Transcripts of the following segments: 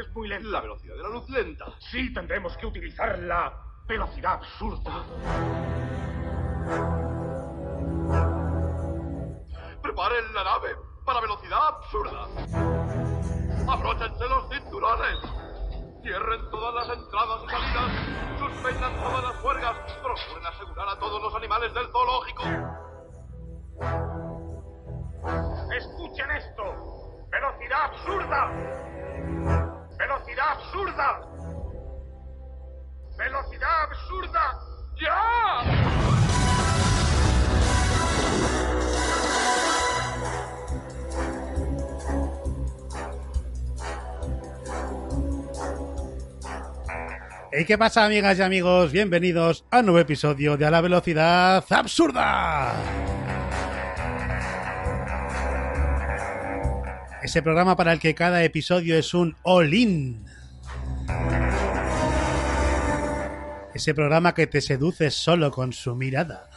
es muy lenta. La velocidad de la luz lenta. Sí, tendremos que utilizar la velocidad absurda. Preparen la nave para velocidad absurda. Abróchense los cinturones. Cierren todas las entradas y salidas. Suspendan todas las huelgas. Procuren asegurar a todos los animales del zoológico. Escuchen esto. Velocidad absurda. Velocidad absurda. Velocidad absurda. ¡Ya! ¿Y qué pasa, amigas y amigos? Bienvenidos a un nuevo episodio de A la Velocidad Absurda. Ese programa para el que cada episodio es un all-in. Ese programa que te seduce solo con su mirada.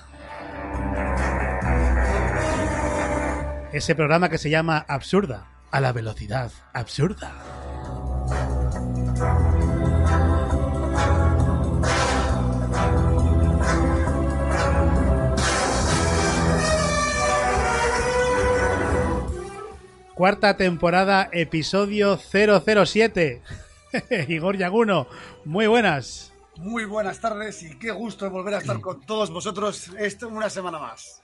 Ese programa que se llama Absurda, a la velocidad absurda. Cuarta temporada, episodio 007. Igor Yaguno, muy buenas. Muy buenas tardes y qué gusto volver a estar con todos vosotros esto una semana más.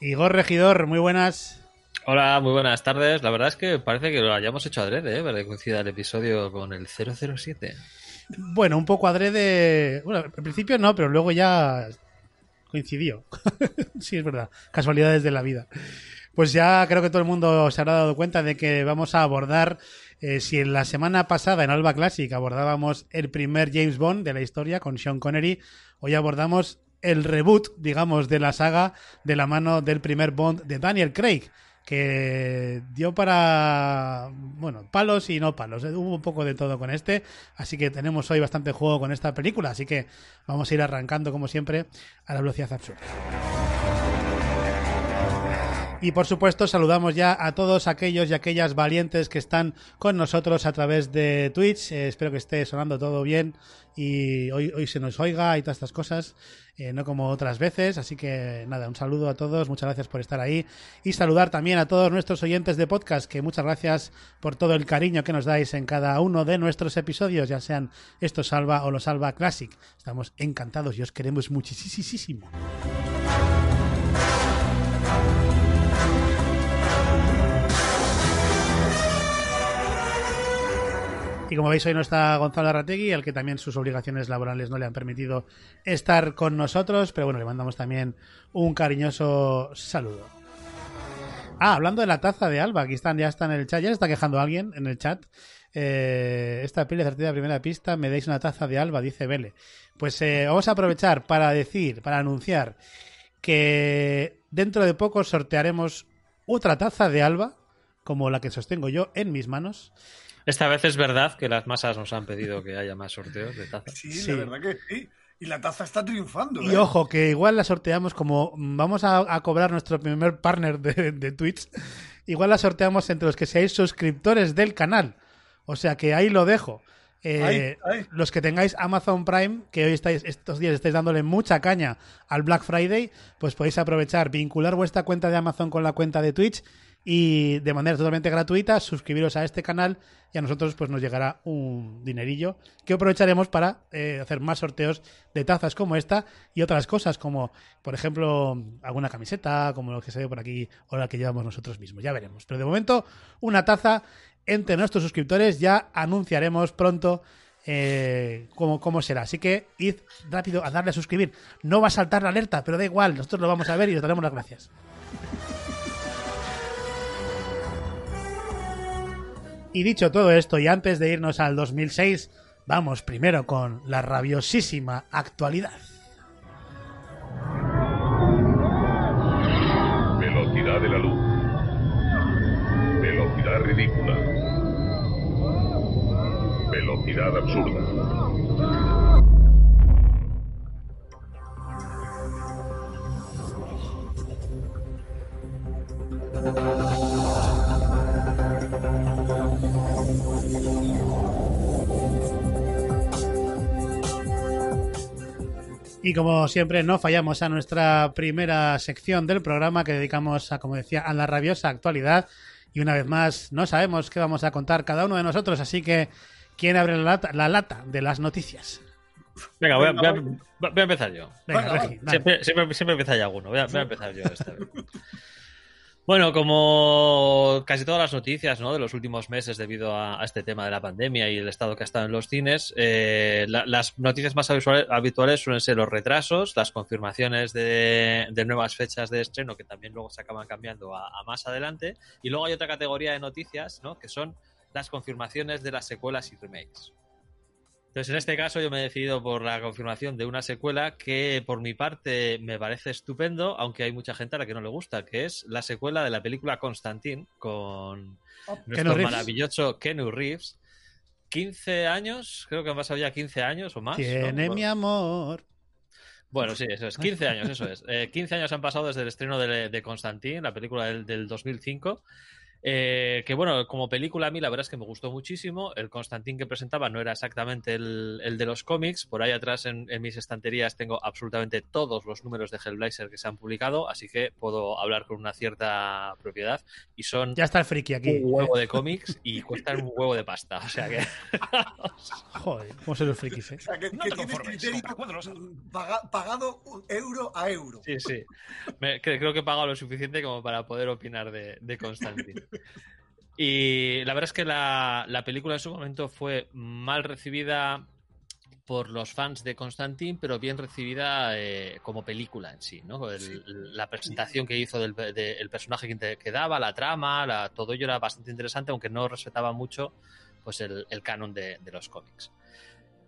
Igor Regidor, muy buenas. Hola, muy buenas tardes. La verdad es que parece que lo hayamos hecho adrede, ¿eh? Para que coincida el episodio con el 007. Bueno, un poco adrede. Bueno, al principio no, pero luego ya coincidió. sí, es verdad. Casualidades de la vida. Pues ya creo que todo el mundo se habrá dado cuenta de que vamos a abordar, eh, si en la semana pasada en Alba Classic abordábamos el primer James Bond de la historia con Sean Connery, hoy abordamos el reboot, digamos, de la saga de la mano del primer Bond de Daniel Craig que dio para, bueno, palos y no palos. Hubo un poco de todo con este, así que tenemos hoy bastante juego con esta película, así que vamos a ir arrancando, como siempre, a la velocidad absurda. Y por supuesto saludamos ya a todos aquellos y aquellas valientes que están con nosotros a través de Twitch. Eh, espero que esté sonando todo bien y hoy, hoy se nos oiga y todas estas cosas, eh, no como otras veces. Así que nada, un saludo a todos, muchas gracias por estar ahí. Y saludar también a todos nuestros oyentes de podcast, que muchas gracias por todo el cariño que nos dais en cada uno de nuestros episodios, ya sean estos Salva o los Salva Classic. Estamos encantados y os queremos muchísimo. Y como veis, hoy no está Gonzalo Arrategui, al que también sus obligaciones laborales no le han permitido estar con nosotros, pero bueno, le mandamos también un cariñoso saludo. Ah, hablando de la taza de Alba, aquí están, ya está en el chat, ya se está quejando alguien en el chat. Eh, esta peli de primera pista, me deis una taza de Alba, dice Vele. Pues eh, vamos a aprovechar para decir, para anunciar que dentro de poco sortearemos otra taza de Alba, como la que sostengo yo en mis manos. Esta vez es verdad que las masas nos han pedido que haya más sorteos de tazas. Sí, Sí. la verdad que sí. Y la taza está triunfando. Y ¿eh? ojo, que igual la sorteamos como vamos a, a cobrar nuestro primer partner de, de Twitch. Igual la sorteamos entre los que seáis suscriptores del canal. O sea que ahí lo dejo. Eh. Los que tengáis Amazon Prime, que hoy estáis, estos días estáis dándole mucha caña al Black Friday, pues podéis aprovechar, vincular vuestra cuenta de Amazon con la cuenta de Twitch y de manera totalmente gratuita suscribiros a este canal y a nosotros pues nos llegará un dinerillo que aprovecharemos para eh, hacer más sorteos de tazas como esta y otras cosas como por ejemplo alguna camiseta como lo que se ve por aquí o la que llevamos nosotros mismos ya veremos pero de momento una taza entre nuestros suscriptores ya anunciaremos pronto eh, cómo, cómo será. Así que id rápido a darle a suscribir. No va a saltar la alerta, pero da igual, nosotros lo vamos a ver y os daremos las gracias. Y dicho todo esto, y antes de irnos al 2006, vamos primero con la rabiosísima actualidad. Velocidad de la luz. Velocidad ridícula. Velocidad absurda. Y como siempre, no fallamos a nuestra primera sección del programa que dedicamos a, como decía, a la rabiosa actualidad. Y una vez más, no sabemos qué vamos a contar cada uno de nosotros, así que ¿quién abre la lata, la lata de las noticias? Venga, voy a, voy a- voy a empezar yo. Venga, Regi. Siempre, siempre, siempre empieza ya alguno. Voy a, voy a empezar yo esta vez. Bueno, como casi todas las noticias ¿no? de los últimos meses debido a, este tema de la pandemia y el estado que ha estado en los cines, eh, la- las noticias más habituales, suelen ser los retrasos, las confirmaciones de, nuevas fechas de estreno que también luego se acaban cambiando a, más adelante. Y luego hay otra categoría de noticias ¿no? que son las confirmaciones de las secuelas y remakes. Entonces, en este caso, yo me he decidido por la confirmación de una secuela que, por mi parte, me parece estupendo, aunque hay mucha gente a la que no le gusta, que es la secuela de la película Constantine con Keanu nuestro maravilloso Kenu Reeves. 15 años, creo que han pasado ya 15 años o más. Tiene Bueno, mi amor. bueno, sí, eso es. 15 años, eso es. Eh, 15 años han pasado desde el estreno de, de Constantine, la película del, del 2005. Eh, que bueno, como película a mí la verdad es que me gustó muchísimo. El Constantine que presentaba no era exactamente el, el de los cómics. Por ahí atrás en, en mis estanterías tengo absolutamente todos los números de Hellblazer que se han publicado, así que puedo hablar con una cierta propiedad. Y son Ya está el friki aquí. un huevo de cómics y cuestan un huevo de pasta. O sea que Joder, cómo son los frikis, eh. O sea, que, No que tienes criterio paga- pagado euro a euro. Sí, sí. Me- creo que he pagado lo suficiente como para poder opinar de, de Constantine. Y la verdad es que la, la película en su momento fue mal recibida por los fans de Constantine, pero bien recibida eh, como película en sí, ¿no? El- Sí. La presentación que hizo del de- el personaje que, daba, la trama, la- todo ello era bastante interesante, aunque no respetaba mucho pues el, el canon de, de los cómics.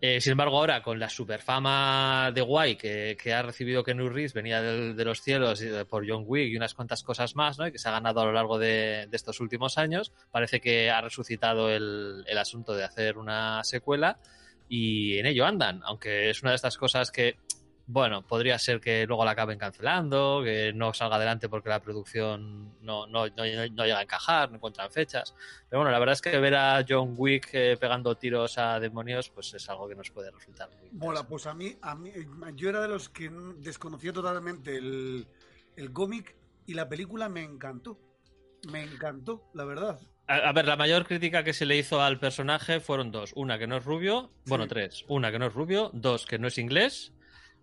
Eh, sin embargo, ahora con la superfama de guay que, que ha recibido Keanu Reeves, venía de, los cielos por John Wick y unas cuantas cosas más, ¿no? Y que se ha ganado a lo largo de, de estos últimos años, parece que ha resucitado el, el asunto de hacer una secuela y en ello andan, aunque es una de estas cosas que, bueno, podría ser que luego la acaben cancelando, que no salga adelante porque la producción no, no, no- no llega a encajar, no encuentran fechas. Pero bueno, la verdad es que ver a John Wick eh, pegando tiros a demonios, pues es algo que nos puede resultar muy Mola, interesante. pues a mí, a mí, yo era de los que desconocía totalmente el, el cómic y la película me encantó. Me encantó, la verdad. A, a ver, la mayor crítica que se le hizo al personaje fueron dos. Una, que no es rubio. Bueno, Sí. tres. Una, que no es rubio. Dos, que no es inglés.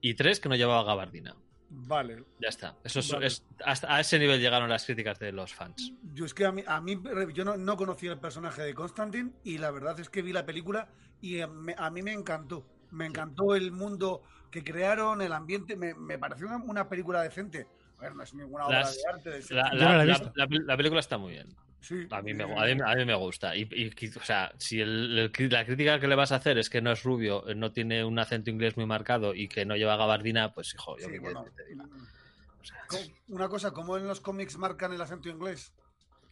Y tres, que no llevaba gabardina. Vale. Ya está. Eso es, Vale. es- hasta a ese nivel llegaron las críticas de los fans. Yo es que a mí, a mí yo no, no conocía el personaje de Constantine y la verdad es que vi la película y a, me- a mí me encantó. Me encantó el mundo que crearon, el ambiente. Me, me pareció una, una película decente. A ver, no es ninguna obra Las- de arte. de- La, Yo la- no la he la- visto. la- la película está muy bien. Sí, A mí me, a mí, a mí me gusta. Y, y- o sea, si el- el- la crítica que le vas a hacer es que no es rubio, eh, no tiene un acento inglés muy marcado y que no lleva gabardina, pues hijo, yo sí, bueno, que te diga. O sea, co- una cosa, como en los cómics marcan el acento inglés.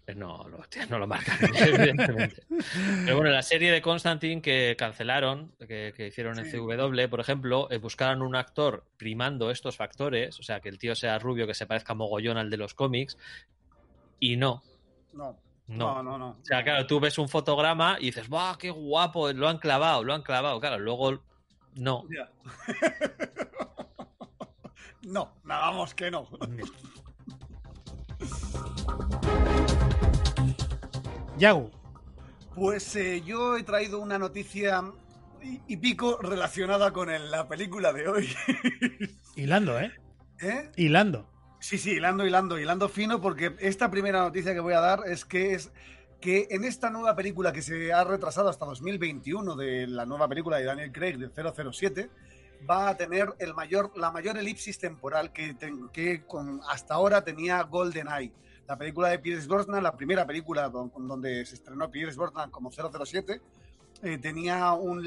Eh, No, no lo marcan, evidentemente. Pero bueno, la serie de Constantine que cancelaron, que, que hicieron en Sí. CW, por ejemplo, eh, buscaron un actor primando estos factores, o sea, que el tío sea rubio, que se parezca mogollón al de los cómics, y no, No, no. no, no. no. O sea, claro, tú ves un fotograma y dices, ¡buah, qué guapo! Lo han clavado, lo han clavado. Claro, luego no. No, nada, vamos que no. Yagu, Pues eh, yo he traído una noticia y, y pico relacionada con el- la película de hoy. hilando, ¿eh? ¿Eh? Hilando. Sí, sí, hilando, hilando, hilando fino, porque esta primera noticia que voy a dar es que es que en esta nueva película que se ha retrasado hasta 2021 de la nueva película de Daniel Craig de 007 va a tener el mayor, la mayor elipsis temporal que, que con, hasta ahora tenía GoldenEye. La película de Pierce Brosnan, la primera película donde se estrenó Pierce Brosnan como 007, eh, tenía un,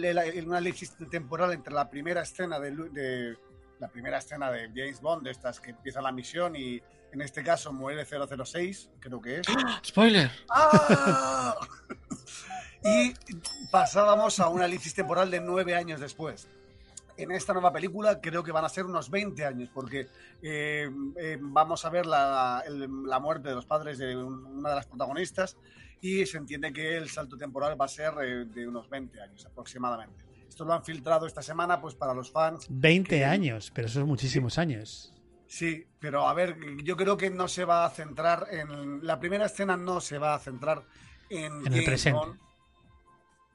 una elipsis temporal entre la primera escena de, de- la primera escena de James Bond, de estas que empieza la misión y en este caso muere 006, creo que es. ¡Spoiler! ¡Ah! y pasábamos a una elipsis temporal de nueve años después. en esta nueva película creo que van a ser unos 20 años, porque eh, eh, vamos a ver la, el- la muerte de los padres de un- una de las protagonistas y se entiende que el salto temporal va a ser eh, de unos 20 años aproximadamente. Esto lo han filtrado esta semana pues para los fans 20 que- años, pero eso es muchísimos años. Sí, pero a ver, yo creo que no se va a centrar en. La primera escena no se va a centrar en, En el presente. Bond,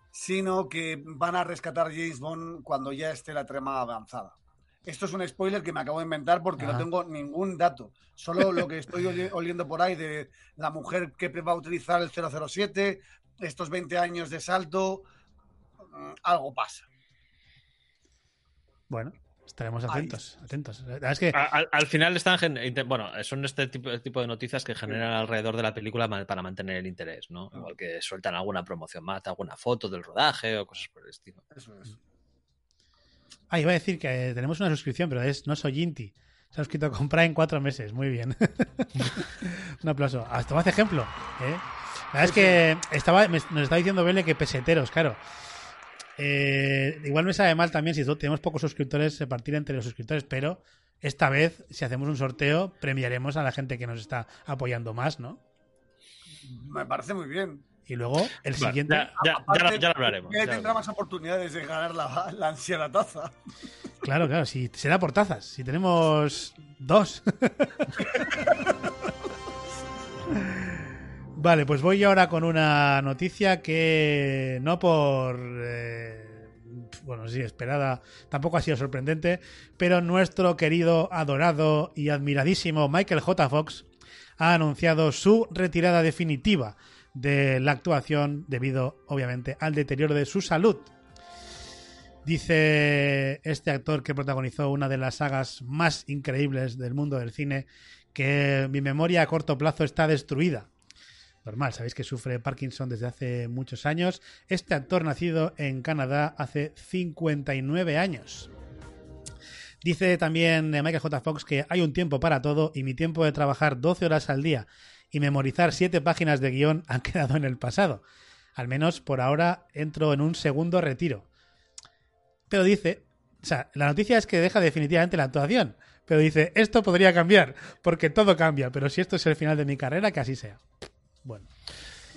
sino que van a rescatar James Bond cuando ya esté la trama avanzada. Esto es un spoiler que me acabo de inventar porque Ah. no tengo ningún dato. Solo lo que estoy oli- oliendo por ahí de la mujer que va a utilizar el 007, estos 20 años de salto, algo pasa. Bueno, estaremos atentos, atentos. La verdad es que Al, al final están bueno son este tipo, el tipo de noticias que generan alrededor de la película para mantener el interés no igual que sueltan alguna promoción más alguna foto del rodaje o cosas por el estilo Eso es. Ah, iba a decir que eh, tenemos una suscripción, pero es no soy Inti. Se ha suscrito con Prime cuatro meses. Muy bien. Un aplauso. Hasta más ejemplo. ¿eh? La verdad es que estaba, me- nos estaba diciendo Bele que peseteros, claro. Eh, igual me sabe mal también si tenemos pocos suscriptores repartir entre los suscriptores, pero esta vez, si hacemos un sorteo, premiaremos a la gente que nos está apoyando más, ¿no? Me parece muy bien. Y luego el siguiente. ya, ya- Aparte, ya lo- ya lo hablaremos ya tendrá más oportunidades de ganar la, la ansiada taza. Claro, claro, si será por tazas. Si tenemos dos. vale, pues voy ahora con una noticia que no por. eh, bueno, sí, esperada, tampoco ha sido sorprendente, pero nuestro querido, adorado y admiradísimo Michael J. Fox ha anunciado su retirada definitiva de la actuación debido, obviamente, al deterioro de su salud. Dice este actor que protagonizó una de las sagas más increíbles del mundo del cine que mi memoria a corto plazo está destruida. Normal, sabéis que sufre Parkinson desde hace muchos años. Este actor nacido en Canadá hace 59 años. Dice también Michael J. Fox que hay un tiempo para todo y mi tiempo de trabajar 12 horas al día y memorizar 7 páginas de guion han quedado en el pasado. Al menos por ahora entro en un segundo retiro. Pero dice, o sea, la noticia es que deja definitivamente la actuación. Pero dice, esto podría cambiar, porque todo cambia, pero si esto es el final de mi carrera, que así sea. Bueno,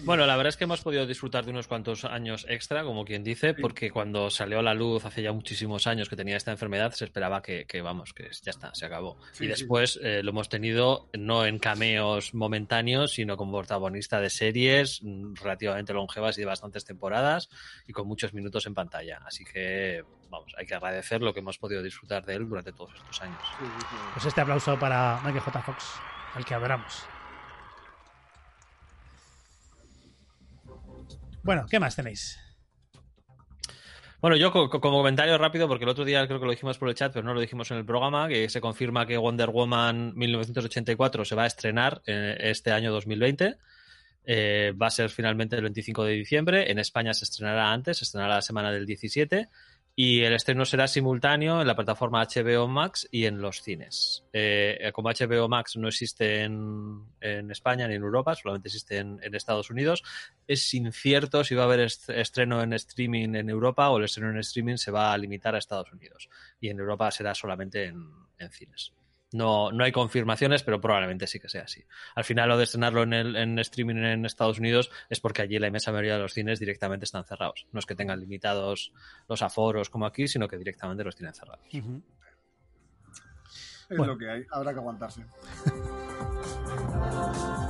Bueno, la verdad es que hemos podido disfrutar de unos cuantos años extra, como quien dice, porque cuando salió a la luz hace ya muchísimos años que tenía esta enfermedad, se esperaba que, que, vamos, que ya está, se acabó. Sí, y después eh, lo hemos tenido no en cameos momentáneos, sino como protagonista de series mm, relativamente longevas y de bastantes temporadas y con muchos minutos en pantalla. Así que, vamos, hay que agradecer lo que hemos podido disfrutar de él durante todos estos años. pues este aplauso para Michael J. Fox, al que adoramos. Bueno, ¿qué más tenéis? Bueno, yo co- co- como comentario rápido, porque el otro día creo que lo dijimos por el chat, pero no lo dijimos en el programa, que se confirma que Wonder Woman 1984 se va a estrenar eh, este año 2020. Eh, va a ser finalmente el 25 de diciembre. En España se estrenará antes, se estrenará la semana del 17. Y el estreno será simultáneo en la plataforma HBO Max y en los cines. Eh, como HBO Max no existe en, España ni en Europa, solamente existe en, Estados Unidos, es incierto si va a haber est- estreno en streaming en Europa o el estreno en streaming se va a limitar a Estados Unidos. Y en Europa será solamente en, en cines. No, no hay confirmaciones, pero probablemente sí que sea así. Al final, lo de estrenarlo en, el, en streaming en Estados Unidos es porque allí la inmensa mayoría de los cines directamente están cerrados. No es que tengan limitados los aforos como aquí, sino que directamente los tienen cerrados. Es Bueno. lo que hay, habrá que aguantarse.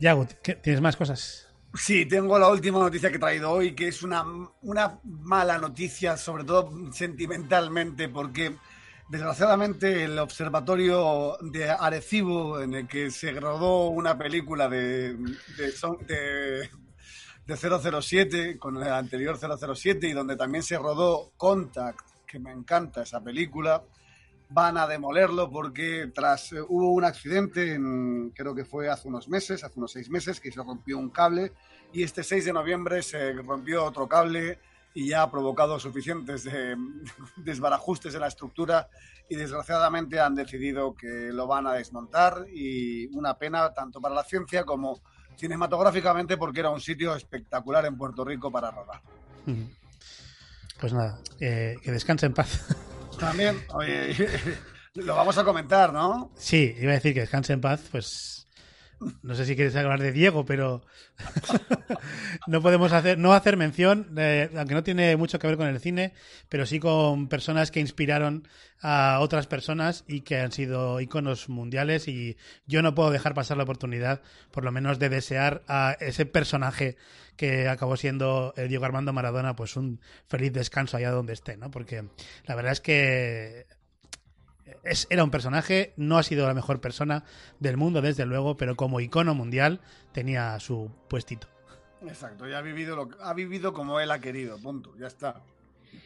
Yago, ¿qué- ¿tienes más cosas? Sí, tengo la última noticia que he traído hoy, que es una, una mala noticia, sobre todo sentimentalmente, porque desgraciadamente el observatorio de Arecibo, en el que se rodó una película de, de, son- de, de 007, con el anterior 007, y donde también se rodó Contact, que me encanta esa película, van a demolerlo porque tras eh, hubo un accidente, en- creo que fue hace unos meses, hace unos seis meses, que se rompió un cable y este 6 de noviembre se rompió otro cable y ya ha provocado suficientes eh, desbarajustes en la estructura y desgraciadamente han decidido que lo van a desmontar y una pena tanto para la ciencia como cinematográficamente porque era un sitio espectacular en Puerto Rico para rodar. Pues nada, eh, que descanse en paz. También, oye, lo vamos a comentar, ¿no? Sí, iba a decir que descanse en paz, pues no sé si quieres hablar de Diego, pero no podemos hacer, no hacer mención, de- aunque no tiene mucho que ver con el cine, pero sí con personas que inspiraron a otras personas y que han sido iconos mundiales y yo no puedo dejar pasar la oportunidad, por lo menos de desear a ese personaje que acabó siendo eh, Diego Armando Maradona, pues un feliz descanso allá donde esté, ¿no? Porque la verdad es que es, era un personaje, no ha sido la mejor persona del mundo, desde luego, pero como icono mundial tenía su puestito. Exacto, y ha vivido, lo, ha vivido como él ha querido, punto, ya está.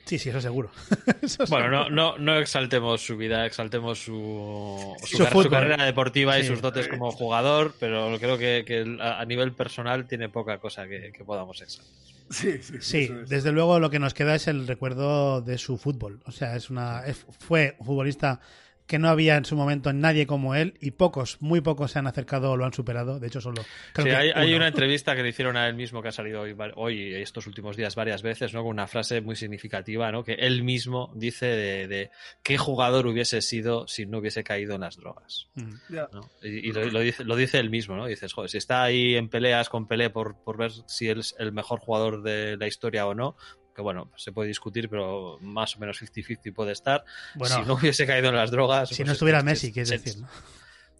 Sí, sí, eso seguro. Eso Bueno, seguro. no, no, no exaltemos su vida, exaltemos su, su, Su car- su fútbol. carrera deportiva y sus dotes como jugador, pero creo que, a nivel personal tiene poca cosa que, que podamos exaltar. Sí, sí, Sí, es. desde luego lo que nos queda es el recuerdo de su fútbol. O sea, es una fue un futbolista que no había en su momento nadie como él y pocos, muy pocos se han acercado o lo han superado. De hecho, solo creo Sí, que hay, hay una entrevista que le hicieron a él mismo que ha salido hoy, hoy estos últimos días varias veces, ¿no? Con una frase muy significativa, ¿no? Que él mismo dice de, de qué jugador hubiese sido si no hubiese caído en las drogas. Mm. Ya. ¿no? Y, y lo, lo dice, lo dice él mismo, ¿no? Dices, joder, si está ahí en peleas con Pelé por, por ver si él es el mejor jugador de la historia o no, que bueno, se puede discutir, pero más o menos 50-50 puede estar. Bueno, si no hubiese caído en las drogas. si pues no estuviera es- Messi, es- quieres es- decir, ¿no?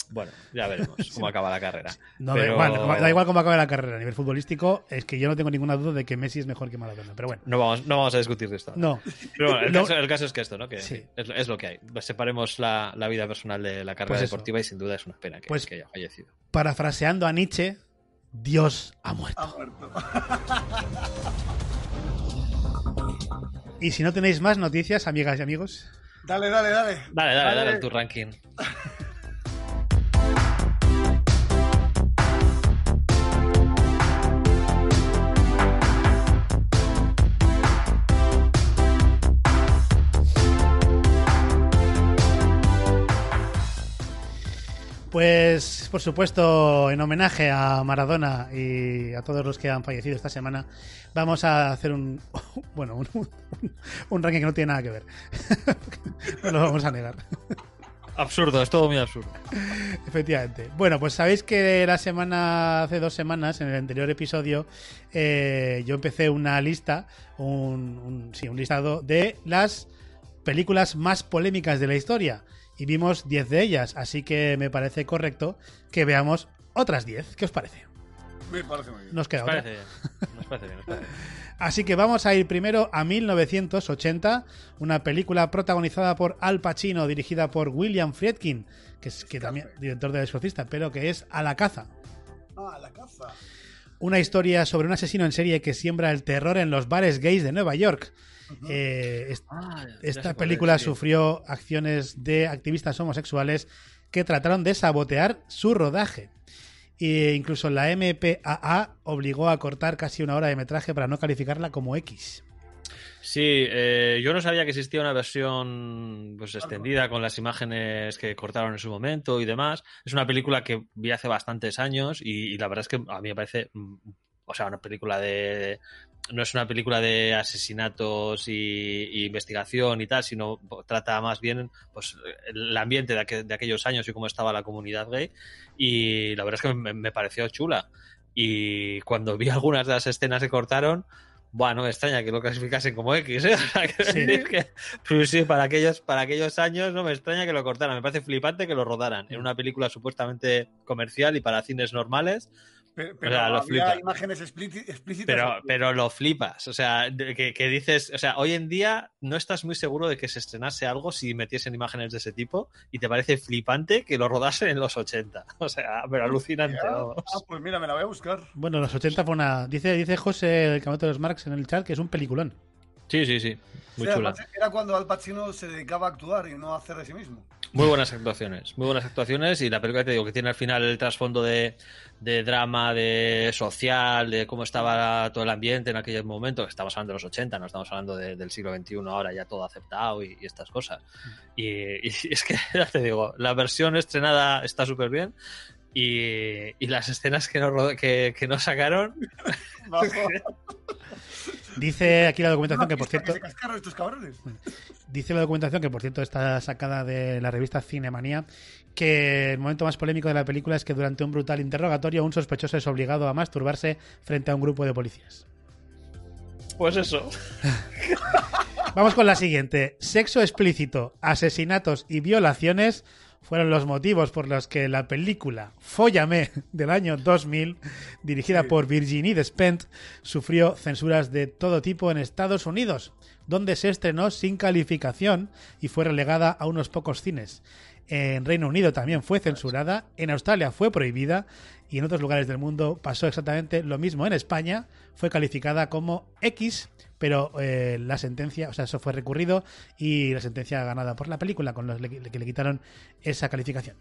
Bueno, ya veremos cómo acaba la carrera. No, da, Pero- igual, da igual cómo acabe la carrera a nivel futbolístico, es que yo no tengo ninguna duda de que Messi es mejor que Maradona. Pero bueno, No vamos, no vamos a discutir de esto. no. Pero bueno, el, Lo- caso, el caso es que esto, ¿no? Que Sí. es, es lo que hay. Separemos la, la vida personal de la carrera Pues deportiva y sin duda es una pena que, Pues- que haya fallecido. Parafraseando a Nietzsche, Dios ha muerto. Ha muerto. Y si no tenéis más noticias, amigas y amigos, Dale, dale, dale. Dale, dale, dale, tu ranking. Pues, por supuesto, en homenaje a Maradona y a todos los que han fallecido esta semana, vamos a hacer un, bueno, un, un- un ranking que no tiene nada que ver. no lo vamos a negar. Absurdo, es todo muy absurdo. Efectivamente. Bueno, pues sabéis que la semana, hace dos semanas, en el anterior episodio, eh, yo empecé una lista, un, un- sí, un listado de las películas más polémicas de la historia. Y vimos 10 de ellas, así que me parece correcto que veamos otras 10. ¿Qué os parece? Me parece muy bien. Nos queda Nos otra. parece bien. Nos parece bien, nos parece bien. Así que vamos a ir primero a 1980, una película protagonizada por Al Pacino, dirigida por William Friedkin, que es que también director del Exorcista, pero que es A la caza. Ah, la caza. Una historia sobre un asesino en serie que siembra el terror en los bares gays de Nueva York. Eh, Ah, esta película es, sufrió acciones de activistas homosexuales que trataron de sabotear su rodaje. E incluso la MPAA obligó a cortar casi una hora de metraje para no calificarla como X. Sí, eh, yo no sabía que existía una versión pues extendida con las imágenes que cortaron en su momento y demás. Es una película que vi hace bastantes años y, y la verdad es que a mí me parece, mm, o sea, una película de... No es una película de asesinatos y, y investigación y tal, sino trata más bien pues el ambiente de, aqu- de aquellos años y cómo estaba la comunidad gay. Y la verdad es que me, me pareció chula. Y cuando vi algunas de las escenas que cortaron, bueno, me extraña que lo clasificasen como X, ¿eh? O sea, quiero Sí. decir que, pues sí, para aquellos, para aquellos años no me extraña que lo cortaran. Me parece flipante que lo rodaran en una película supuestamente comercial y para cines normales, Pero, pero sea, lo había flipa. imágenes explíci- explícitas. pero, pero lo flipas. O sea, que, que dices, o sea, hoy en día no estás muy seguro de que se estrenase algo si metiesen imágenes de ese tipo y te parece flipante que lo rodasen en los 80. O sea, pero alucinante. Ah, ah, pues mira, me la voy a buscar. Bueno, los 80 fue una... Dice, dice José, el camato de los Marx en el chat, que es un peliculón. Sí, sí, sí. Muy O sea, chula. Era cuando Al Pacino se dedicaba a actuar y no a hacer de sí mismo. Muy buenas actuaciones, muy buenas actuaciones y la película te digo que tiene al final el trasfondo de, de drama, de social, de cómo estaba todo el ambiente en aquel momento, estamos hablando de los 80, no estamos hablando de- del siglo XXI ahora ya todo aceptado y, y estas cosas. Y, y es que ya te digo, la versión estrenada está súper bien y, y las escenas que no, que, que no sacaron. Dice aquí la documentación que, por cierto, se cascaron estos cabrones. dice la documentación que, por cierto, está sacada de la revista Cinemanía, que el momento más polémico de la película es que durante un brutal interrogatorio un sospechoso es obligado a masturbarse frente a un grupo de policías. Pues eso. Vamos con la siguiente. Sexo explícito, asesinatos y violaciones fueron los motivos por los que la película Fóllame del año 2000, dirigida por Virginie Despentes, sufrió censuras de todo tipo en Estados Unidos, donde se estrenó sin calificación y fue relegada a unos pocos cines. En Reino Unido también fue censurada, en Australia fue prohibida y en otros lugares del mundo pasó exactamente lo mismo. En España fue calificada como X, pero eh, la sentencia, o sea, eso fue recurrido y la sentencia ganada por la película, con los le- que le quitaron esa calificación.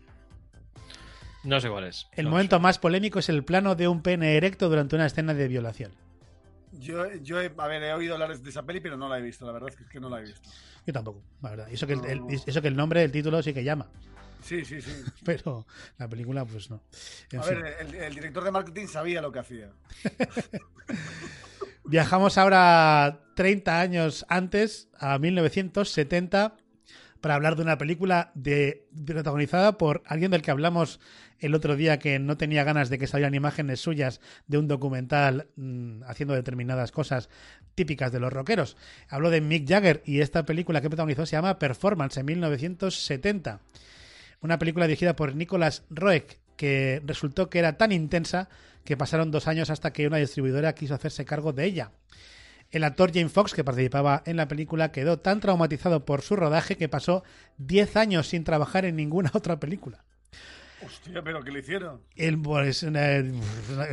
No sé cuál es. El No momento más polémico es el plano de un pene erecto durante una escena de violación. Yo, yo he, a ver, he oído hablar de esa peli, pero no la he visto. La verdad es que, es que no la he visto. Yo tampoco, la verdad. Y eso que el, el- eso que el nombre del título sí que llama, Sí, sí, sí. pero la película, pues no. En A fin. ver, el, el director de marketing sabía lo que hacía. Viajamos ahora 30 años antes, a 1970, para hablar de una película de, protagonizada por alguien del que hablamos el otro día que no tenía ganas de que salieran imágenes suyas de un documental mm, haciendo determinadas cosas típicas de los rockeros. Hablo de Mick Jagger y esta película que protagonizó se llama Performance en 1970. Una película dirigida por Nicolas Roeg que resultó que era tan intensa que pasaron dos años hasta que una distribuidora quiso hacerse cargo de ella. El actor Jane Fox, que participaba en la película, quedó tan traumatizado por su rodaje que pasó 10 años sin trabajar en ninguna otra película. Hostia, pero ¿qué le hicieron? El, pues, una,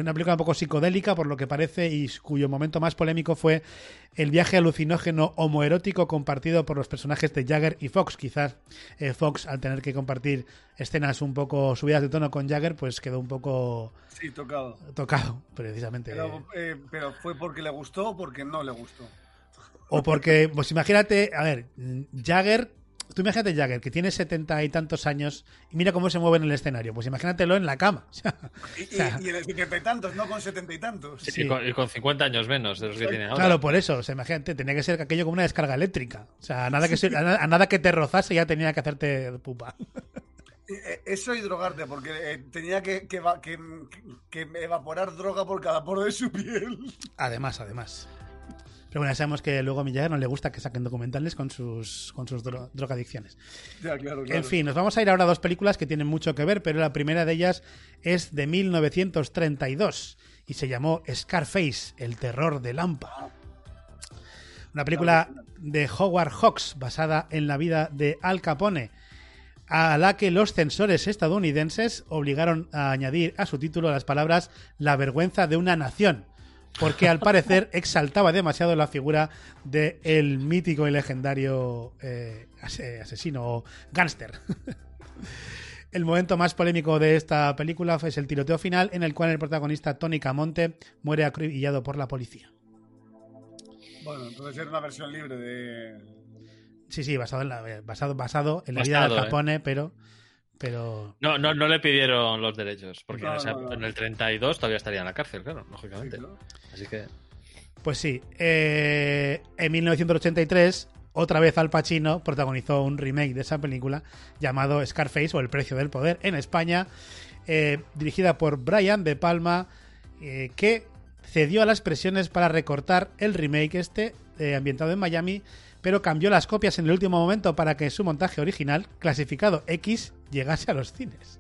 una película un poco psicodélica, por lo que parece, y cuyo momento más polémico fue el viaje alucinógeno homoerótico compartido por los personajes de Jagger y Fox. Quizás eh, Fox, al tener que compartir escenas un poco subidas de tono con Jagger, pues quedó un poco Sí, tocado. tocado, precisamente. Pero, eh, pero fue porque le gustó o porque no le gustó. O porque, pues imagínate, a ver, Jagger, tú imagínate Jagger, que tiene setenta y tantos años, y mira cómo se mueve en el escenario. Pues imagínatelo en la cama. O sea, Y, o sea, y, y en el setenta y tantos, no con setenta y tantos. Sí. Y, con, y con 50 años menos de los que tiene ahora. Claro, por eso, o sea, imagínate, tenía que ser aquello como una descarga eléctrica. O sea, a nada que, a na- a nada que te rozase ya tenía que hacerte pupa. Eh, Eso y drogarte, porque eh, tenía que, que, va- que- que evaporar droga por cada poro de su piel. Además, además. Pero bueno, ya sabemos que luego a Miyagi no le gusta que saquen documentales con sus, con sus dro- drogadicciones. Ya, claro, claro. En fin, nos vamos a ir ahora a dos películas que tienen mucho que ver, pero la primera de ellas es de 1932 y se llamó Scarface, el terror de Lampa. Una película de Howard Hawks basada en la vida de Al Capone, a la que los censores estadounidenses obligaron a añadir a su título las palabras la vergüenza de una nación, porque al parecer exaltaba demasiado la figura del el mítico y legendario eh, ase- asesino o gángster. El momento más polémico de esta película fue el tiroteo final en el cual el protagonista Tony Camonte muere acribillado por la policía. Bueno, entonces era una versión libre de. Sí, sí, basado en la, eh, basado, basado en la vida de ¿eh? Capone, pero, pero No, no, no le pidieron los derechos, porque No, en, esa- no, no. en el 32 todavía estaría en la cárcel, claro, Sí, lógicamente. claro. Así que Pues sí, eh, en 1983, otra vez Al Pacino protagonizó un remake de esa película llamado Scarface o El Precio del Poder en España, eh, dirigida por Brian De Palma, eh, que cedió a las presiones para recortar el remake este, eh, ambientado en Miami, pero cambió las copias en el último momento para que su montaje original, clasificado X, llegase a los cines.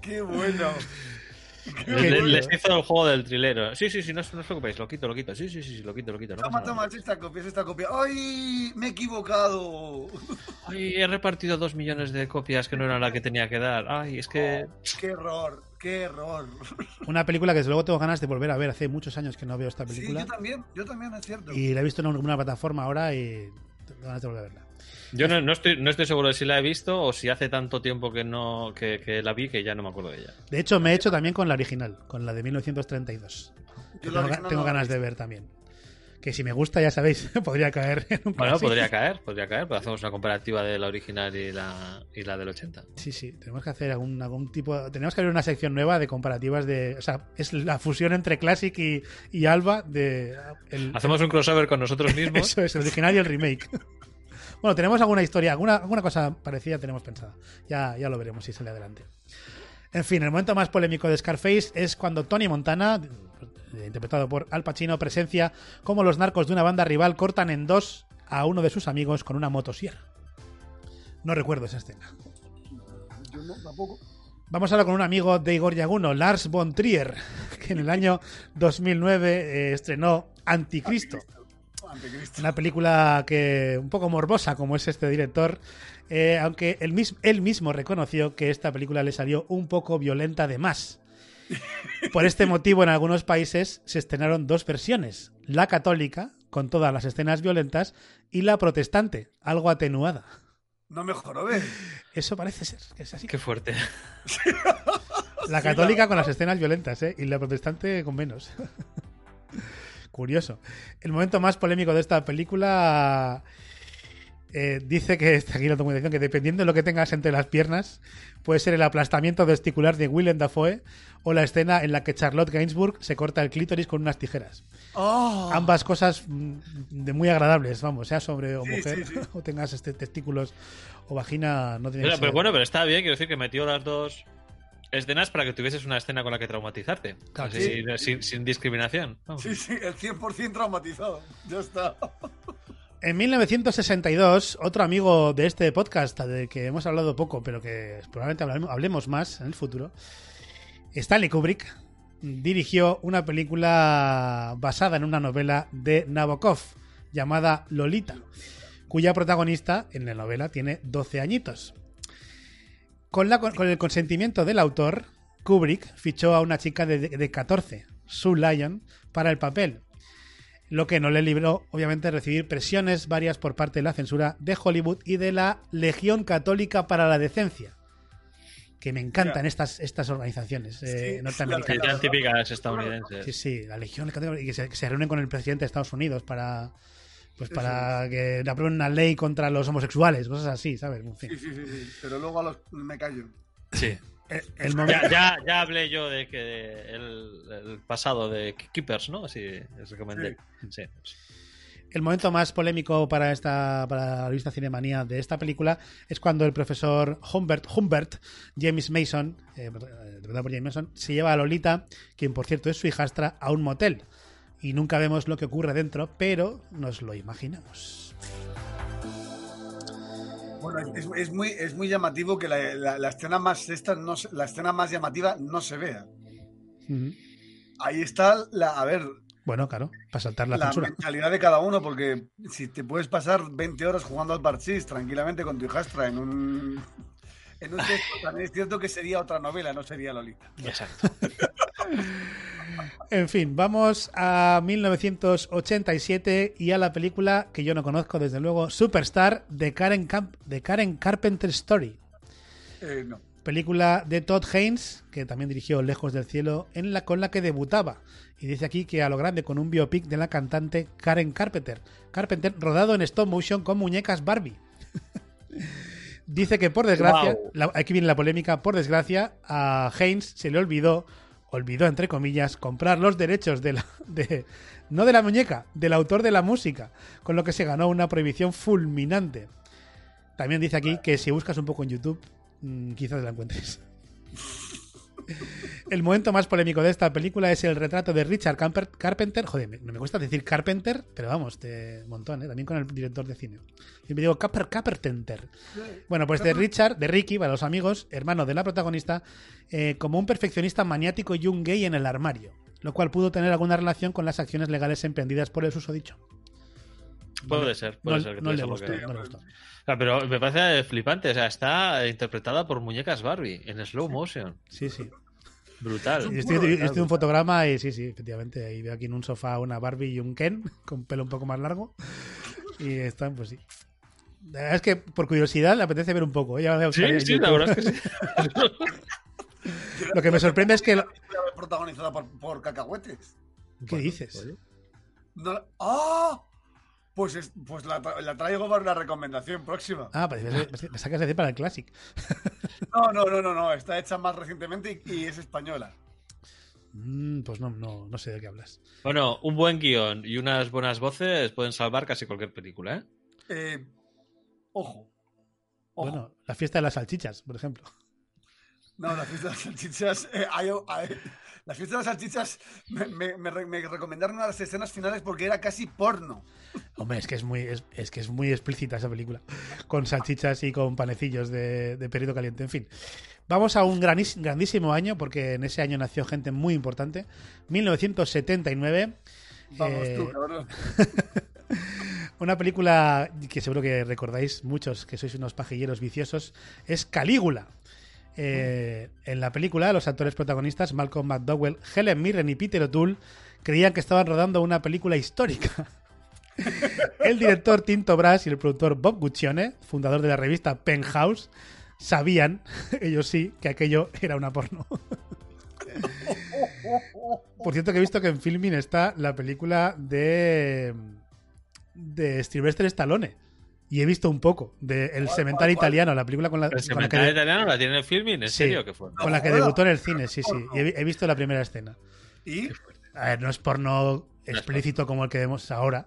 ¡Qué bueno! Qué les, hizo el juego del trilero. Sí, sí, sí, no, os- no os preocupéis, lo quito, lo quito. Sí, sí, sí, sí, lo quito, lo quito. no Toma, toma, es esta copia, es esta copia. ¡Ay! Me he equivocado. Ay, he repartido dos millones de copias que no eran la que tenía que dar. Ay, es que. ¡Qué error! ¡Qué error! Una película que desde luego tengo ganas de volver a ver. Hace muchos años que no veo esta Sí, película. yo también, yo también, es cierto. y la he visto en alguna plataforma ahora y tengo ganas de volver a verla. Yo no, no estoy, no estoy seguro de si la he visto o si hace tanto tiempo que no que, que la vi que ya no me acuerdo de ella. De hecho, me he hecho también con la original, con la de 1932. Yo la tengo, tengo ganas de ver también. que si me gusta, ya sabéis, podría caer en un Bueno, podría caer, podría caer, pero hacemos una comparativa de la original y la, y la del 80. Sí, sí, tenemos que hacer algún, algún tipo. Tenemos que abrir una sección nueva de comparativas de. O sea, es la fusión entre Classic y, y Alba de. El, Hacemos un crossover con nosotros mismos. Eso es, el original y el remake. bueno, tenemos alguna historia, alguna, alguna cosa parecida tenemos pensada. Ya, ya lo veremos si sale adelante. En fin, el momento más polémico de Scarface es cuando Tony Montana, eh, interpretado por Al Pacino, presencia cómo los narcos de una banda rival cortan en dos a uno de sus amigos con una motosierra. No recuerdo esa escena. Yo no, tampoco. Vamos ahora con un amigo de Igor Yaguno, Lars von Trier, que en el año 2009 eh, estrenó Anticristo. Anticristo. Una película que un poco morbosa como es este director, eh, aunque él, mis- él mismo reconoció que esta película le salió un poco violenta de más. Por este motivo, en algunos países se estrenaron dos versiones: la católica, con todas las escenas violentas, y la protestante, algo atenuada. No mejoró, ¿ves? Eso parece ser que es así. Qué fuerte. La católica con las escenas violentas, ¿eh? Y la protestante con menos. Curioso. El momento más polémico de esta película eh, dice que, está aquí la documentación, que dependiendo de lo que tengas entre las piernas, puede ser el aplastamiento testicular de Willem Dafoe o la escena en la que Charlotte Gainsbourg se corta el clítoris con unas tijeras. Oh, Ambas cosas mm, de muy agradables, vamos, sea sobre o Sí, mujer sí, sí. o tengas este testículos o vagina, no tiene Pero, que ser- pero bueno, pero está bien, quiero decir que metió las dos escenas para que tuvieses una escena con la que traumatizarte. Claro, Así, sí. sin, sin discriminación. Vamos. sí, sí, el 100% traumatizado. Ya está. En 1962, otro amigo de este podcast, del que hemos hablado poco, pero que probablemente hablemos, hablemos más en el futuro, Stanley Kubrick dirigió una película basada en una novela de Nabokov llamada Lolita, cuya protagonista en la novela tiene 12 añitos. Con, la, con el consentimiento del autor, Kubrick fichó a una chica de, de 14, Sue Lyon, para el papel, lo que no le libró, obviamente, de recibir presiones varias por parte de la censura de Hollywood y de la Legión Católica para la Decencia. Que me encantan estas, estas organizaciones eh, Sí, norteamericanas. Típicas estadounidenses. Sí, sí, la Legión Católica y que se, que se reúnen con el presidente de Estados Unidos para pues para que aprueben una ley contra los homosexuales, cosas así, ¿sabes? En fin. Sí, sí, sí, sí. Pero luego a los me callo. Sí. El, el momento- Ya, ya, ya hablé yo de que el, el pasado de Keepers, ¿no? Así les recomendé. Sí. El momento más polémico para esta para la revista Cinemanía de esta película es cuando el profesor Humbert, Humbert James Mason, eh, interpretado por James Mason, se lleva a Lolita, quien por cierto es su hijastra, a un motel. Y nunca vemos lo que ocurre dentro, pero nos lo imaginamos. Bueno, es, es muy, es muy llamativo que la, la- la escena más esta no la escena más llamativa no se vea. Ujú. Ahí está la, a ver, Bueno, claro, para saltar la, la, censura. mentalidad de cada uno, porque si te puedes pasar 20 horas jugando al parchís tranquilamente con tu hijastra en un en un texto, también es cierto que sería otra novela, no sería Lolita. Exacto. En fin, vamos a 1987 y a la película que yo no conozco, desde luego, Superstar de Karen, Camp de Karen Carpenter Story. Eh, no. Película de Todd Haynes, que también dirigió Lejos del Cielo, en la, con la que debutaba. Y dice aquí que a lo grande con un biopic de la cantante Karen Carpenter. Carpenter rodado en stop motion con muñecas Barbie. dice que por desgracia, la- aquí viene la polémica, por desgracia a Haynes se le olvidó, olvidó entre comillas, comprar los derechos de la, de, no de la muñeca, del autor de la música, con lo que se ganó una prohibición fulminante. También dice aquí que si buscas un poco en YouTube, mm, quizás la encuentres. El momento más polémico de esta película es el retrato de Richard Carpenter. Joder, me, me cuesta decir Carpenter, pero vamos, de montón, ¿eh? también con el director de cine. Siempre digo Caper, Carpenter. Bueno, pues de Richard, de Ricky, para los amigos, hermano de la protagonista, eh, como un perfeccionista maniático y un gay en el armario, lo cual pudo tener alguna relación con las acciones legales emprendidas por el susodicho. Puede ser, puede no, ser que no le gustó, que- no le gustó. Pero me parece flipante, o sea, está interpretada por muñecas Barbie en slow motion. Sí, sí. Brutal. Y Estoy, estoy viendo un fotograma y sí, sí, efectivamente. Ahí veo aquí en un sofá una Barbie y un Ken con pelo un poco más largo. Y están, pues sí. La verdad es que por curiosidad le apetece ver un poco. ¿eh? Ya Sí, sí, la verdad es que sí. Lo que me sorprende es que. lo- Protagonizada por, por cacahuetes. ¿Qué dices? ¡Ah! Pues, es- pues la, tra- la traigo para una recomendación próxima. Ah, pues me sacas de decir para el Classic. No, no, no, no, no. Está hecha más recientemente y, y es española. Mm, pues no, no, no sé de qué hablas. Bueno, un buen guion y unas buenas voces pueden salvar casi cualquier película, ¿eh? Eh, ojo. Ojo. Bueno, la fiesta de las salchichas, por ejemplo. No, la fiesta de las salchichas. eh, hay- hay- la fiesta de las salchichas me, me- me re- me recomendaron una de las escenas finales porque era casi porno. Hombre, es que es muy, es, es que es muy explícita esa película. Con salchichas y con panecillos de, de perito caliente. En fin. Vamos a un granis- grandísimo año, porque en ese año nació gente muy importante. 1979. Vamos Eh, tú, cabrón. Una película que seguro que recordáis muchos que sois unos pajilleros viciosos es Calígula. Eh, en la película, los actores protagonistas Malcolm McDowell, Helen Mirren y Peter O'Toole creían que estaban rodando una película histórica. El director Tinto Brass y el productor Bob Guccione, fundador de la revista Penthouse, sabían, ellos sí, que aquello era una porno. Por cierto que he visto que en Filmin está la película de de Sylvester Stallone y he visto un poco de El ¿Cuál, Cementerio cuál, cuál? Italiano, la película con la, El con la italiano la tiene en el filming, ¿en Sí. serio? ¿Qué fue? con la que debutó en el cine, sí, sí. He, he visto la primera escena. Y A ver, no es porno es explícito como el que vemos ahora,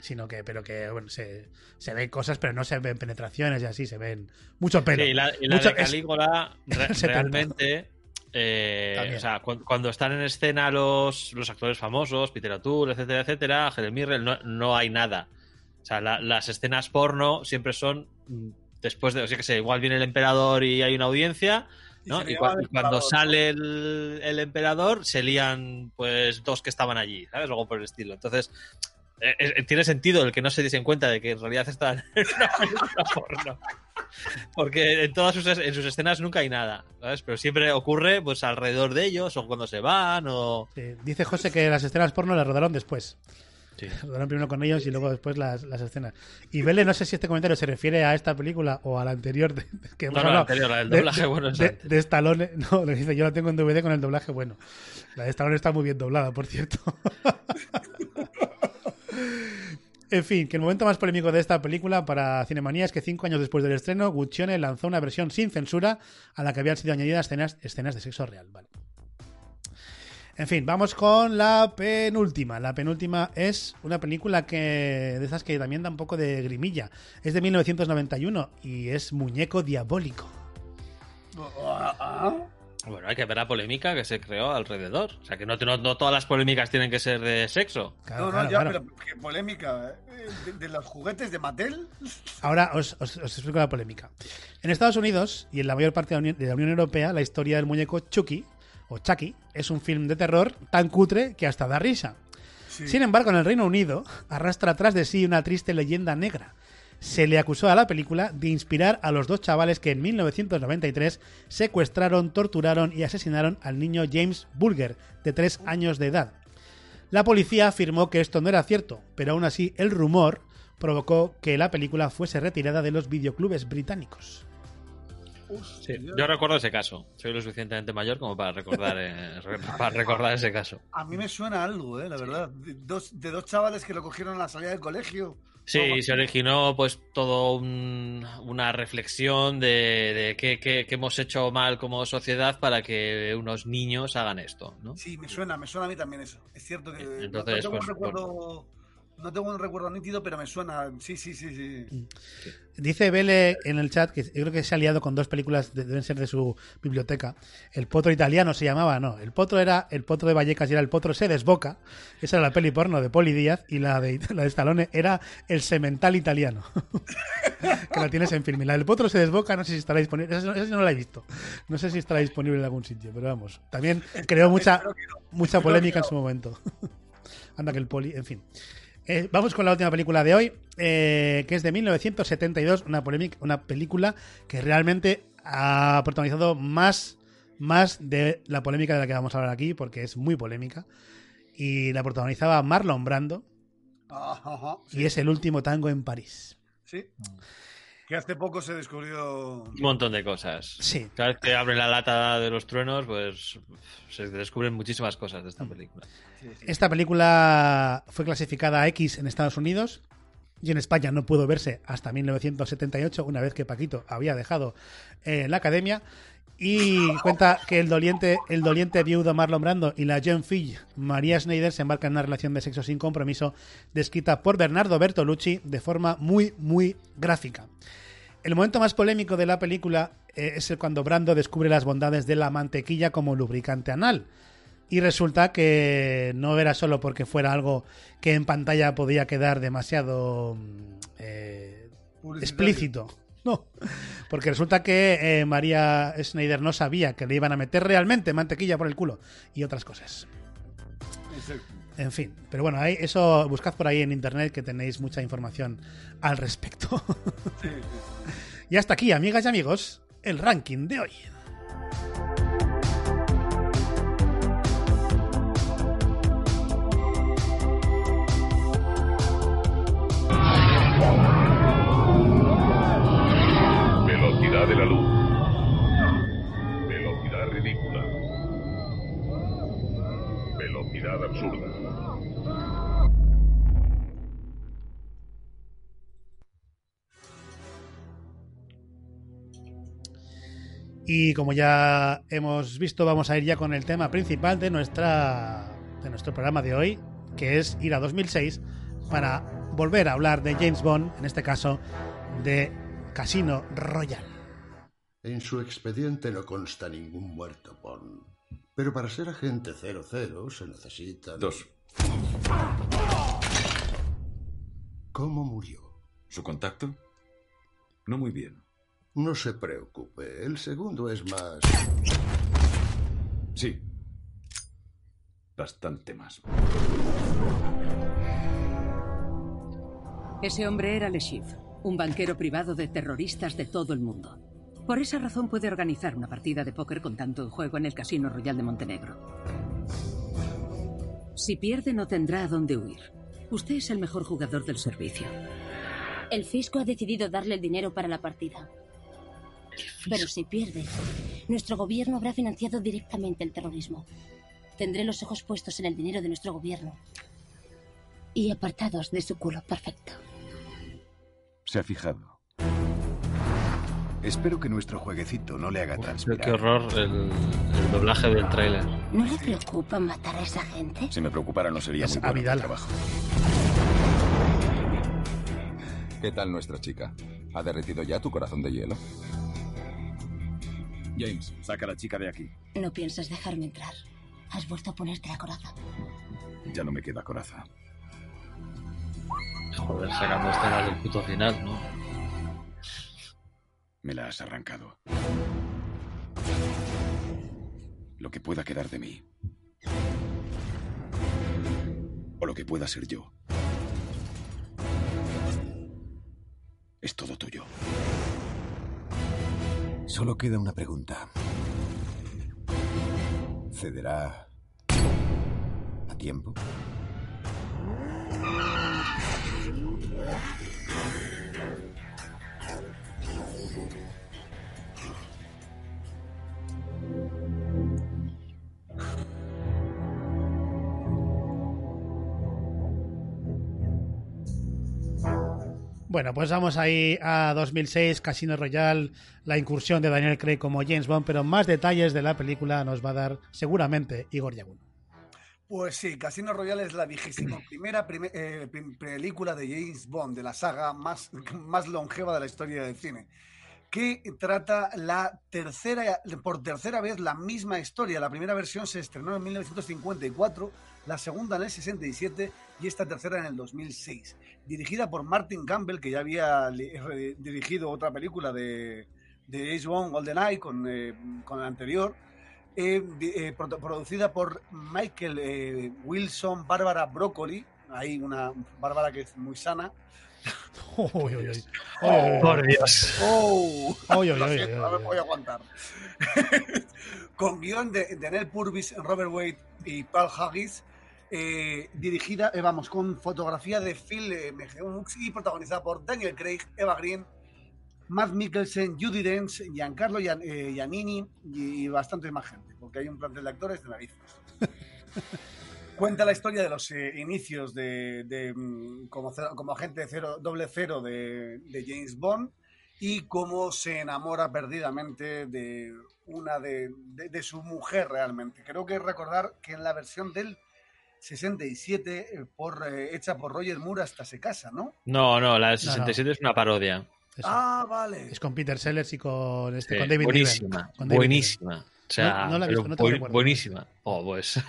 sino que, pero que, bueno, se, se ven cosas, pero no se ven penetraciones y así, se ven mucho pelo. Sí, y la, y la Mucho- de Calígula, re- 70. realmente, eh, o sea, cu- cuando están en escena los, los actores famosos, Peter O'Toole, etcétera, etcétera, Helen Mirren, no, no hay nada. O sea, la- las escenas porno siempre son mm, después de, o sea, que sé, igual viene el emperador y hay una audiencia, ¿no? Y, cua- cuando sale el, el emperador, se lían pues dos que estaban allí, ¿sabes? Algo por el estilo. Entonces, eh, eh, tiene sentido el que no se diesen cuenta de que en realidad están en una película porno. Porque en todas sus, en sus escenas nunca hay nada, ¿sabes? Pero siempre ocurre pues alrededor de ellos, o cuando se van, o... Sí, dice José que las escenas porno las rodaron después. Sí. Primero con ellos y luego después las, las escenas. Y Vele, no sé si este comentario se refiere a esta película o a la anterior de- que No, no, la anterior, la del de- doblaje de, bueno es de, de Stallone. No, le dice, yo la tengo en DVD con el doblaje bueno. La de Stallone está muy bien doblada, por cierto. En fin, que el momento más polémico de esta película para Cinemanía es que cinco años después del estreno, Guccione lanzó una versión sin censura a la que habían sido añadidas escenas, escenas de sexo real. Vale. En fin, vamos con la penúltima. La penúltima es una película que de esas que también da un poco de grimilla. Es de 1991 y es Muñeco Diabólico. Bueno, hay que ver la polémica que se creó alrededor. O sea, que no, no, no todas las polémicas tienen que ser de sexo. Claro, no, no, claro, ya, claro. pero qué polémica. eh, De, de los juguetes de Mattel. Ahora os, os- os explico la polémica. En Estados Unidos y en la mayor parte de la, Unión, de la Unión Europea, la historia del muñeco Chucky, o Chucky, es un film de terror tan cutre que hasta da risa. Sí. Sin embargo, en el Reino Unido arrastra tras de sí una triste leyenda negra. Se le acusó a la película de inspirar a los dos chavales que en 1993 secuestraron, torturaron y asesinaron al niño James Bulger, de 3 años de edad. La policía afirmó que esto no era cierto, pero aún así el rumor provocó que la película fuese retirada de los videoclubes británicos. Sí, yo recuerdo ese caso. Soy lo suficientemente mayor como para recordar, eh, para recordar ese caso. A mí me suena algo, eh, la verdad. De dos, de dos chavales que lo cogieron a la salida del colegio. Sí, se originó pues todo un- una reflexión de, de qué, qué- qué hemos hecho mal como sociedad para que unos niños hagan esto, ¿no? Sí, me suena, me suena a mí también eso. Es cierto que no- Entonces, no, pues, un recuerdo, no tengo un recuerdo nítido, pero me suena. Sí, sí, sí, sí. Dice Vele en el chat que yo creo que se ha liado con dos películas, de- deben ser de su biblioteca. El potro italiano se llamaba, no. El potro era el potro de Vallecas y era el potro se desboca. Esa era la peli porno de Poli Díaz y la de, la de Stallone era el semental italiano. que la tienes en film. La del potro se desboca, no sé si estará disponible. Esa, no la he visto. No sé si estará disponible en algún sitio, pero vamos. También creó mucha, mucha polémica en su momento. Anda que el poli, en fin. Eh, vamos con la última película de hoy, eh, que es de 1972, una, polémica, una película que realmente ha protagonizado más, más de la polémica de la que vamos a hablar aquí, porque es muy polémica. Y la protagonizaba Marlon Brando, Ajá, ajá, y es El último tango en París. sí. Que hace poco se descubrió. Un montón de cosas. Sí. Cada vez que abren la lata de los truenos, pues se descubren muchísimas cosas de esta película. Esta película fue clasificada a X en Estados Unidos y en España no pudo verse hasta 1978, una vez que Paquito había dejado eh, la academia. Y cuenta que el doliente, el doliente viudo Marlon Brando y la jeune fille María Schneider se embarcan en una relación de sexo sin compromiso descrita por Bernardo Bertolucci de forma muy, muy gráfica. El momento más polémico de la película eh, es el cuando Brando descubre las bondades de la mantequilla como lubricante anal. Y resulta que no era solo porque fuera algo que en pantalla podía quedar demasiado mm, eh, explícito. No, porque resulta que eh, María Schneider no sabía que le iban a meter realmente mantequilla por el culo y otras cosas. Exacto. En fin, pero bueno, ahí, eso buscad por ahí en internet que tenéis mucha información al respecto. Sí, sí. y hasta aquí, amigas y amigos, el ranking de hoy. Velocidad de la luz. Velocidad ridícula. Velocidad absurda. Y como ya hemos visto, vamos a ir ya con el tema principal de nuestra de nuestro programa de hoy, que es ir a 2006 para volver a hablar de James Bond, en este caso de Casino Royale. En su expediente no consta ningún muerto, Bond. Pero para ser agente 00 se necesita... Dos. ¿Cómo murió? ¿Su contacto? No muy bien. No se preocupe, el segundo es más... Sí. Bastante más. Ese hombre era Le Chiffre, un banquero privado de terroristas de todo el mundo. Por esa razón puede organizar una partida de póker con tanto en juego en el Casino Royal de Montenegro. Si pierde no tendrá a dónde huir. Usted es el mejor jugador del servicio. El fisco ha decidido darle el dinero para la partida. Pero si pierde, nuestro gobierno habrá financiado directamente el terrorismo. Tendré los ojos puestos en el dinero de nuestro gobierno. Y apartados de su culo perfecto. Se ha fijado. Espero que nuestro jueguecito no le haga transpirar. qué horror el, el doblaje del tráiler. ¿No le preocupa matar a esa gente? Si me preocupara no sería Es muy bueno Abidal. mi trabajo. ¿Qué tal nuestra chica? ¿Ha derretido ya tu corazón de hielo? James, saca a la chica de aquí. No piensas dejarme entrar. Has vuelto a ponerte la coraza. Ya no me queda coraza. Joder, sacando escenas del puto final, ¿no? Me la has arrancado. Lo que pueda quedar de mí. O lo que pueda ser yo. Es todo tuyo. Solo queda una pregunta. ¿Cederá a tiempo? Bueno, pues vamos ahí a 2006, Casino Royale, la incursión de Daniel Craig como James Bond, pero más detalles de la película nos va a dar seguramente Igor Yagun. Pues sí, Casino Royale es la vigésima primera prime- eh, película de James Bond, de la saga más, más longeva de la historia del cine, que trata la tercera, por tercera vez la misma historia. La primera versión se estrenó en 1954, la segunda en el 67 y esta tercera en el 2006. Dirigida por Martin Campbell, que ya había dirigido otra película de, de James Bond, GoldenEye, con, eh, con el anterior. Eh, eh, produ- producida por Michael Wilson, Bárbara Broccoli, hay una Bárbara que es muy sana. Uy, uy, uy. Por Dios. ¡Oh! Voy a aguantar. Con guion de, de Nell Purvis, Robert Wade y Paul Haggis, eh, dirigida, eh, vamos, con fotografía de Phil eh, Mejeux y protagonizada por Daniel Craig, Eva Green, Matt Mikkelsen, Judy Dench, Giancarlo Gian- Giannini y, bastante más gente, porque hay un plantel de actores de narices. Cuenta la historia de los eh, inicios de, de, mm, como, como agente cero, doble cero de, de James Bond y cómo se enamora perdidamente de una de, de- de su mujer realmente. Creo que recordar que en la versión del 67, eh, por, eh, hecha por Roger Moore, hasta se casa, ¿no? No, no, la del No, no. 67 es una parodia. Eso. Ah, vale. Es con Peter Sellers y con, este, Sí, con David buenísima, Niven. Con David buenísima. O sea, No- no la he visto, no tengo buen- recuerdo. buenísima. Oh, pues.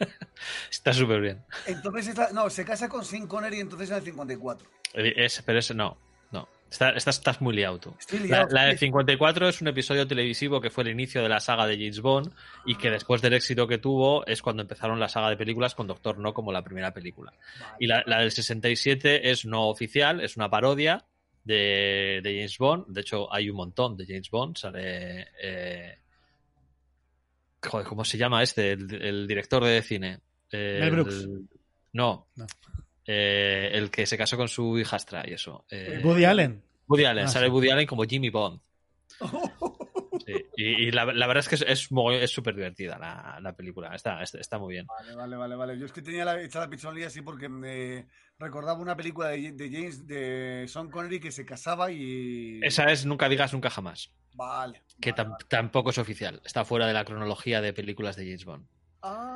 Está súper bien. Entonces, no, se casa con Sean Connery entonces en el 54. Eh, Es, pero ese no. Estás, estás muy liado tú. Estoy La, liado. la del 54 es un episodio televisivo que fue el inicio de la saga de James Bond y que después del éxito que tuvo es cuando empezaron la saga de películas con Doctor No como la primera película. Y la, la del 67 es no oficial, es una parodia de, de James Bond. De hecho, hay un montón de James Bond. Sale. eh, joder, ¿cómo se llama este? El, el director de cine. Eh, Mel Brooks. el- no. No. Eh, el que se casó con su hijastra y eso. Eh, Woody Allen. Woody Allen, Ah, sale sí. Woody Allen como Jimmy Bond. Sí, Y, y la, la verdad es que es- es mogollón- es súper divertida la, la película. Está, está, está muy bien. Vale, vale, vale, vale. Yo es que tenía la, hecha la pichonía así porque me recordaba una película de, de James, de Sean Connery que se casaba y... Esa es Nunca digas nunca jamás. Vale. Que vale, tam- vale. tampoco es oficial. Está fuera de la cronología de películas de James Bond. Ah,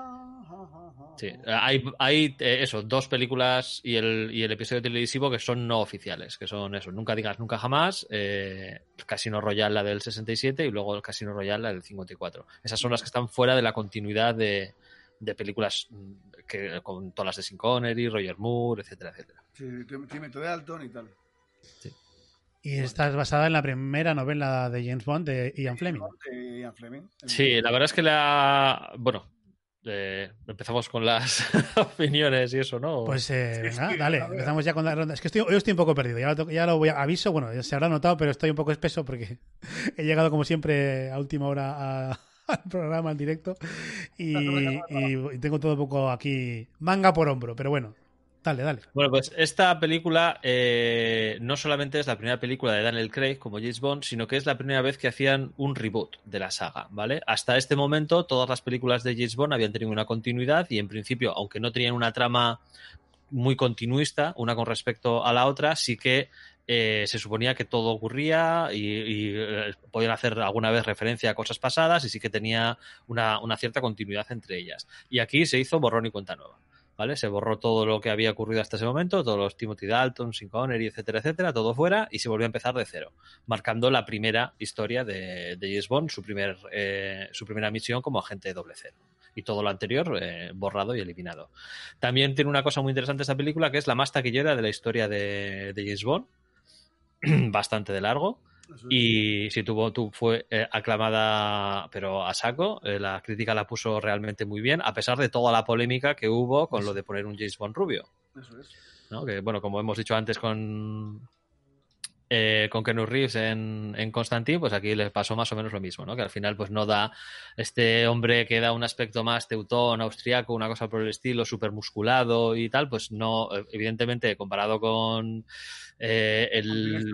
Sí. Hay, hay eh, eso, dos películas y el, y el episodio televisivo que son no oficiales, que son eso, Nunca digas nunca jamás, eh, Casino Royale la del 67 y luego el Casino Royale la del 54. Esas son las que están fuera de la continuidad de, de películas mm, que, con todas las de Sean Connery, Roger Moore, etcétera, etcétera. Sí, de Alton y tal. Y esta es basada en la primera novela de James Bond de Ian Fleming. De Ian Fleming. Sí, la verdad es que la... Bueno, eh, empezamos con las opiniones y eso, ¿no? Pues eh, Sí, venga, sí, dale, empezamos ya con la ronda. Es que estoy, hoy estoy un poco perdido, ya lo, ya lo voy a aviso, bueno, ya se habrá notado, pero estoy un poco espeso porque he llegado como siempre a última hora a- al programa, al directo, y, y- y tengo todo un poco aquí manga por hombro, pero bueno, dale, dale. Bueno, pues esta película eh, no solamente es la primera película de Daniel Craig como James Bond, sino que es la primera vez que hacían un reboot de la saga, ¿vale? Hasta este momento todas las películas de James Bond habían tenido una continuidad y en principio, aunque no tenían una trama muy continuista, una con respecto a la otra, sí que eh, se suponía que todo ocurría y, eh, podían hacer alguna vez referencia a cosas pasadas y sí que tenía una, una cierta continuidad entre ellas. Y aquí se hizo borrón y cuenta nueva. ¿Vale? Se borró todo lo que había ocurrido hasta ese momento, todos los Timothy Dalton, Sean Connery, etcétera, etcétera, todo fuera y se volvió a empezar de cero, marcando la primera historia de, de James Bond, su, primer, eh, su primera misión como agente doble cero. Y todo lo anterior eh, borrado y eliminado. También tiene una cosa muy interesante esta película, que es la más taquillera de la historia de, de James Bond, bastante de largo. Y sí, tuvo, tu, fue eh, aclamada, pero a saco. Eh, la crítica la puso realmente muy bien, a pesar de toda la polémica que hubo con lo de poner un James Bond rubio. Eso es. ¿no? Que, bueno, como hemos dicho antes con, eh, con Keanu Reeves en, en Constantine, pues aquí le pasó más o menos lo mismo, ¿no? Que al final pues no da este hombre que da un aspecto más teutón, austriaco, una cosa por el estilo, súper musculado y tal, pues no, eh, evidentemente comparado con eh, el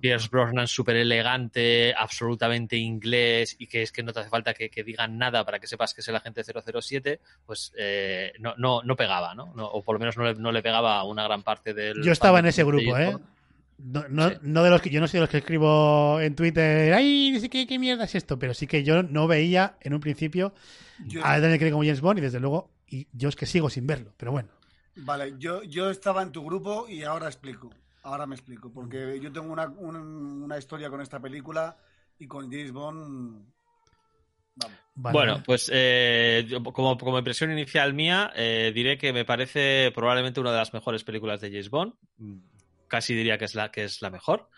Pierce Brosnan. Súper elegante, absolutamente inglés y que es que no te hace falta que, que digan nada para que sepas que es el agente 007, pues eh, no, no, no pegaba, ¿no? No- O por lo menos no le, no le pegaba a una gran parte del... Yo estaba en ese grupo, ¿eh? No, no, Sí. no de los que yo no soy de los que escribo en Twitter, ay, no sé qué, qué mierda es esto, pero sí que yo no veía en un principio Yo- a Daniel Craig como James Bond y desde luego, y yo es que sigo sin verlo, pero bueno. Vale, yo, yo estaba en tu grupo y ahora explico. Ahora me explico, porque yo tengo una, un- una historia con esta película y con James Bond. Vale, bueno, pues eh, como, como impresión inicial mía, eh, diré que me parece probablemente una de las mejores películas de James Bond. Casi diría que es la, que es la mejor.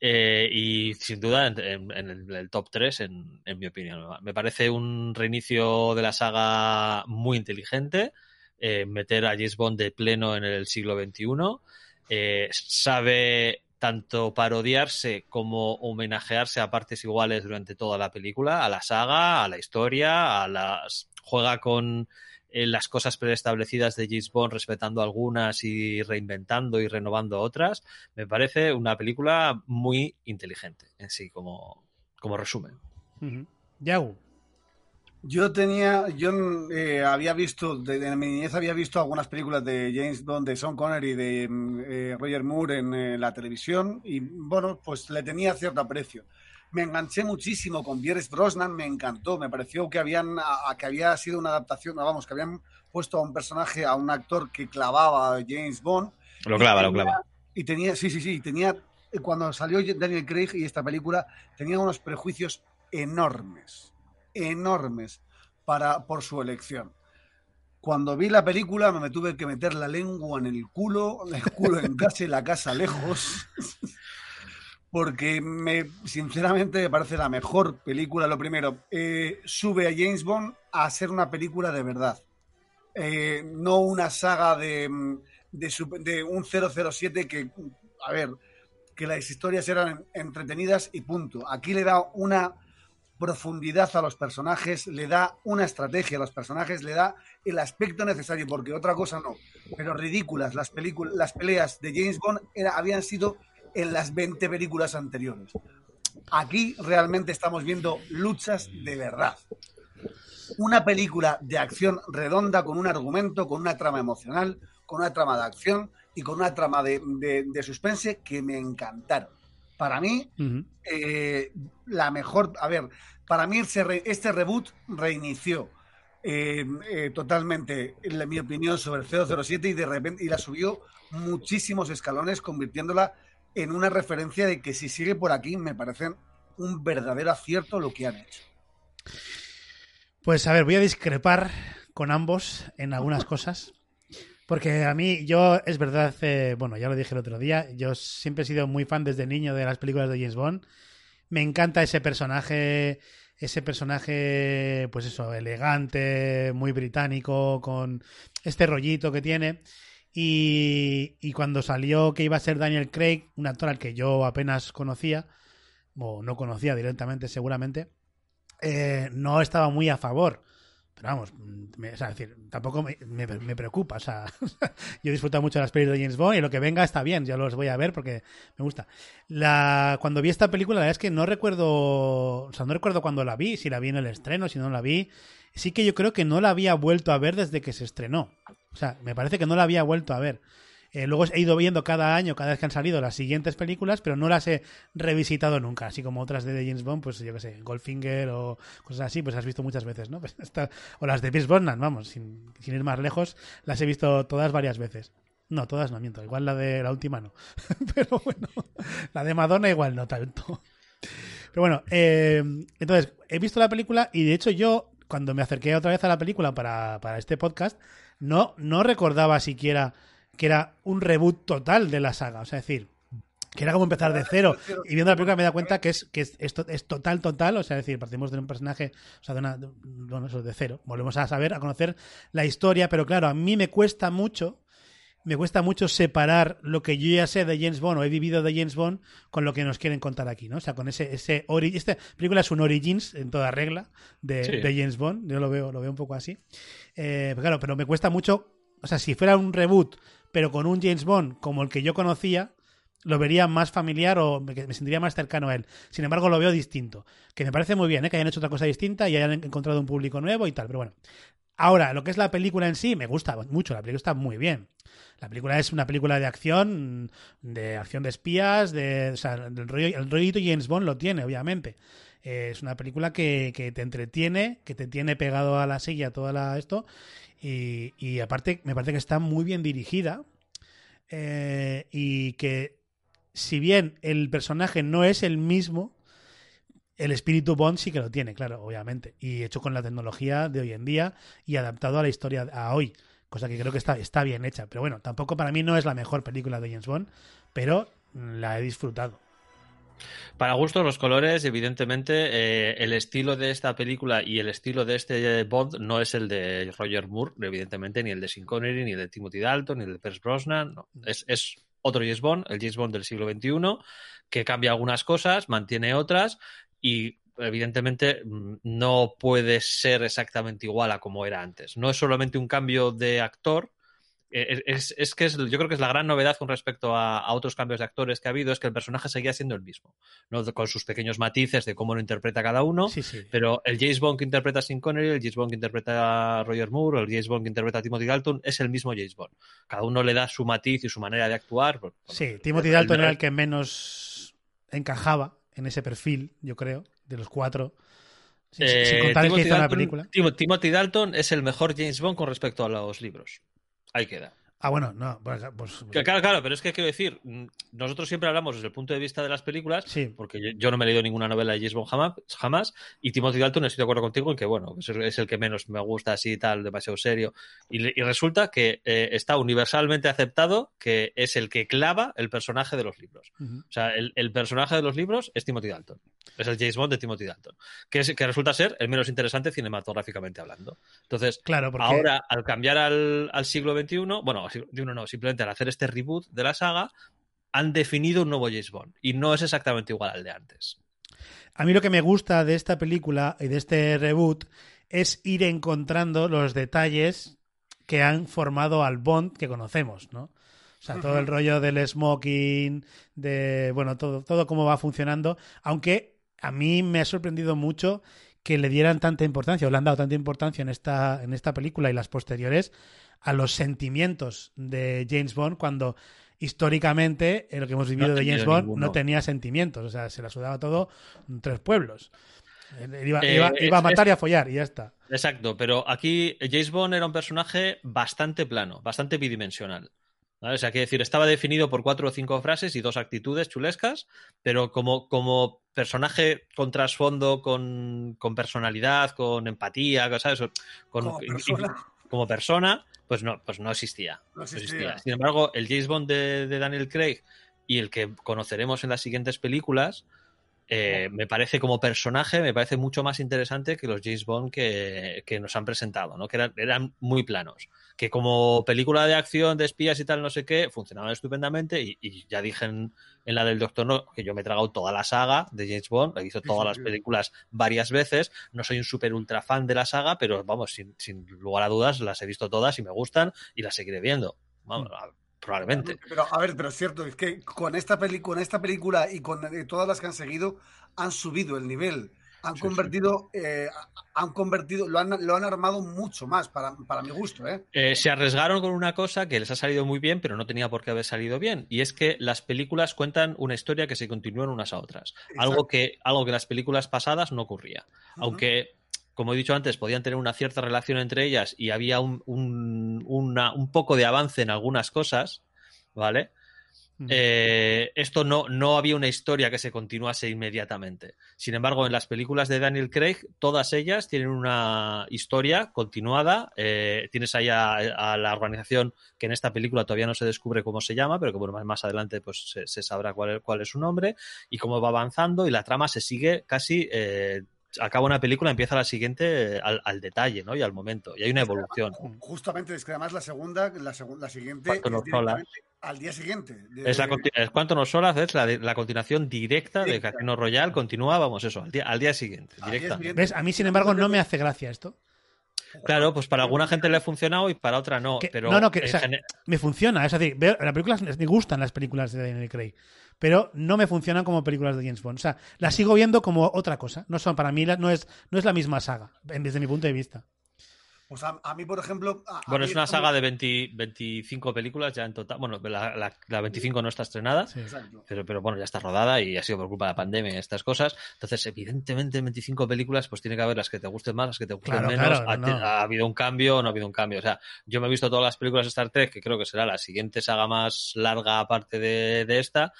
Eh, y sin duda en, el top 3, en, en mi opinión. Me parece un reinicio de la saga muy inteligente. eh, meter a James Bond de pleno en el siglo XXI. eh, sabe tanto parodiarse como homenajearse a partes iguales durante toda la película, a la saga, a la historia, a las juega con eh, las cosas preestablecidas de James Bond, respetando algunas y reinventando y renovando otras, me parece una película muy inteligente, en sí, como, como resumen. Yagu. Yo tenía, yo eh, había visto, de, en mi niñez había visto algunas películas de James Bond, de Sean Connery, de mm, eh, Roger Moore en eh, la televisión y bueno, pues le tenía cierto aprecio. Me enganché muchísimo con Pierce Brosnan, me encantó, me pareció que habían, a- a que había sido una adaptación, vamos, que habían puesto a un personaje, a un actor que clavaba a James Bond. Lo clava, lo clava. Y tenía, sí, sí, sí, tenía, cuando salió Daniel Craig y esta película, tenía unos prejuicios enormes, enormes para, por su elección. Cuando vi la película me tuve que meter la lengua en el culo, el culo en casa y la casa lejos, porque me, sinceramente me parece la mejor película. Lo primero, eh, sube a James Bond a ser una película de verdad, Eh, no una saga de, de, de un 007 que, a ver, que las historias eran entretenidas y punto. Aquí le da una profundidad a los personajes, le da una estrategia a los personajes, le da el aspecto necesario, porque otra cosa no. Pero ridículas las películas, las peleas de James Bond habían sido en las 20 películas anteriores. Aquí realmente estamos viendo luchas de verdad. Una película de acción redonda con un argumento, con una trama emocional, con una trama de acción y con una trama de, de- de suspense que me encantaron. Para mí, eh, la mejor. A ver, para mí este reboot reinició eh, eh, totalmente, en mi opinión, sobre el 007 y de repente y la subió muchísimos escalones, convirtiéndola en una referencia de que si sigue por aquí, me parecen un verdadero acierto lo que han hecho. Pues a ver, voy a discrepar con ambos en algunas cosas. Porque a mí, yo, es verdad, eh, bueno, ya lo dije el otro día, yo siempre he sido muy fan desde niño de las películas de James Bond. Me encanta ese personaje, ese personaje, pues eso, elegante, muy británico, con este rollito que tiene. Y, cuando salió que iba a ser Daniel Craig, un actor al que yo apenas conocía, o no conocía directamente seguramente, eh, no estaba muy a favor. Pero vamos, me- o sea, tampoco me, me- me preocupa. O sea, yo he disfrutado mucho de las películas de James Bond y lo que venga está bien, ya los voy a ver porque me gusta. La, cuando vi esta película, la verdad es que no recuerdo, o sea, no recuerdo cuando la vi, si la vi en el estreno, si no la vi. Sí que yo creo que no la había vuelto a ver desde que se estrenó. O sea, me parece que no la había vuelto a ver. Eh, luego he ido viendo cada año, cada vez que han salido las siguientes películas, pero no las he revisitado nunca. Así como otras de James Bond, pues yo qué sé, Goldfinger o cosas así, pues has visto muchas veces, ¿no? Pues o las de Pierce Brosnan, vamos, sin, sin ir más lejos, las he visto todas varias veces. No, todas no miento, igual la de la última no. pero bueno, la de Madonna igual no tanto. Pero bueno, eh, entonces, he visto la película y de hecho yo, cuando me acerqué otra vez a la película para, para este podcast, no, no recordaba siquiera que era un reboot total de la saga. O sea, es decir, que era como empezar de cero. Y viendo la película me da cuenta que es que es, es es total, total. O sea, es decir, partimos de un personaje, o sea, de una, bueno, de cero. Volvemos a saber, a conocer la historia, pero claro, a mí me cuesta mucho. Me cuesta mucho separar lo que yo ya sé de James Bond o he vivido de James Bond con lo que nos quieren contar aquí, ¿no? O sea, con ese, ese ori- esta película es un origins en toda regla de, Sí. de James Bond. Yo lo veo, lo veo un poco así. Eh, claro, pero me cuesta mucho. O sea, si fuera un reboot, pero con un James Bond como el que yo conocía, lo vería más familiar o me, me sentiría más cercano a él. Sin embargo, lo veo distinto. Que me parece muy bien, ¿eh? que hayan hecho otra cosa distinta y hayan encontrado un público nuevo y tal. Pero bueno. Ahora, lo que es la película en sí, me gusta mucho. La película está muy bien. La película es una película de acción, de acción de espías, de, o sea, el, rollo, rollito James Bond lo tiene, obviamente. Eh, es una película que, te entretiene, que te tiene pegado a la silla toda la, esto. Y, y aparte, me parece que está muy bien dirigida. eh, y que, si bien el personaje no es el mismo, el espíritu Bond sí que lo tiene, claro, obviamente. Y hecho con la tecnología de hoy en día y adaptado a la historia a hoy. Cosa que creo que está, está bien hecha. Pero bueno, tampoco para mí no es la mejor película de James Bond, pero la he disfrutado. Para gustos los colores, evidentemente, eh, el estilo de esta película y el estilo de este Bond no es el de Roger Moore, evidentemente, ni el de Sean Connery, ni el de Timothy Dalton, ni el de Pierce Brosnan. no. Es, es otro James Bond, el James Bond del siglo XXI, que cambia algunas cosas, mantiene otras y evidentemente mm, no puede ser exactamente igual a como era antes. No es solamente un cambio de actor, eh, es, es que es, yo creo que es la gran novedad con respecto a, a, otros cambios de actores que ha habido, es que el personaje seguía siendo el mismo, ¿no? con sus pequeños matices de cómo lo interpreta cada uno, Sí, sí. pero el James Bond que interpreta a Sean Connery, el James Bond que interpreta a Roger Moore, el James Bond que interpreta a Timothy Dalton, es el mismo James Bond. Cada uno le da su matiz y su manera de actuar. Sí, Timothy Dalton el- era el que menos encajaba en ese perfil, yo creo, de los cuatro. Sin, sin Eh, contar el que hizo la película. Tim- Timothy Dalton es el mejor James Bond con respecto a los libros. Ahí queda. Ah, bueno, no, pues, pues- Que Claro, claro, pero es que quiero decir, mm, nosotros siempre hablamos desde el punto de vista de las películas, Sí. porque yo, yo no me he leído ninguna novela de James Bond jamás, jamás, y Timothy Dalton estoy de acuerdo contigo en que, bueno, es el, es el que menos me gusta así tal, demasiado serio. Y, y resulta que eh, está universalmente aceptado que es el que clava el personaje de los libros. O sea, el, el personaje de los libros es Timothy Dalton. Es el James Bond de Timothy Dalton. Que, es, que resulta ser el menos interesante cinematográficamente hablando. Entonces, Claro, porque ahora, al cambiar al, al siglo XXI, bueno, siglo XXI no, simplemente al hacer este reboot de la saga, han definido un nuevo James Bond. Y no es exactamente igual al de antes. a mí lo que me gusta de esta película y de este reboot es ir encontrando los detalles que han formado al Bond que conocemos, ¿no? O sea, todo el rollo del smoking, de, bueno, todo, todo cómo va funcionando, aunque a mí me ha sorprendido mucho que le dieran tanta importancia, o le han dado tanta importancia en esta, en esta película y las posteriores, a los sentimientos de James Bond cuando históricamente en lo que hemos vivido ha de James Bond ninguno. no tenía sentimientos, o sea, se la sudaba todo en tres pueblos. Iba, Eh, iba- iba a matar es- y a follar y ya está. Exacto, pero aquí James Bond era un personaje bastante plano, bastante bidimensional. ¿vale? O sea, quiero decir, estaba definido por cuatro o cinco frases y dos actitudes chulescas, pero como, como personaje con trasfondo, con, con personalidad, con empatía, ¿sabes? Con, Como persona. como persona, pues no, pues no existía. No no existía. existía. Sin embargo, el James Bond de, de Daniel Craig y el que conoceremos en las siguientes películas, eh, me parece como personaje, me parece mucho más interesante que los James Bond que, que nos han presentado, ¿no? Que eran, eran muy planos. Que como película de acción, de espías y tal, no sé qué, funcionaban estupendamente. Y, y ya dije en, en la del Doctor No que yo me he tragado toda la saga de James Bond, he visto todas las películas varias veces. No soy un super ultra fan de la saga, pero vamos, sin, sin lugar a dudas, las he visto todas y me gustan y las seguiré viendo. Vamos, probablemente. Pero, a ver, pero es cierto, es que con esta, peli con esta película y con eh, todas las que han seguido, han subido el nivel. Han Sí, convertido, eh, han convertido, lo han, lo han armado mucho más para, para mi gusto, ¿eh? Eh, se arriesgaron con una cosa que les ha salido muy bien, pero no tenía por qué haber salido bien. Y es que las películas cuentan una historia que se continúan unas a otras. Algo que, algo que las películas pasadas no ocurría. Aunque, como he dicho antes, podían tener una cierta relación entre ellas y había un, un, una- un poco de avance en algunas cosas, ¿vale? Eh, esto no, no había una historia que se continuase inmediatamente. Sin embargo, en las películas de Daniel Craig, todas ellas tienen una historia continuada. Eh, tienes ahí a, a la organización que en esta película todavía no se descubre cómo se llama, pero que bueno, más, más adelante pues, se, se sabrá cuál es, cuál es su nombre y cómo va avanzando y la trama se sigue casi... eh, acaba una película, empieza la siguiente eh, al, al detalle ¿no? y al momento. Y hay una evolución. Ju- Justamente, es que además la segunda, la, segun- la siguiente Cuánto es nos sola. directamente al día siguiente. De- Es la conti- es cuánto nos solas es la, de- la continuación directa de. Casino Royale, continúa, vamos, eso, al día, al día siguiente, al día directa. siguiente. ¿Ves? A mí, sin embargo, no me hace gracia esto. Claro, pues para alguna gente le ha funcionado y para otra no, Que- pero no, no, que, en o sea, gene- me funciona. Es decir, veo, las películas, me gustan las películas de Daniel Craig, pero no me funcionan como películas de James Bond. O sea, las sigo viendo como otra cosa. No son, para mí, no es, no es la misma saga, desde mi punto de vista. Pues a, a mí, por ejemplo. a- a bueno, mí es una saga de 20 25 películas ya en total. Bueno, la, la- la 25 no está estrenada, Sí. Exacto. pero, pero bueno, ya está rodada y ha sido por culpa de la pandemia y estas cosas. Entonces, evidentemente, en 25 películas, pues tiene que haber las que te gusten más, las que te gusten Claro, menos. claro, ha, no, no. ha habido un cambio o no ha habido un cambio. O sea, yo me he visto todas las películas de Star Trek, que creo que será la siguiente saga más larga aparte de, de esta.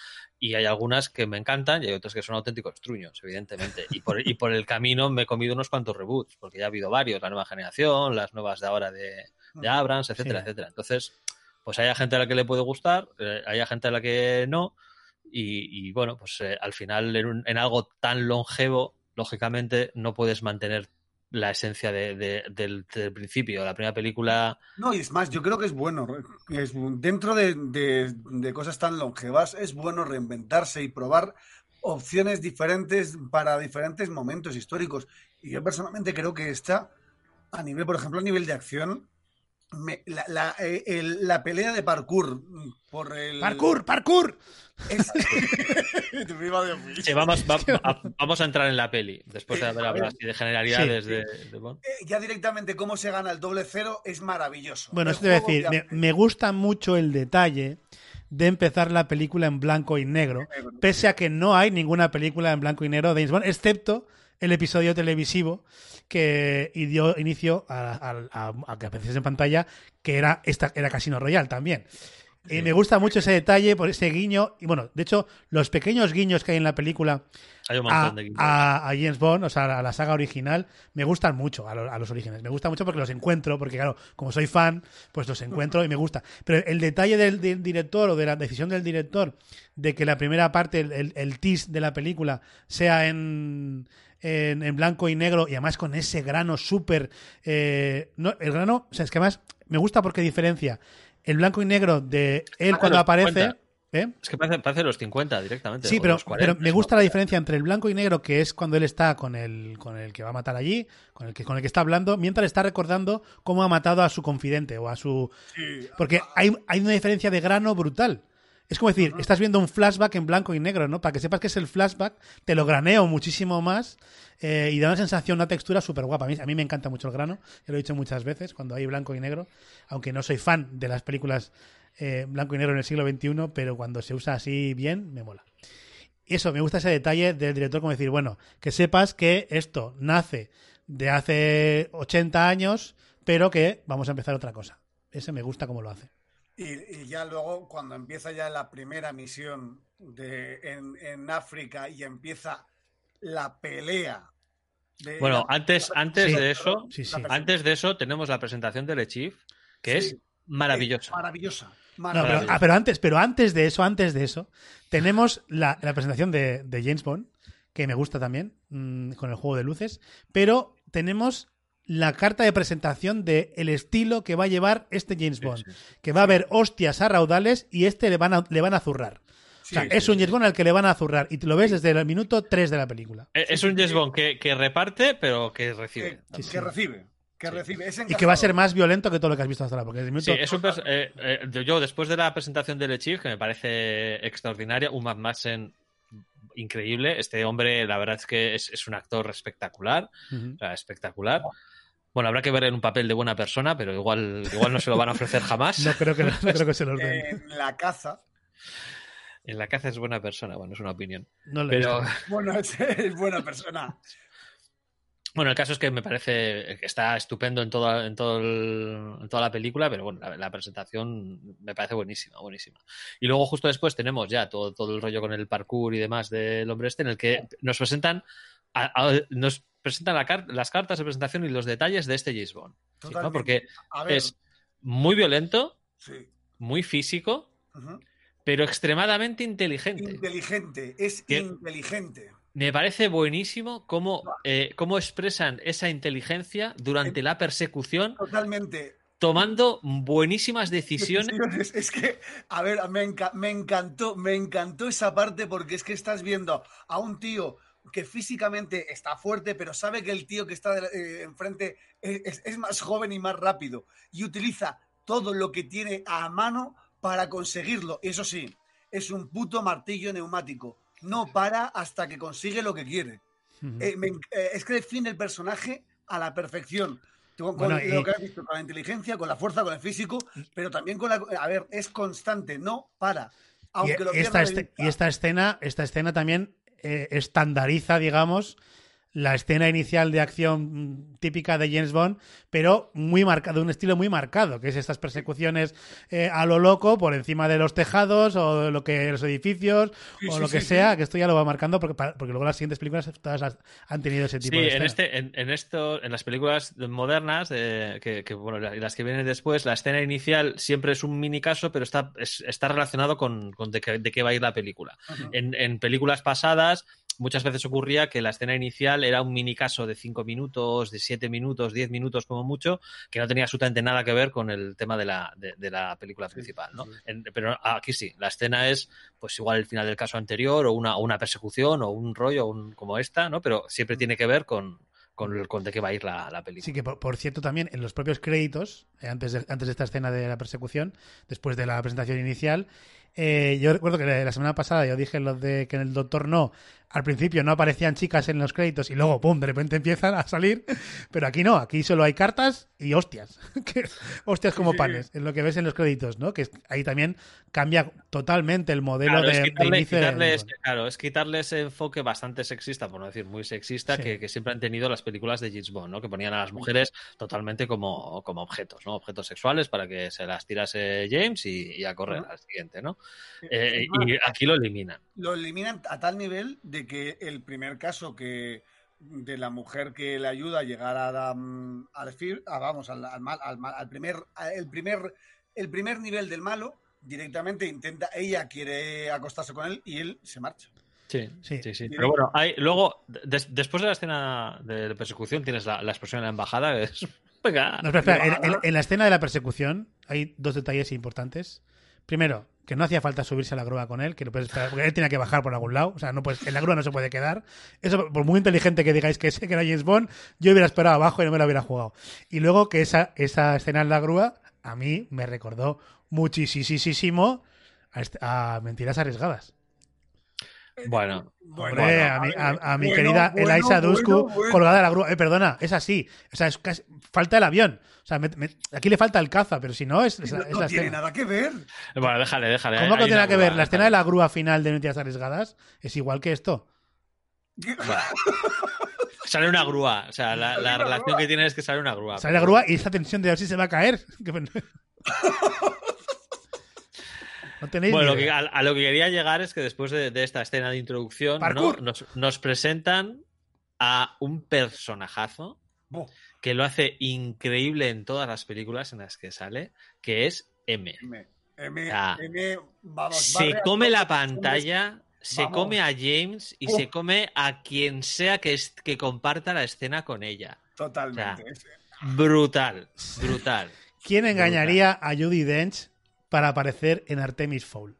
Y hay algunas que me encantan y hay otras que son auténticos truños, evidentemente. Y por, y por el camino me he comido unos cuantos reboots, porque ya ha habido varios, la nueva generación, las nuevas de ahora de, de Abrams, etcétera, Sí. etcétera. Entonces, pues hay gente a la que le puede gustar, eh, hay gente a la que no, y, y, bueno, pues eh, al final en, un- en algo tan longevo, lógicamente, no puedes mantener la esencia de- de- del, principio. La primera película, No, y es más, yo creo que es bueno. Es, dentro de, de- de cosas tan longevas, es bueno reinventarse y probar opciones diferentes para diferentes momentos históricos. Y yo personalmente creo que esta, a nivel, por ejemplo, a nivel de acción, me- la, la, eh, el- la pelea de parkour mm, por el... ¡Parkour! ¡Parkour! Es... Sí, vamos, va- a- vamos a entrar en la peli, después de haber hablado así de generalidades Sí. de, de Bond. Eh, ya directamente cómo se gana el doble cero es maravilloso. Bueno, eso te voy a juego decir, ya- me, me gusta mucho el detalle de empezar la película en blanco y negro, pese a que no hay ninguna película en blanco y negro de James Bond, excepto el episodio televisivo que y dio inicio a, a- a- a que apareciese en pantalla, que era, esta, era Casino Royale también. Y me gusta mucho ese detalle, por ese guiño, y bueno, de hecho, los pequeños guiños que hay en la película Hay un a, de a- a James Bond, o sea, a la saga original, me gustan mucho, a, lo- a los orígenes. Me gusta mucho porque los encuentro, porque claro, como soy fan, pues los encuentro y me gusta. Pero el detalle del, del director o de la decisión del director de que la primera parte, el, el, el tease de la película, sea en, en, en blanco y negro y además con ese grano súper... eh, no, el grano, o sea, es que además me gusta porque diferencia el blanco y negro de él Ah, cuando aparece... 50. ¿eh? Es que parece, parece los 50 directamente. Sí, pero, los 40, pero me gusta la diferencia entre el blanco y negro, que es cuando él está con el, con el que va a matar allí, con el que, con el que está hablando, mientras está recordando cómo ha matado a su confidente o a su... Porque hay, hay una diferencia de grano brutal. Es como decir, estás viendo un flashback en blanco y negro, ¿no? Para que sepas que es el flashback, te lo graneo muchísimo más eh, y da una sensación, una textura súper guapa. A mí, a mí me encanta mucho el grano, ya lo he dicho muchas veces, cuando hay blanco y negro, aunque no soy fan de las películas eh, blanco y negro en el siglo XXI, pero cuando se usa así bien, me mola. Y eso, me gusta ese detalle del director, como decir, bueno, que sepas que esto nace de hace 80 años, pero que vamos a empezar otra cosa. Ese me gusta cómo lo hace. Y, y ya luego, cuando empieza ya la primera misión de, en, en África y empieza la pelea. de- Bueno, la- antes, antes Sí. de eso, Sí, sí. antes de eso tenemos la presentación del Chief, que Sí. es maravillosa. Maravillosa. No, pero, maravillosa. ah, pero antes, pero antes de eso, antes de eso, tenemos la, la presentación de, de James Bond, que me gusta también, mm, con el juego de luces, pero tenemos la carta de presentación de el estilo que va a llevar este James Bond, que va a haber hostias a raudales y este le van a, le van a zurrar. o sea, Sí, es un James Bond al que le van a zurrar y te lo ves desde el minuto 3 de la película. Eh, Es un James Bond que, que reparte, pero que recibe. que, que recibe. Que recibe. Es Y que va a ser más violento que todo lo que has visto hasta ahora. Porque Sí, es un eh, eh, yo después de la presentación del Chief, que me parece extraordinaria, un Mad Madsen increíble. Este hombre, la verdad es que es, es un actor espectacular, o sea, espectacular. Bueno, habrá que ver en un papel de buena persona, pero igual, igual no se lo van a ofrecer jamás. No creo que, no creo que se los den. En la caza. En la caza es buena persona, bueno, es una opinión. No le Pero. Bueno, es, es buena persona. Bueno, el caso es que me parece que está estupendo en toda, en todo el- en toda la película, pero bueno, la, la presentación me parece buenísima, buenísima. Y luego justo después tenemos ya todo, todo el rollo con el parkour y demás del hombre este, en el que nos presentan a- a- nos presentan la car- las cartas de presentación y los detalles de este James Bond. Porque es muy violento, Sí. muy físico, pero extremadamente inteligente. Inteligente. Es inteligente. Me parece buenísimo cómo, eh, cómo expresan esa inteligencia durante la persecución, Totalmente. tomando buenísimas decisiones. Decisiones. Es que, a ver, me, enca- me encantó, me encantó esa parte porque es que estás viendo a un tío que físicamente está fuerte, pero sabe que el tío que está eh, enfrente es, es- más joven y más rápido y utiliza todo lo que tiene a mano para conseguirlo. Eso sí, es un puto martillo neumático. No para hasta que consigue lo que quiere. Eh, me eh, es que define el personaje a la perfección. Con, con Bueno, y- lo que has visto, con la inteligencia, con la fuerza, con el físico, pero también con la. A ver, es constante, no para. Aunque y, lo esta, este- y esta escena, esta escena también eh, estandariza, digamos, la escena inicial de acción mm, típica de James Bond, pero muy marcado, de un estilo muy marcado, que es estas persecuciones eh, a lo loco por encima de los tejados o lo que los edificios Sí, o sí, lo que sí, sea, que esto ya lo va marcando porque, porque luego las siguientes películas todas las- han tenido ese tipo Sí, de en, escena. este, en, en esto, en las películas modernas, eh, que, que, bueno, las que vienen después, la escena inicial siempre es un mini caso, pero está, es- está relacionado con, con de, qué, de qué va a ir la película. En, en películas pasadas muchas veces ocurría que la escena inicial era un mini caso de 5 minutos, de 7 minutos, 10 minutos como mucho, que no tenía absolutamente nada que ver con el tema de la, de, de la película principal, ¿no? En- pero aquí sí, la escena es pues igual el final del caso anterior o una, o una persecución o un rollo un- como esta, ¿no? Pero siempre tiene que ver con, con de qué va a ir la, la película. Sí, que por, por cierto también en los propios créditos, eh, antes de, antes de esta escena de la persecución, después de la presentación inicial, eh, yo recuerdo que la semana pasada yo dije lo de que en el Doctor No, al principio no aparecían chicas en los créditos y luego, ¡pum!, de repente empiezan a salir, pero aquí no, aquí solo hay cartas y hostias, que- hostias como sí. panes, es lo que ves en los créditos, ¿no? Que es- ahí también cambia totalmente el modelo Claro, de, es de quitarle, inicio de- ese- claro, es quitarle ese enfoque bastante sexista, por no decir muy sexista, Sí. que, que siempre han tenido las películas de James Bond, ¿no? Que ponían a las mujeres totalmente como, como objetos, ¿no? Objetos sexuales para que se las tirase James y, y a correr al siguiente, ¿no? Eh, y aquí lo eliminan. Lo eliminan a tal nivel de que el primer caso que de la mujer que le ayuda a llegar a, al, a, vamos al, al mal, al mal- al primer a- el primer el primer nivel del malo directamente intenta ella quiere acostarse con él y él se marcha Sí, Sí. sí, sí. Pero bueno, hay, luego, des- después de la escena de persecución, tienes la, la explosión en la embajada, que es. Venga. No, espera, espera, en, en- en la escena de la persecución hay dos detalles importantes. Primero, que no hacía falta subirse a la grúa con él, que esperar, porque él tenía que bajar por algún lado. O sea, no puedes, en la grúa no se puede quedar. Eso, por muy inteligente que digáis que ese que era James Bond, yo hubiera esperado abajo y no me la hubiera jugado. Y luego que esa, esa escena en la grúa a mí me recordó muchísimo a, este- a Mentiras Arriesgadas. Bueno, Bueno, Hombre, bueno, a mi, a, a mi bueno, querida bueno, Eliza Dusku bueno, bueno. colgada de la grúa. Eh, perdona, es así. O sea, es casi- falta el avión. O sea, me- me- aquí le falta el caza, pero si no, es, es la- no, es no la tiene escena. nada que ver bueno, déjale, déjale. ¿Cómo que tiene una que ver? La escena de la grúa final de Mentiras Arriesgadas es igual que esto. Sale una grúa. O sea, la, la relación que tiene es que sale una grúa. Sale la grúa y esa tensión de ver si se va a caer. Que- No tenéis Bueno, que- a, a lo que quería llegar es que después de, de esta escena de introducción nos, nos presentan a un personajazo que lo hace increíble en todas las películas en las que sale, que es M. M, M. M, vamos, Se come la pantalla, se Vamos. come a James y se come a quien sea que, es- que comparta la escena con ella. totalmente O Brutal, brutal. ¿Quién engañaría a Judy Dench para aparecer en Artemis Fowl?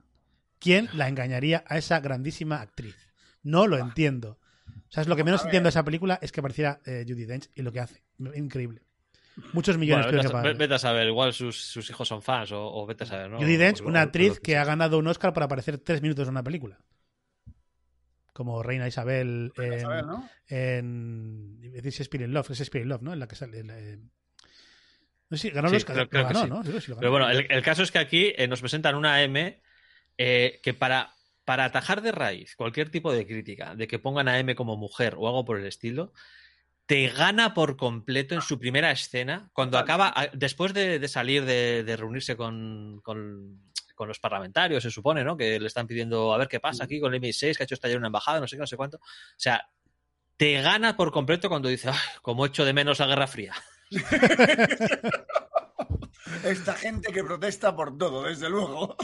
¿Quién la engañaría a esa grandísima actriz? No lo entiendo. O sea, es lo que menos entiendo de esa película es que apareciera eh, Judy Dench y lo que hace. Increíble. Muchos millones Bueno, vete, a, vete a saber, igual sus, sus hijos son fans o, o vete a saber, ¿no? Judy Dench, una actriz que que ha ganado un Oscar por aparecer tres minutos en una película. Como Reina Isabel en, Isabel, ¿no? en Shakespeare in Love, es Shakespeare in Love, ¿no? En la que sale. en la- en- no sé si ganó el Sí, creo- que ganó, sí. ¿no? Creo que sí Pero bueno, el, el caso es que aquí eh, nos presentan una M eh, que para, para atajar de raíz cualquier tipo de crítica, de que pongan a M como mujer o algo por el estilo, te gana por completo en su primera escena, cuando acaba, después de, de salir de, de reunirse con, con- con los parlamentarios, se supone, ¿no? Que le están pidiendo a ver qué pasa aquí con el MI6, que ha hecho estallar una embajada, no sé qué, no sé cuánto. O sea, te gana por completo cuando dice, "Ay, como echo de menos la Guerra Fría. Esta gente que protesta por todo, desde luego.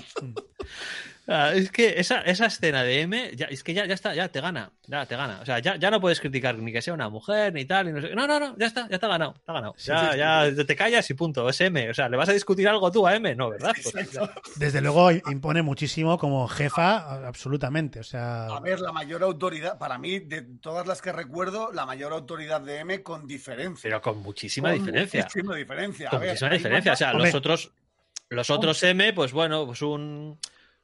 Ah, es que esa, esa escena de M, ya, es que ya, ya está, ya te gana, ya te gana. O sea, ya, ya no puedes criticar ni que sea una mujer ni tal. no, sé- no, no, no, ya está, ya te ha ganado, te ha ganado. Sí, ya, sí, ya te callas y punto, es M. O sea, ¿le vas a discutir algo tú a M? No, ¿verdad? Pues. Desde luego impone muchísimo como jefa, absolutamente. O sea, A ver, la mayor autoridad, para mí, de todas las que recuerdo, la mayor autoridad de M con diferencia. pero con muchísima Con diferencia. Muchísima diferencia. A Con ver, muchísima diferencia. O sea, Hombre. los otros, los otros M, pues bueno, pues un,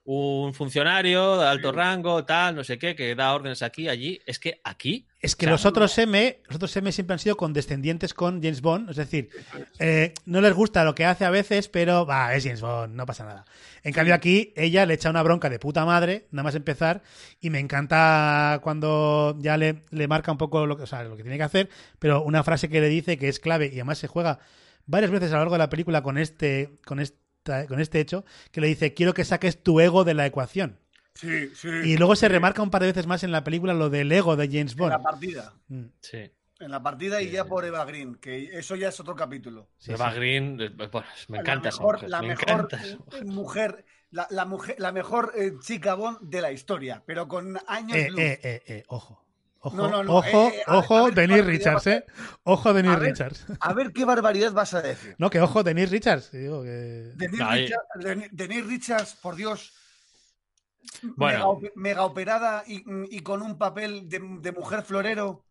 un funcionario de alto rango, tal, no sé qué, que da órdenes aquí, allí. Es que aquí. Es que o sea, los otros M, los otros M siempre han sido condescendientes con James Bond, es decir, eh, no les gusta lo que hace a veces, pero va, es James Bond, no pasa nada. En cambio aquí ella le echa una bronca de puta madre, nada más empezar, y me encanta cuando ya le, le marca un poco lo que, o sea, lo que tiene que hacer, pero una frase que le dice que es clave y además se juega varias veces a lo largo de la película con este, con esta, con este hecho, que le dice quiero que saques tu ego de la ecuación. Sí, sí. Y luego se remarca un par de veces más en la película lo del ego de James En Bond. la partida. Mm. Sí. En la partida y ya por Eva Green, que eso ya es otro capítulo. Eva Green, eh, pues, me encanta la esa mejor, mujer, la me mejor encanta mujer. mujer, la, la mujer, la mejor eh, chica Bond de la historia, pero con años Eh, luz. eh, eh, eh, ojo. Ojo, No, no, no, ojo, eh, eh, ojo, ver, Denise barbaridad Richards, a- ¿eh? Ojo, Denise A ver, Richards. A ver qué barbaridad vas a decir. No, que ojo, Denise Richards. Digo que... Denise, Ahí. Richards, Richards, por Dios, Bueno. mega, mega operada y, y con un papel de, de mujer florero.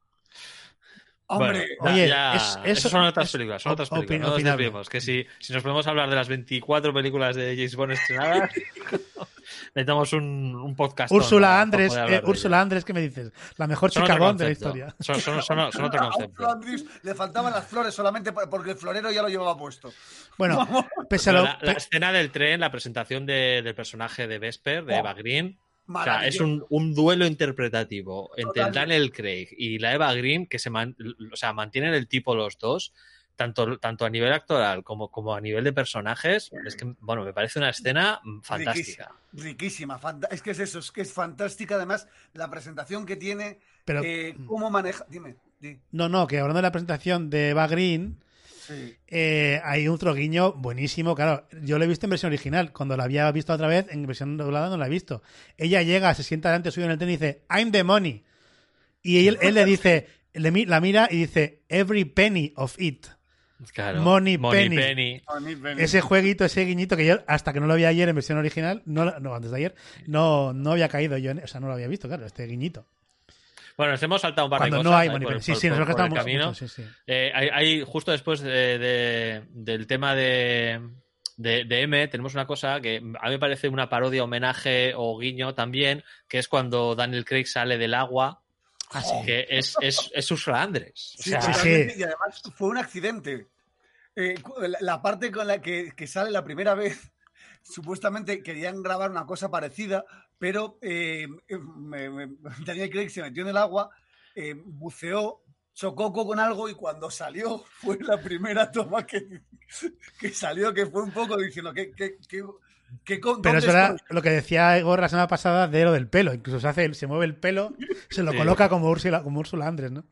Hombre, Bueno, Oye, ya- es- eso eso- son otras películas, son otras películas. opin- No nos desviemos, que si, si nos podemos hablar de las 24 películas de James Bond estrenadas, necesitamos un, un podcast. Úrsula Andrés, eh, Úrsula Andrés, ¿qué me dices? La mejor chica de la historia. Son, son- son- son otro a concepto. Ursula Andrews le faltaban las flores solamente por- porque el florero ya lo llevaba puesto. Bueno, pese a lo... la, la escena del tren, la presentación de- del personaje de Vesper, de Oh, Eva Green, o sea, es un, un duelo interpretativo entre. Daniel Craig y la Eva Green que se man- o sea, mantienen el tipo los dos, tanto, tanto a nivel actoral como, como a nivel de personajes. Es que, bueno, me parece una escena mm, fantástica. Riquísima, fanta- es que es eso, es que es fantástica además la presentación que tiene, Pero- eh, cómo maneja, dime, di. No, no, que hablando de la presentación de Eva Green, Sí. eh, hay un troguiño buenísimo. Claro, yo lo he visto en versión original. Cuando la había visto otra vez, en versión doblada no la he visto. Ella llega, se sienta delante suyo en el tren y dice, I'm the money. Y él, él le dice, le mi- la mira y dice, every penny of it. Claro. Money Penny. Penny. Ese jueguito, ese guiñito que yo, hasta que no lo vi ayer en versión original, no, no antes de ayer, no, no había caído yo, en- o sea, no lo había visto, claro, este guiñito. Bueno, nos hemos saltado un par Cuando de no cosas. hay ahí Money por- Penny. Sí, por- sí, por- por el estamos camino. mucho, sí, sí. Eh, hay, hay- justo después de- de- del tema de, de, de M, tenemos una cosa que a mí me parece una parodia, homenaje o guiño también, que es cuando Daniel Craig sale del agua, Ah, sí. que es, es, es Ursula Andrés. O Sí, sea, totalmente, Y además fue un accidente. Eh, la, la parte con la que, que sale la primera vez, supuestamente querían grabar una cosa parecida, pero eh, me- me- Daniel Craig se metió en el agua, eh, buceó, chocó con algo y cuando salió fue la primera toma que, que salió, que fue un poco diciendo que... que, que, Pero es ¿dónde verdad estoy? lo que decía Igor la semana pasada de lo del pelo. Incluso se hace, se mueve el pelo, se lo Sí. coloca como Úrsula, como Úrsula Andrés, ¿no?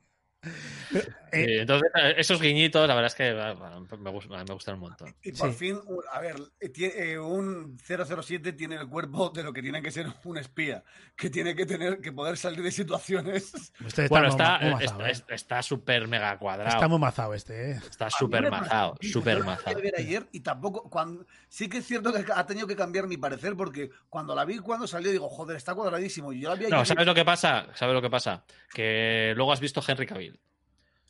Pero, eh, Sí, entonces, eh, esos guiñitos, la verdad es que bueno, me, gustan, me gustan un montón. Y por Sí. fin, a ver, eh, un 007 tiene el cuerpo de lo que tiene que ser un espía, que tiene que tener que poder salir de situaciones. este Bueno, muy- está mazao, está- está- está súper mega cuadrado. Está muy mazado este, ¿eh? Está súper mazado, súper mazado. ver ayer y tampoco cuando sí que es cierto que ha tenido que cambiar mi parecer porque cuando la vi cuando salió digo, joder, está cuadradísimo. Y yo la vi No, ¿sabes lo que pasa? ¿Sabes lo que pasa? Que luego has visto Henry Cavill.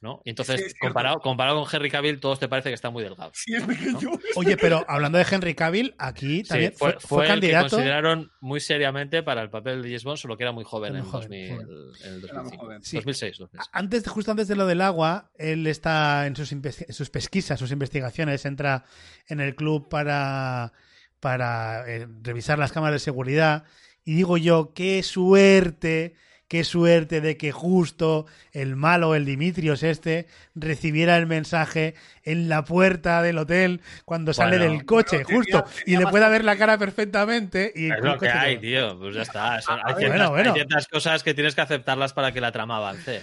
¿No? Y entonces, Sí, comparado, comparado con Henry Cavill, todos te parece que está muy delgado. Sí, es pequeño. Oye, pero hablando de Henry Cavill, aquí Sí, también fue, fue, fue fue el que candidato. consideraron muy seriamente para el papel de James Bond, solo que era muy joven Muy en, joven, 2000, sí. en el Era muy 2005. joven. Sí. 2006, 2006. Antes, justo antes de lo del agua, él está en sus, en sus pesquisas, sus investigaciones, entra en el club para, para eh, revisar las cámaras de seguridad. Y digo yo, qué suerte, qué suerte de que justo el malo, el Dimitrios este, recibiera el mensaje en la puerta del hotel cuando sale Bueno. del coche, Bueno, tenía- justo, y le pueda ver la cara perfectamente. Y Es lo que hay, tío. Pues ya está. Son- hay, ver, ciertas, bueno, bueno. hay ciertas cosas que tienes que aceptarlas para que la trama avance.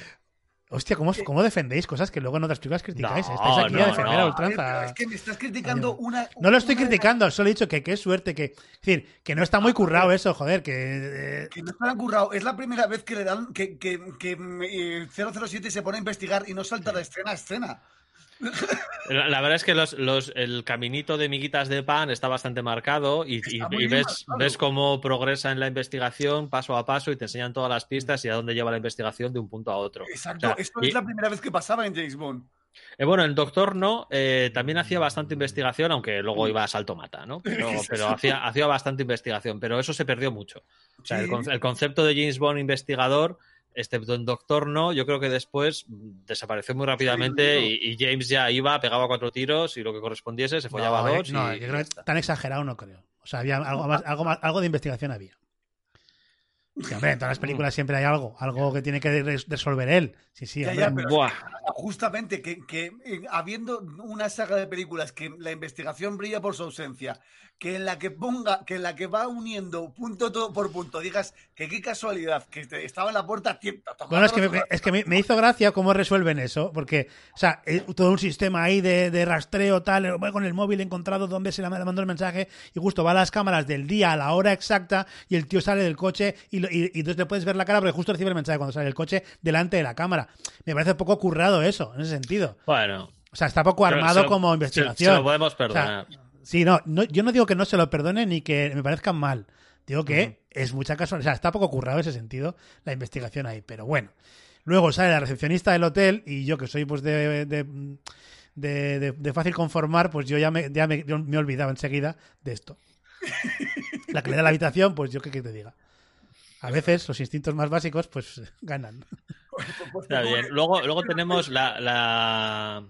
Hostia, ¿cómo, ¿cómo defendéis cosas que luego en otras películas criticáis? No, Estáis aquí no, a defender no. a ultranza. pero es que me estás criticando una. No lo estoy una criticando, solo he dicho que qué suerte que. Es decir, que no está muy currado eso, joder, que. eh, Que no lo han currado. Es la primera vez que le dan que, que, que eh, 007 se pone a investigar y no salta de escena a escena. La, la verdad es que los, los- el caminito de miguitas de pan está bastante marcado y, ves, ves cómo progresa en la investigación paso a paso y te enseñan todas las pistas y a dónde lleva la investigación de un punto a otro. Exacto. O sea, Esto y- es la primera vez que pasaba en James Bond. Eh, bueno, el Doctor no, eh, también hacía bastante investigación, aunque luego iba a salto mata, ¿no? Pero, pero hacía, hacía bastante investigación, pero eso se perdió mucho. O sea, el, el concepto de James Bond investigador, excepto en Doctor no, yo creo que después desapareció muy rápidamente Sí, y, y James ya iba, pegaba cuatro tiros y lo que correspondiese se follaba no, eh, dos. no, y- yo creo que tan exagerado no creo. O sea, había algo, más, algo, más, algo de investigación había. Sí, hombre, en todas las películas siempre hay algo, algo que tiene que res- resolver él. Sí, sí, Ya, ya, pero Buah. justamente que, que, eh, habiendo una saga de películas que la investigación brilla por su ausencia, que en la que ponga, que en la que va uniendo punto todo por punto, digas que qué casualidad, que te- estaba en la puerta tiempo. Bueno, es que, me, es que me, me hizo gracia cómo resuelven eso, porque, o sea, eh, todo un sistema ahí de, de rastreo, tal, eh, con el móvil encontrado dónde se le mandó el mensaje, y justo va a las cámaras del día a la hora exacta, y el tío sale del coche, y, lo- y, y entonces le puedes ver la cara, porque justo recibe el mensaje cuando sale del coche delante de la cámara. Me parece poco currado eso, en ese sentido. Bueno. O sea, está poco armado se lo- como se- investigación. se lo podemos O sea, perdonar. sí, no, no, yo no digo que no se lo perdone ni que me parezcan mal. Digo que es mucha casualidad. O sea, está poco currado en ese sentido la investigación ahí. Pero bueno. Luego sale la recepcionista del hotel y yo que soy pues de, de, de- de- de fácil conformar, pues yo ya me, ya me, yo me he olvidado enseguida de esto. La que le da la habitación, pues yo qué, qué te diga. A veces los instintos más básicos pues ganan. Está bien. Luego, luego tenemos la, la-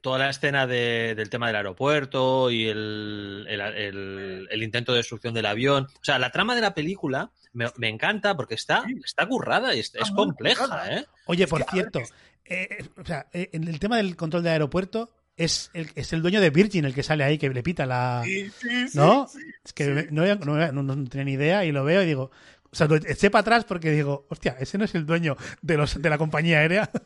toda la escena de- del tema del aeropuerto y el, el- el- el intento de destrucción del avión. O sea, la trama de la película me, me encanta porque está, está currada y es, compleja. ¿eh? Oye, por cierto, eh, eh, o sea, eh, en el tema del control del aeropuerto es el, es el dueño de Virgin el que sale ahí, que le pita la... Sí, sí, sí, ¿No? sí, es que no, no- no- no tenía ni idea y lo veo y digo... O sea, lo eché para atrás porque digo, hostia, ese no es el dueño de, los, de la compañía aérea.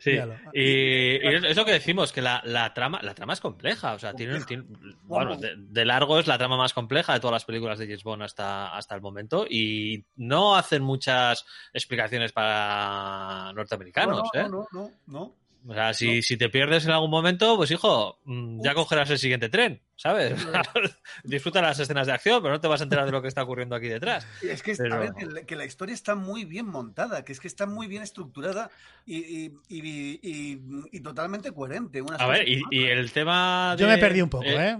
Sí. Y, y es lo que decimos, que la, la trama, la trama es compleja. O sea, tiene, tiene- bueno, de, de largo es la trama más compleja de todas las películas de James Bond hasta, hasta el momento. Y no hacen muchas explicaciones para norteamericanos, no, ¿eh? no, no, no. O sea, si, si te pierdes en algún momento, pues hijo, mm, ya cogerás el siguiente tren, ¿sabes? Disfruta las escenas de acción, pero no te vas a enterar de lo que está ocurriendo aquí detrás. Es que, Pero- a ver, que, la, que la historia está muy bien montada, que es que está muy bien estructurada y, y- y- y- y totalmente coherente. A ver, y, el tema de... Yo me perdí un poco, ¿eh?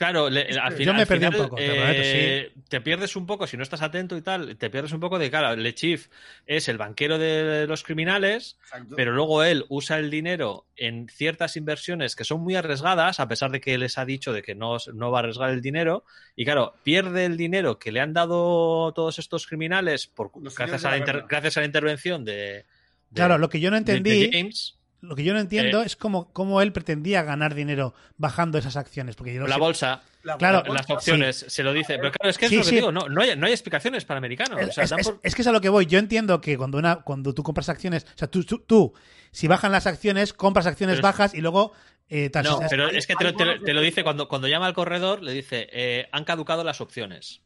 Claro, le- al Yo final, me al perdí un final, poco, te prometo, eh, te pierdes un poco, si no estás atento y tal, te pierdes un poco de, claro, Le Chief es el banquero de los criminales, Exacto. pero luego él usa el dinero en ciertas inversiones que son muy arriesgadas, a pesar de que les ha dicho de que no, no va a arriesgar el dinero, y claro, pierde el dinero que le han dado todos estos criminales por, gracias, a la la inter- guerra. gracias a la intervención de... de- Claro, lo que yo no de- de entendí... James. Lo que yo no entiendo Eh, es cómo, cómo él pretendía ganar dinero bajando esas acciones. Porque yo no La sé- bolsa, Claro, las opciones, se lo dice. Pero claro, es que es Sí, lo que sí. digo, no, no, hay, no hay explicaciones para americanos. O sea, es, dan es- por- es que es a lo que voy. Yo entiendo que cuando una cuando tú compras acciones, o sea, tú, tú, tú, si bajan las acciones, compras acciones Pero es- bajas y luego eh, tal. No, O sea, pero es que te, lo- te te dice cuando, cuando llama al corredor, le dice, eh, han caducado las opciones.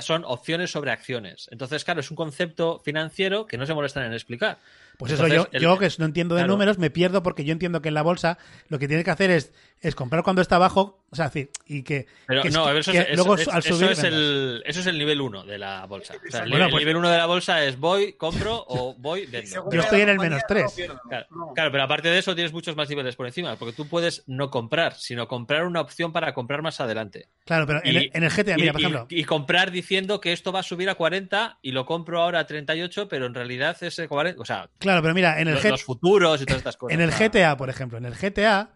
Son opciones sobre acciones. Entonces, claro, es un concepto financiero que no se molestan en explicar. Pues eso, yo, el- yo que no entiendo de claro. números, me pierdo porque yo entiendo que en la bolsa lo que tiene que hacer es, es comprar cuando está abajo, o sea, es decir, y que, Pero que es- eso, que es, eso- luego es- al eso subir es vendas. el, eso es el nivel 1 de la bolsa. O sea, el, Bueno, nivel- pues- el nivel 1 de la bolsa es voy, compro o voy, vendo. Yo estoy en el menos no tres. pierdo, Claro, no. claro, pero aparte de eso tienes muchos más niveles por encima, porque tú puedes no comprar, sino comprar una opción para comprar más adelante. Claro, pero en, Y- el, en el GTA, mira, y, por ejemplo, y comprar diciendo que esto va a subir a 40 y lo compro ahora a 38, pero en realidad es eh, 40. O sea, claro, pero mira, en el los, futuros y todas estas cosas. En el GTA, por ejemplo, en el GTA,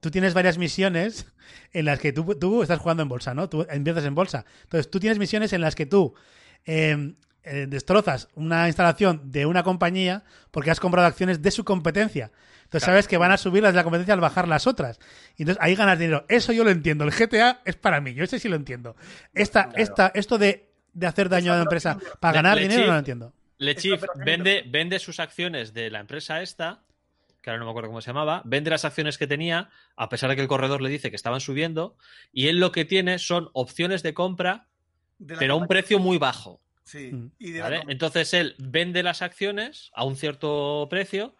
tú tienes varias misiones en las que tú, tú estás jugando en bolsa, ¿no? Tú empiezas en bolsa. Entonces, tú tienes misiones en las que tú eh, eh, destrozas una instalación de una compañía porque has comprado acciones de su competencia. Entonces, sabes que van a subir las de la competencia al bajar las otras. Y entonces ahí ganas dinero. Eso yo lo entiendo. El GTA es para mí. Yo ese sí lo entiendo. Esta, esta, esto de, de hacer daño a la empresa para ganar dinero no lo entiendo. Le Esta Chief operación vende, vende sus acciones de la empresa esta, que ahora no me acuerdo cómo se llamaba, vende las acciones que tenía, a pesar de que el corredor le dice que estaban subiendo, y él lo que tiene son opciones de compra, De pero a un precio muy bajo. Sí. Mm. Entonces él vende las acciones a un cierto precio,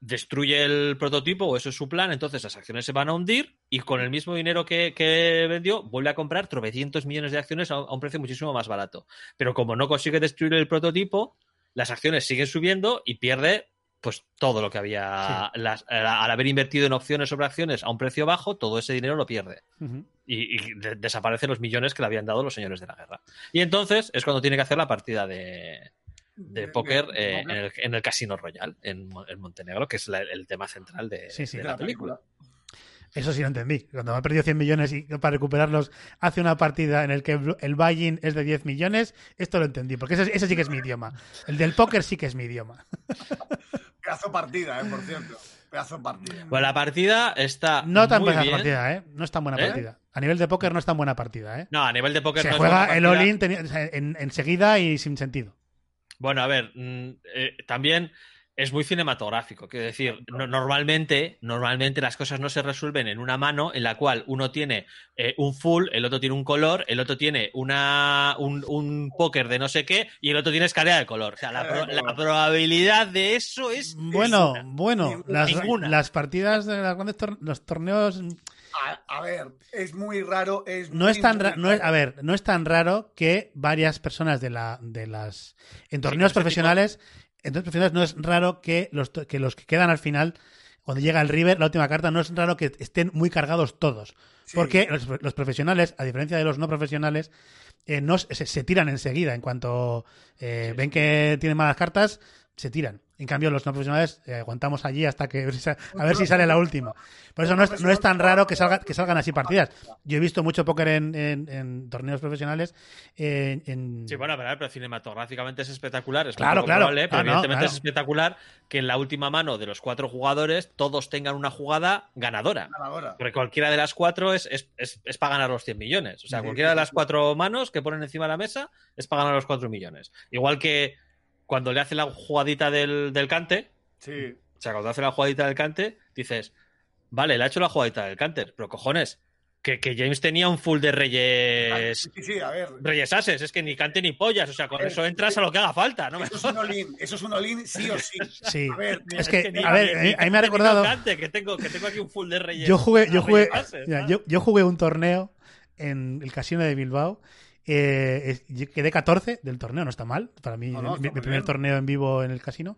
destruye el prototipo, o eso es su plan, entonces las acciones se van a hundir y con el mismo dinero que, que vendió vuelve a comprar tropecientos millones de acciones a, a un precio muchísimo más barato. Pero como no consigue destruir el prototipo, las acciones siguen subiendo y pierde pues todo lo que había las- al haber invertido en opciones sobre acciones a un precio bajo, todo ese dinero lo pierde y, y de- desaparecen los millones que le habían dado los señores de la guerra. Y entonces es cuando tiene que hacer la partida de, de póker eh, en, el, en el Casino Royal, en, en Montenegro, que es la- el tema central de, Sí, sí, de de la la película. Eso sí lo entendí. Cuando ha perdido 100 millones y para recuperarlos hace una partida en el que el- el buy-in es de 10 millones, esto lo entendí, porque ese, ese sí que es mi idioma. El del póker sí que es mi idioma. Pedazo partida, eh, por cierto. Pedazo partida. Pues la partida está No tan muy buena bien. partida, ¿eh? No es tan buena ¿Eh? partida. A nivel de póker no es tan buena partida, ¿eh? No, a nivel de póker Se no es buena juega el partida. all-in en- enseguida y sin sentido. Bueno, a ver, mm, eh, también es muy cinematográfico. Quiero decir, no- normalmente, normalmente las cosas no se resuelven en una mano en la cual uno tiene eh, un full, el otro tiene un color, el otro tiene una, un, un póker de no sé qué y el otro tiene escalera de color. O sea, la, pro- la probabilidad de eso es. Bueno, es una. bueno, las, Ninguna. las partidas de las grandes tor- los torneos A, a ver, es muy raro. Es no muy, es tan muy ra- no es, raro. a ver, no es tan raro que varias personas de la de las en torneos profesionales, en torneos profesionales no es raro que los que los que quedan al final cuando llega el River, la última carta, no es raro que estén muy cargados todos. Porque los, los profesionales, a diferencia de los no profesionales, eh, no se, se tiran enseguida. En cuanto eh, ven que tienen malas cartas, se tiran. En cambio, los no profesionales eh, aguantamos allí hasta que a ver si sale la última. Por eso no es, no es tan raro que, salga, que salgan así partidas. Yo he visto mucho póker en, en- en torneos profesionales. eh, en, Sí, bueno, pero, pero cinematográficamente es espectacular. Es Claro, claro. probable, pero Ah, no, evidentemente claro. es espectacular que en la última mano de los cuatro jugadores todos tengan una jugada ganadora. Ganadora. Porque cualquiera de las cuatro es, es, es, es para ganar los 100 millones. O sea, Sí, cualquiera de las cuatro manos que ponen encima de la mesa es para ganar los 4 millones. Igual que cuando le hace la jugadita del, del cante, Sí. o sea, cuando hace la jugadita del cante, dices, vale, le ha hecho la jugadita del canter, pero cojones, que, que James tenía un full de reyes. Sí, sí, a ver. Reyes Ases, es que ni cante ni pollas, o sea, con eso entras a lo que haga falta, ¿no? Eso es un all-in, eso es un all-in sí o sí. Sí. A ver, Es que, ni- a ver, ni- a mí- a mí me ha recordado. cante, que tengo, que tengo aquí un full de reyes. Yo jugué, yo Reyes jugué, Ases, mira, ¿no? yo, yo jugué un torneo en el casino de Bilbao. Eh, es- quedé 14 del torneo, no está mal. Para mí, No, no, mi, mi primer bien. torneo en vivo en el casino.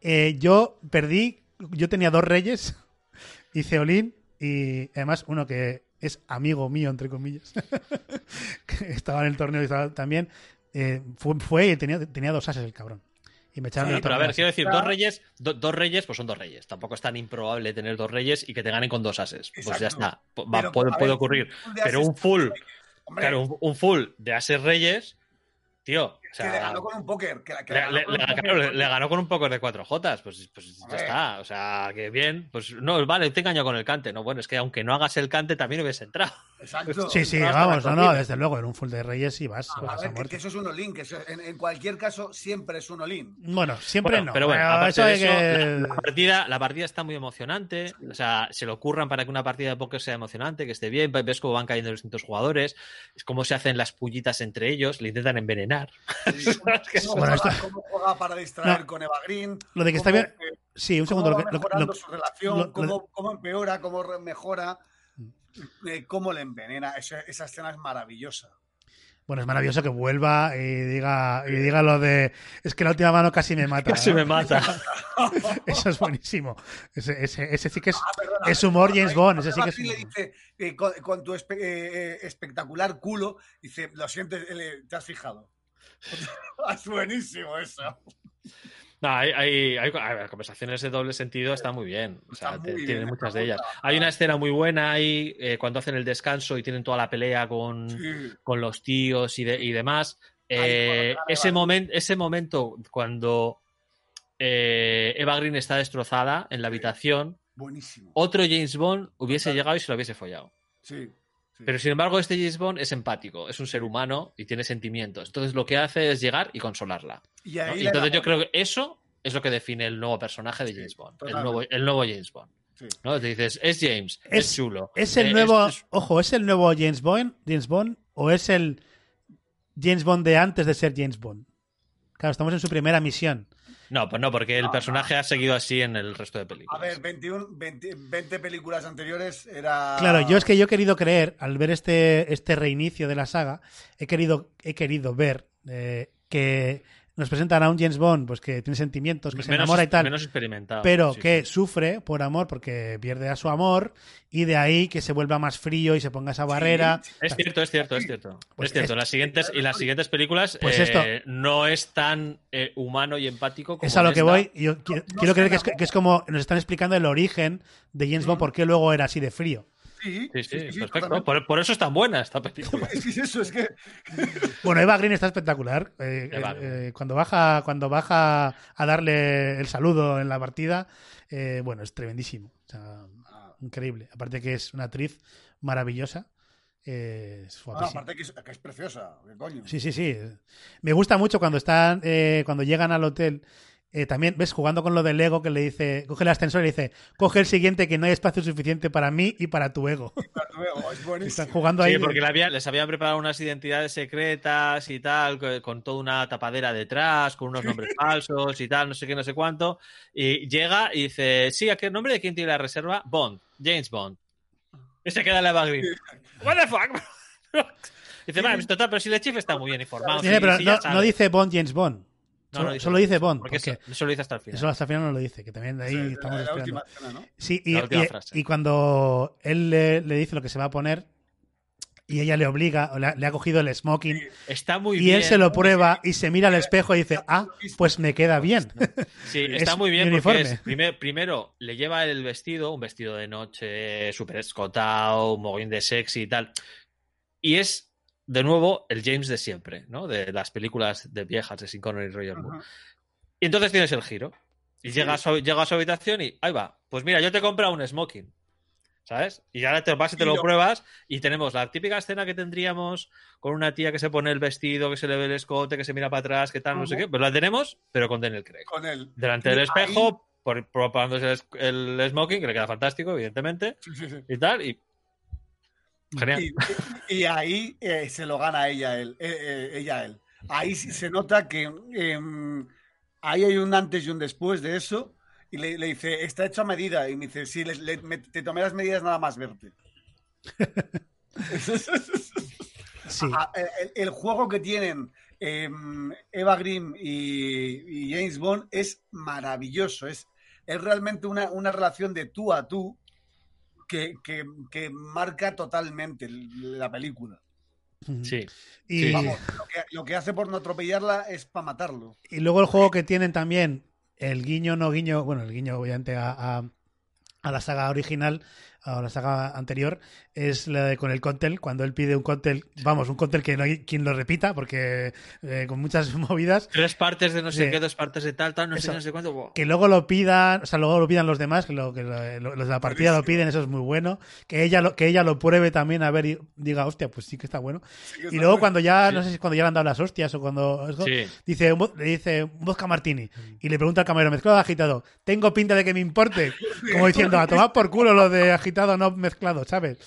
Eh, yo perdí, yo tenía dos reyes, hice Olin y además uno que es amigo mío, entre comillas, que estaba en el torneo y estaba también, eh, fue, fue y tenía, tenía dos ases el cabrón. Y me echaron Sí, pero a ver, quiero decir, dos reyes, do- dos reyes, pues son dos reyes. Tampoco es tan improbable tener dos reyes y que te ganen con dos ases. Pues ya Exacto. está. Va- Pero, puede, puede ver, ocurrir. Pero un full, Claro, un, un full de ases reyes, tío. O que le ganó con un póker. Que, que le, ganó le- con un le- póker. claro, le- le ganó con un poco de cuatro jotas, pues, pues ya está. O sea, que bien. Pues no, vale, te engaño con el cante. No, bueno, es que aunque no hagas el cante, también hubiese entrado. Exacto. Sí, sí, vamos, no, no, desde luego, en un full de reyes y vas, A vas a ver, que, muerte. que eso es un all-in, que eso- en, en cualquier caso siempre es un all-in. Bueno, siempre Bueno, no. Pero bueno, aparte eso de eso, que- la, la partida, la partida está muy emocionante. O sea, se le ocurran para que una partida de póker sea emocionante, que esté bien. Ves cómo van cayendo los distintos jugadores, es cómo se hacen las pullitas entre ellos, le intentan envenenar. ¿Cómo, Bueno, juega, esto- cómo juega para distraer No. con Eva Green? Lo de que está cómo, bien- Sí, un cómo segundo. va Lo que, lo- mejorando lo- su relación, lo- lo- cómo, cómo empeora, cómo mejora, eh, cómo le envenena. Esa, esa escena es maravillosa. bueno, es maravilloso que vuelva y diga, y diga lo de. Es que la última mano casi me mata. Casi ¿no? me mata. Eso es buenísimo. Ese, ese, ese sí que es, Ah, perdona, es humor perdona, James Bond. Ese sí que es le dice, eh, con, con tu espe- eh, eh, espectacular culo, dice, lo sientes, eh, te has fijado. es buenísimo eso. No, hay, hay, conversaciones de doble sentido está muy bien. O sea, Está te- muy tiene bien, muchas de ellas. Hay una escena muy buena ahí eh, cuando hacen el descanso y tienen toda la pelea con, Sí. con los tíos y, de- y demás. Eh, ese, Eva- momen- ese momento cuando eh, Eva Green está destrozada en la habitación, Buenísimo. otro James Bond hubiese llegado y se lo hubiese follado. Sí. Sí. Pero sin embargo, este James Bond es empático, es un ser humano y tiene sentimientos. Entonces lo que hace es llegar y consolarla. y ¿no? ahí Y entonces yo creo que eso es lo que define el nuevo personaje de Sí, James Bond. El nuevo, el nuevo James Bond. Sí. ¿no? Te dices, es James, es, Es- chulo. ¿Es el eh, nuevo. es- Ojo, ¿es el nuevo James Bond, James Bond o es el James Bond de antes de ser James Bond? Claro, estamos en su primera misión. No, pues no, porque el No, personaje ha segudo así en el resto de películas. A ver, 21, 20, 20 películas anteriores era. Claro, yo es que yo he querido creer, al ver este, este reinicio de la saga, he querido, he querido ver eh, que nos presentan a un James Bond pues que tiene sentimientos, que se menos, enamora y tal, menos experimentado. pero sí, que sí. sufre por amor porque pierde a su amor y de ahí que se vuelva más frío y se ponga esa barrera. Es cierto, es cierto, es cierto. Pues es cierto. es- En las siguientes, y las siguientes películas Pues eh, esto- no es tan eh, humano y empático como Es a lo que esta. voy. Yo quiero, no quiero se creer que es, que es como nos están explicando el origen de James Bond, por qué luego era así de frío. Sí, Sí, sí, sí, perfecto. Por, por eso es tan buena esta película. Es que es eso, es que. Bueno, Eva Green está espectacular. Eh, Eva eh, Green. eh, cuando baja, cuando baja a darle el saludo en la partida, eh, bueno, es tremendísimo. O sea, increíble. Aparte que es una actriz maravillosa. eh, es guapísima. aparte que es, que es preciosa. ¿Qué coño? Sí, sí, sí. Me gusta mucho cuando están, eh, cuando llegan al hotel. Eh, también, ¿ves? Jugando con lo del ego que le dice, coge el ascensor y le dice, coge el siguiente que no hay espacio suficiente para mí y para tu ego. Es buenísimo. Están jugando ahí. Sí, porque le había- les habían preparado unas identidades secretas y tal, co- con toda una tapadera detrás, con unos nombres falsos y tal, no sé qué, no sé cuánto. Y llega y dice, sí, ¿a qué nombre de quién tiene la reserva? Bond, James Bond. Y se queda la Eva Green. What the fuck? dice, vale, pues total, pero si el chief está muy bien informado. Mire, sí, pero sí, no, ya sabe". no dice Bond James Bond. No, solo, no dice solo Bond. dice Bond. Porque porque eso, eso lo dice hasta el final. Eso hasta el final no lo dice, que también de ahí Sí, estamos la- la esperando. última escena, ¿no? Sí, y, La última y- frase. y cuando él le, le dice lo que se va a poner y ella le obliga, o le, ha- le ha cogido el smoking Está muy y bien. él se lo prueba y se mira al espejo y dice, ah, pues me queda bien. Sí, Es está muy bien porque uniforme. es, primer- primero le lleva el vestido, un vestido de noche súper escotado, un mogollón de sexy y tal. Y es, de nuevo, el James de siempre, ¿no? De las películas de viejas de Sin Connery y Roger Moore. Y entonces tienes el giro. Y llega, a su, llega a su habitación y ahí va. Pues mira, yo te he comprado un smoking. ¿Sabes? Y ahora te vas y te lo lo- pruebas y tenemos la típica escena que tendríamos con una tía que se pone el vestido, que se le ve el escote, que se mira para atrás, que tal, no sé qué. Pues la tenemos, pero con Daniel Craig. Con él. Delante del ahí- espejo, por, probándose el, el smoking, que le queda fantástico, evidentemente, Sí, sí, sí. y tal. Y... Genial. Y, y ahí eh, se lo gana ella él, eh, eh, ella a él. Ahí sí se nota que em, ahí hay un antes y un después de eso. Y le, le dice, está hecho a medida. Y me dice, sí, le- le- me- te tomé las medidas nada más verte. Sí. Ah, el, el juego que tienen em, Eva Green y, y James Bond es maravilloso. Es, es realmente una, una relación de tú a tú que, que- que marca totalmente la película. Sí. Y, Vamos, lo que, lo que hace por no atropellarla es para matarlo. y luego el juego que tienen también, el guiño, no guiño, bueno, el guiño obviamente a, a- a la saga original, a la saga anterior, es la de con el cóctel, cuando él pide un cóctel, vamos, un cóctel que no hay quien lo repita, porque eh, con muchas movidas, Tres partes de no sé Sí. qué, dos partes de tal, tal, no sé Eso. qué, no sé cuánto. Buah. que luego lo pidan, o sea, luego lo pidan los demás, que, lo, que lo- lo- los de la partida lo piden, eso es muy bueno. Que ella lo, que ella lo pruebe también a ver y diga, hostia, pues sí que está bueno. que Y está luego bueno. cuando ya, Sí. no sé si cuando ya le han dado las hostias o cuando eso, Sí. dice, un le dice un vodka martini y le pregunta al camarero, mezclado o agitado, tengo pinta de que me importe, como diciendo, a tomar por culo lo de agitado no mezclado, ¿sabes?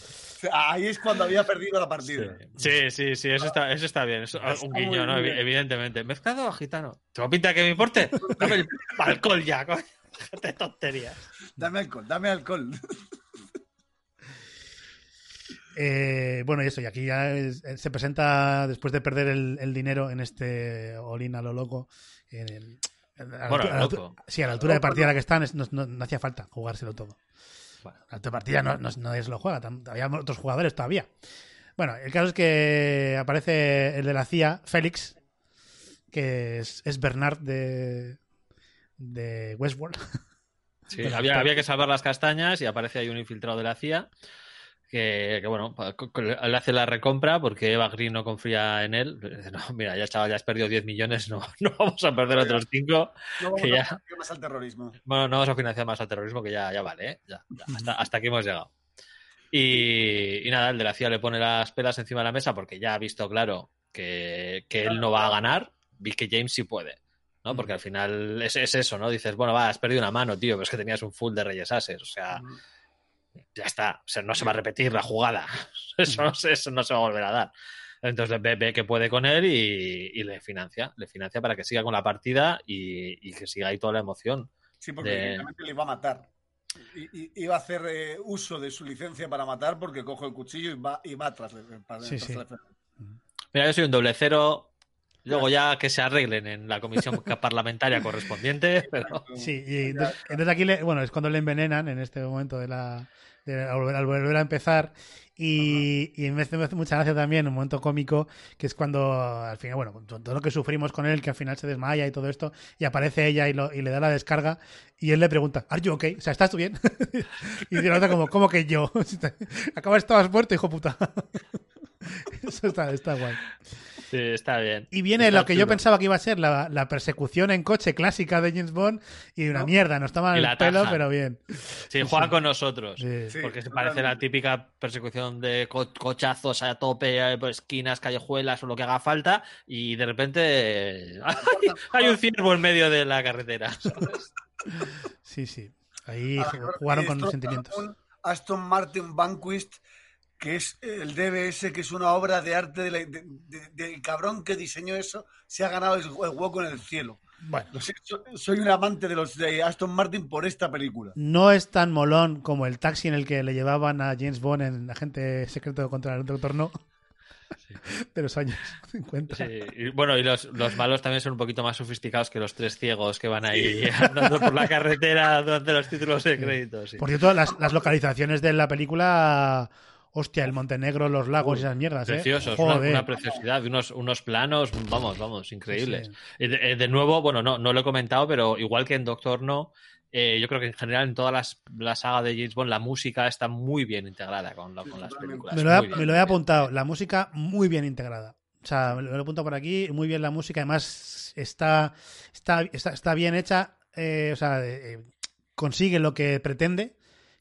Ahí es cuando había perdido la partida. Sí, sí, sí, eso está, eso está bien. Eso, Está un guiño, ¿no? bien. Evidentemente. ¿Mezclado o gitano? ¿Tengo pinta que me importe? Dame el alcohol ya, coño. De tonterías. Dame alcohol, dame alcohol. Eh, bueno, y eso, y aquí ya es- eh, se presenta después de perder el, el dinero en este Olin a lo loco. en el- a la Bueno, la loco. sí, a la altura de partida a la que están, es- no, no- no hacía falta jugárselo todo. Bueno. A la altura de partida no, no, nadie se lo juega, había otros jugadores todavía. Bueno, el caso es que aparece el de la CIA, Félix, que es, es Bernard de, de Westworld. Sí, había, había que salvar las castañas y aparece ahí un infiltrado de la CIA que, que, bueno, le hace la recompra porque Eva Green no confía en él. Dice, No, mira, ya chaval, ya has perdido 10 millones, no, no vamos a perder otros 5. No vamos Que a ya- financiar más al terrorismo. Bueno, no vamos a financiar más al terrorismo que ya, ya vale, ¿eh? Ya, ya, hasta, hasta aquí hemos llegado. Y, y nada, el de la CIA le pone las pelas encima de la mesa porque ya ha visto claro que, que él no va a ganar y que James sí puede. ¿no? Porque al final es, es eso, ¿no? Dices, bueno, va, has perdido una mano, tío, pero es que tenías un full de Reyes Ases. O sea, ya está. O sea, no se va a repetir la jugada. Eso, no se- eso no se va a volver a dar. Entonces ve, ve que puede con él y, y le financia. Le financia para que siga con la partida y, y que siga ahí toda la emoción. Sí, porque de- directamente le iba a matar. Iba a hacer eh, uso de su licencia para matar porque coge el cuchillo y va, y va tras, para, Sí, tras sí. la- Mira, yo soy un doble cero Luego ya que se arreglen en la comisión parlamentaria correspondiente. Pero... Sí, y entonces, entonces aquí, le- bueno, es cuando le envenenan en este momento de la. de- al, volver, al volver a empezar. Y, y me hace, me hace mucha gracia también un momento cómico, que es cuando al final, bueno, todo lo que sufrimos con él, que al final se desmaya y todo esto, y aparece ella y, lo- y le da la descarga, y él le pregunta, ¿Are you okay? O sea, ¿estás tú bien? y dice la otra como, ¿cómo que yo? Acabas, estabas muerto, hijo puta. Eso está, está guay. Sí, está bien. Y viene Está lo que yo pensaba que iba a ser la, la persecución en coche clásica de James Bond y una mierda, no estaba Y en la el pelo, pero bien. Sí, juega con nosotros. Sí. Porque se parece la típica persecución de co- cochazos a tope, por esquinas, callejuelas o lo que haga falta, y de repente hay, hay un ciervo en medio de la carretera. ¿sabes? Sí, sí. Ahí jugaron con los sentimientos. Aston Martin Vanquist, que es el DBS, que es una obra de arte de la- de- de- del cabrón que diseñó eso, se ha ganado el, el hueco en el cielo. Bueno, soy un amante de los de Aston Martin por esta película. no es tan molón como el taxi en el que le llevaban a James Bond en Agente Secreto contra el Doctor No. De los años 50. Sí, y bueno, y los, los malos también son un poquito más sofisticados que los tres ciegos que van ahí andando por la carretera durante los títulos de crédito. sí. Por cierto, las, las localizaciones de la película. Hostia, el Montenegro, los lagos y esas mierdas, ¿eh? Preciosos, una, Joder. una preciosidad, unos, unos planos, vamos, vamos, increíbles. De, eh, de nuevo, bueno, no, no lo he comentado, pero igual que en Doctor No, eh, yo creo que en general en todas las la saga de James Bond la música está muy bien integrada con, la- con las películas. Me lo, he, bien. me lo he apuntado. La música muy bien integrada. O sea, me lo he apuntado por aquí. Muy bien la música. Además, está, está, está, está bien hecha. eh, o sea, eh, eh, consigue lo que pretende.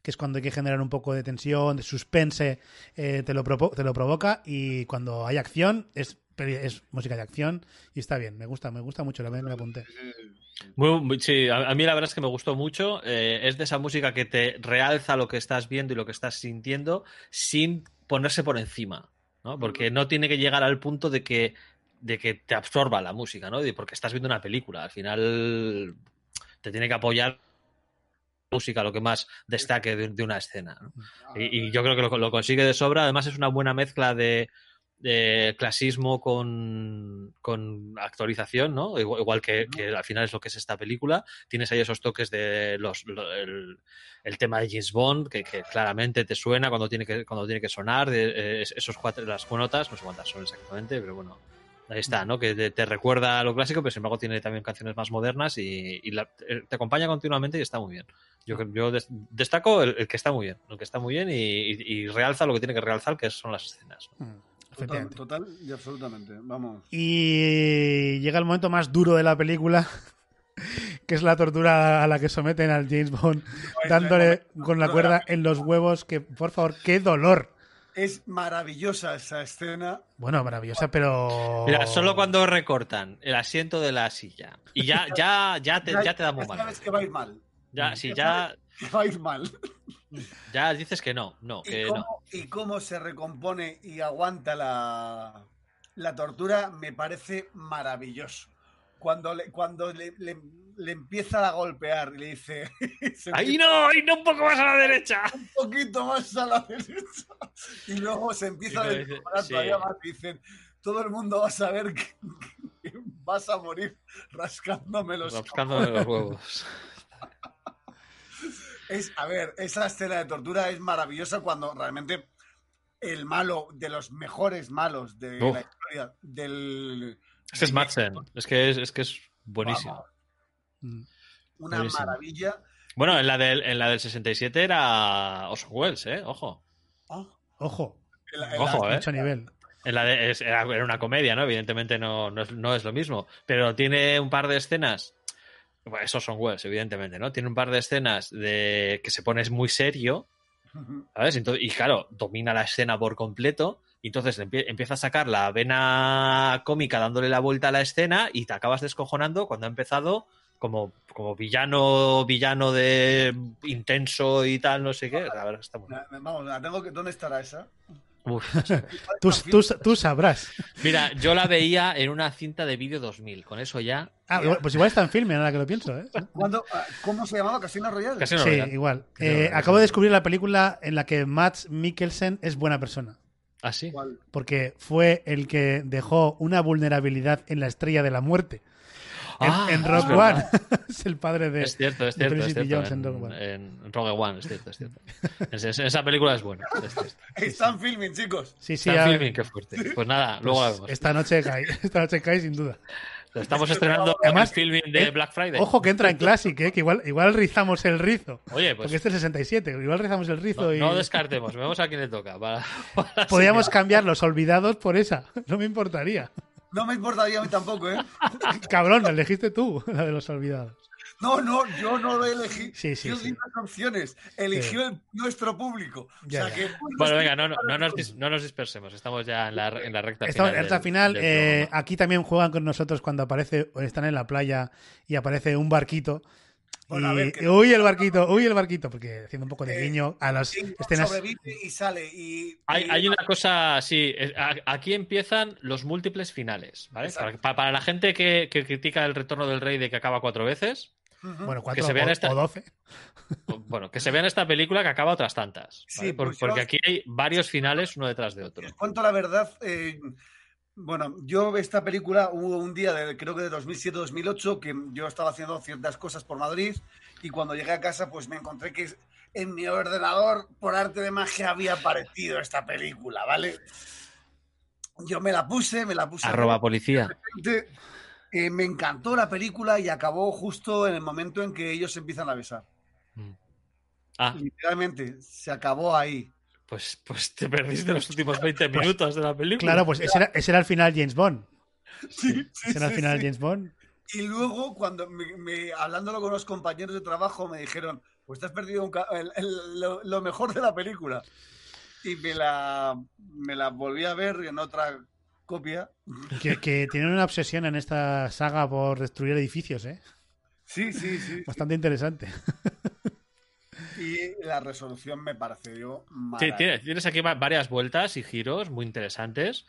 Que es cuando hay que generar un poco de tensión, de suspense, eh, te, lo te lo provoca. Y cuando hay acción, es, es música de acción. Y está bien. Me gusta, me gusta mucho. La me me apunté. Muy- muy- sí, a, a mí la verdad es que me gustó mucho. Eh, es de esa música que te realza lo que estás viendo y lo que estás sintiendo sin ponerse por encima, ¿no? Porque no tiene que llegar al punto de que, de que te absorba la música, ¿no? Porque estás viendo una película. Al final te tiene que apoyar música lo que más destaque de, de una escena. ¿no? Y, y yo creo que lo, lo consigue de sobra. Además es una buena mezcla de, de clasismo con, con actualización, ¿no? Igual, igual que, que al final es lo que es esta película. Tienes ahí esos toques de los, lo- el, el tema de James Bond, que, que claramente te suena cuando tiene que, cuando tiene que sonar, de, eh, es- esos cuatro, las notas, no sé cuántas son exactamente, pero bueno. Ahí está, ¿no? Que te, te recuerda a lo clásico, pero sin embargo tiene también canciones más modernas y, y la- te te acompaña continuamente y está muy bien. Yo, yo des- destaco el, el que está muy bien, el que está muy bien y, y- y realza lo que tiene que realzar, que son las escenas. Total, Efectivamente. total y absolutamente. Vamos. Y llega el momento más duro de la película, que es la tortura a la que someten al James Bond, dándole con la cuerda en los huevos, que por favor, qué dolor. Es maravillosa esa escena. Bueno, maravillosa, pero... Mira, solo cuando recortan el asiento de la silla y ya, ya, ya te, ya te da muy ya mal. sabes que va a ir mal. Ya, sí, Ya va a ir mal. ya dices que no, no, ¿Y que cómo, no. y cómo se recompone y aguanta la, la tortura me parece maravilloso. Cuando le, cuando le, le- le empieza a golpear y le dice... ¡Ahí no! ¡Ahí no! ¡Un poco más a la derecha! Un poquito más a la derecha. Y luego se empieza a descojonar sí. todavía más. y Dicen, todo el mundo va a saber que, que vas a morir rascándome los Rascándome los huevos. Es, a ver, esa escena de tortura es maravillosa cuando realmente el malo, de los mejores malos de Uf. la historia del... Es que es Madsen, es que es, es que es buenísimo. Una Buenísimo. maravilla. Bueno, en la, del, en la del 67 era Orson Welles, ¿eh? Ojo. Ojo, En la- en Ojo, la- ¿eh? mucho nivel. En la de- es- era, era una comedia, ¿no? Evidentemente no, no, es, no es lo mismo. Pero tiene un par de escenas. Bueno, esos son Wells, evidentemente, ¿no? Tiene un par de escenas de que se pone muy serio, ¿sabes? Entonces, y claro, domina la escena por completo. Y entonces empie- empieza a sacar la vena cómica dándole la vuelta a la escena y te acabas descojonando cuando ha empezado como, como villano, villano de intenso y tal, no sé qué. La verdad está muy bien. Vamos, la tengo que... ¿Dónde estará esa? Tú, tú, tú sabrás. Mira, yo la veía en una cinta de vídeo 2000. Con eso ya. Ah, igual- pues igual está en filme, ahora que lo pienso. ¿eh? ¿Cuándo- ah, ¿Cómo se llamaba? ¿Casino Royale? Casino Sí, Royale. igual. Casino Eh, Royale. acabo de descubrir la película en la que Matt Mikkelsen es buena persona. ¿Ah, sí? Porque fue el que dejó una vulnerabilidad en la estrella de la muerte. En, Ah, en es Rock One. es el padre de. Es cierto, es cierto. Es cierto Jones en Rogue en, One. en Rogue One, es cierto, es cierto. Es- es- esa película es buena. Están filming, chicos. Sí, sí, Está a- filming, qué fuerte. Pues nada, luego pues vemos. esta noche cae. Esta noche cae sin duda. Estamos estrenando Además, el filming de eh, Black Friday. Ojo que entra en Classic, ¿eh? que igual, igual rizamos el rizo. Oye, pues Porque este es el 67, igual rizamos el rizo no, y. no descartemos, vemos a quién le toca. Para, para Podríamos cambiar los olvidados por esa. No me importaría. No me importaría a mí tampoco, ¿eh? Cabrón, la elegiste tú, la de los olvidados. No, no, yo no lo elegí. Sí, sí, yo sí. di las opciones. Eligió el- nuestro público. Ya, o sea ya. que. Bueno, venga, no, no, no nos, dis- no nos dispersemos. Estamos ya en la, en la recta Estamos final. en recta final. del eh, aquí también juegan con nosotros cuando aparece, o están en la playa y aparece un barquito. Bueno, a y, ver, que- uy, el barquito, uy, el barquito, porque haciendo un poco de Eh, guiño a las escenas. sobrevive y sale. Y, Hay, y- hay una cosa, sí, aquí empiezan los múltiples finales, ¿vale? Para, pa- para la gente que, que critica el retorno del rey de que acaba cuatro veces. Bueno, cuatro que se vean o, esta- o doce. bueno, que se vean esta película que acaba otras tantas, ¿vale? Sí, Por- pues yo- porque aquí hay varios finales uno detrás de otro. Os cuento la verdad. eh, bueno, yo esta película hubo un día, de, creo que de 2007-2008, que yo estaba haciendo ciertas cosas por Madrid y cuando llegué a casa pues me encontré que en mi ordenador, por arte de magia, había aparecido esta película, ¿vale? Yo me la puse, me la puse. Arroba policía. repente, eh, me encantó la película y acabó justo en el momento en que ellos se empiezan a besar. Ah, Literalmente, se acabó ahí. Pues, pues te perdiste los últimos 20 minutos de la película. Claro, pues ese era, ese era el final James Bond. Sí, sí, Ese era el final sí. James Bond. Y luego, cuando me, me- hablándolo con los compañeros de trabajo, me dijeron, pues te has perdido un el- el- lo, lo mejor de la película. Y me la, me la volví a ver en otra copia. Que, que tienen una obsesión en esta saga por destruir edificios, ¿eh? Sí, sí, sí. Bastante interesante. Y la resolución me pareció Sí, maravillosa. tienes, tienes aquí va- varias vueltas y giros muy interesantes.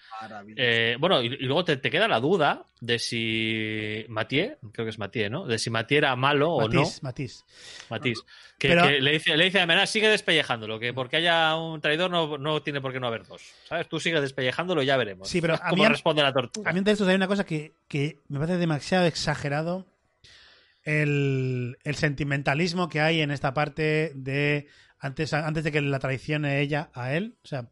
Eh, bueno, y, y luego te, te queda la duda de si Mathieu, creo que es Mathieu, ¿no? De si Mathieu era malo o no. Matisse. Matisse. Que, Pero- que le dice, le dice a Menard, sigue despellejándolo, que porque haya un traidor no, no tiene por qué no haber dos. ¿Sabes? Tú sigues despellejándolo y ya veremos. Sí, pero a cómo mí- responde la tortuga. A mí de estos hay una cosa que, que me parece demasiado exagerado. El, el sentimentalismo que hay en esta parte de antes, antes de que la traicione ella a él. O sea,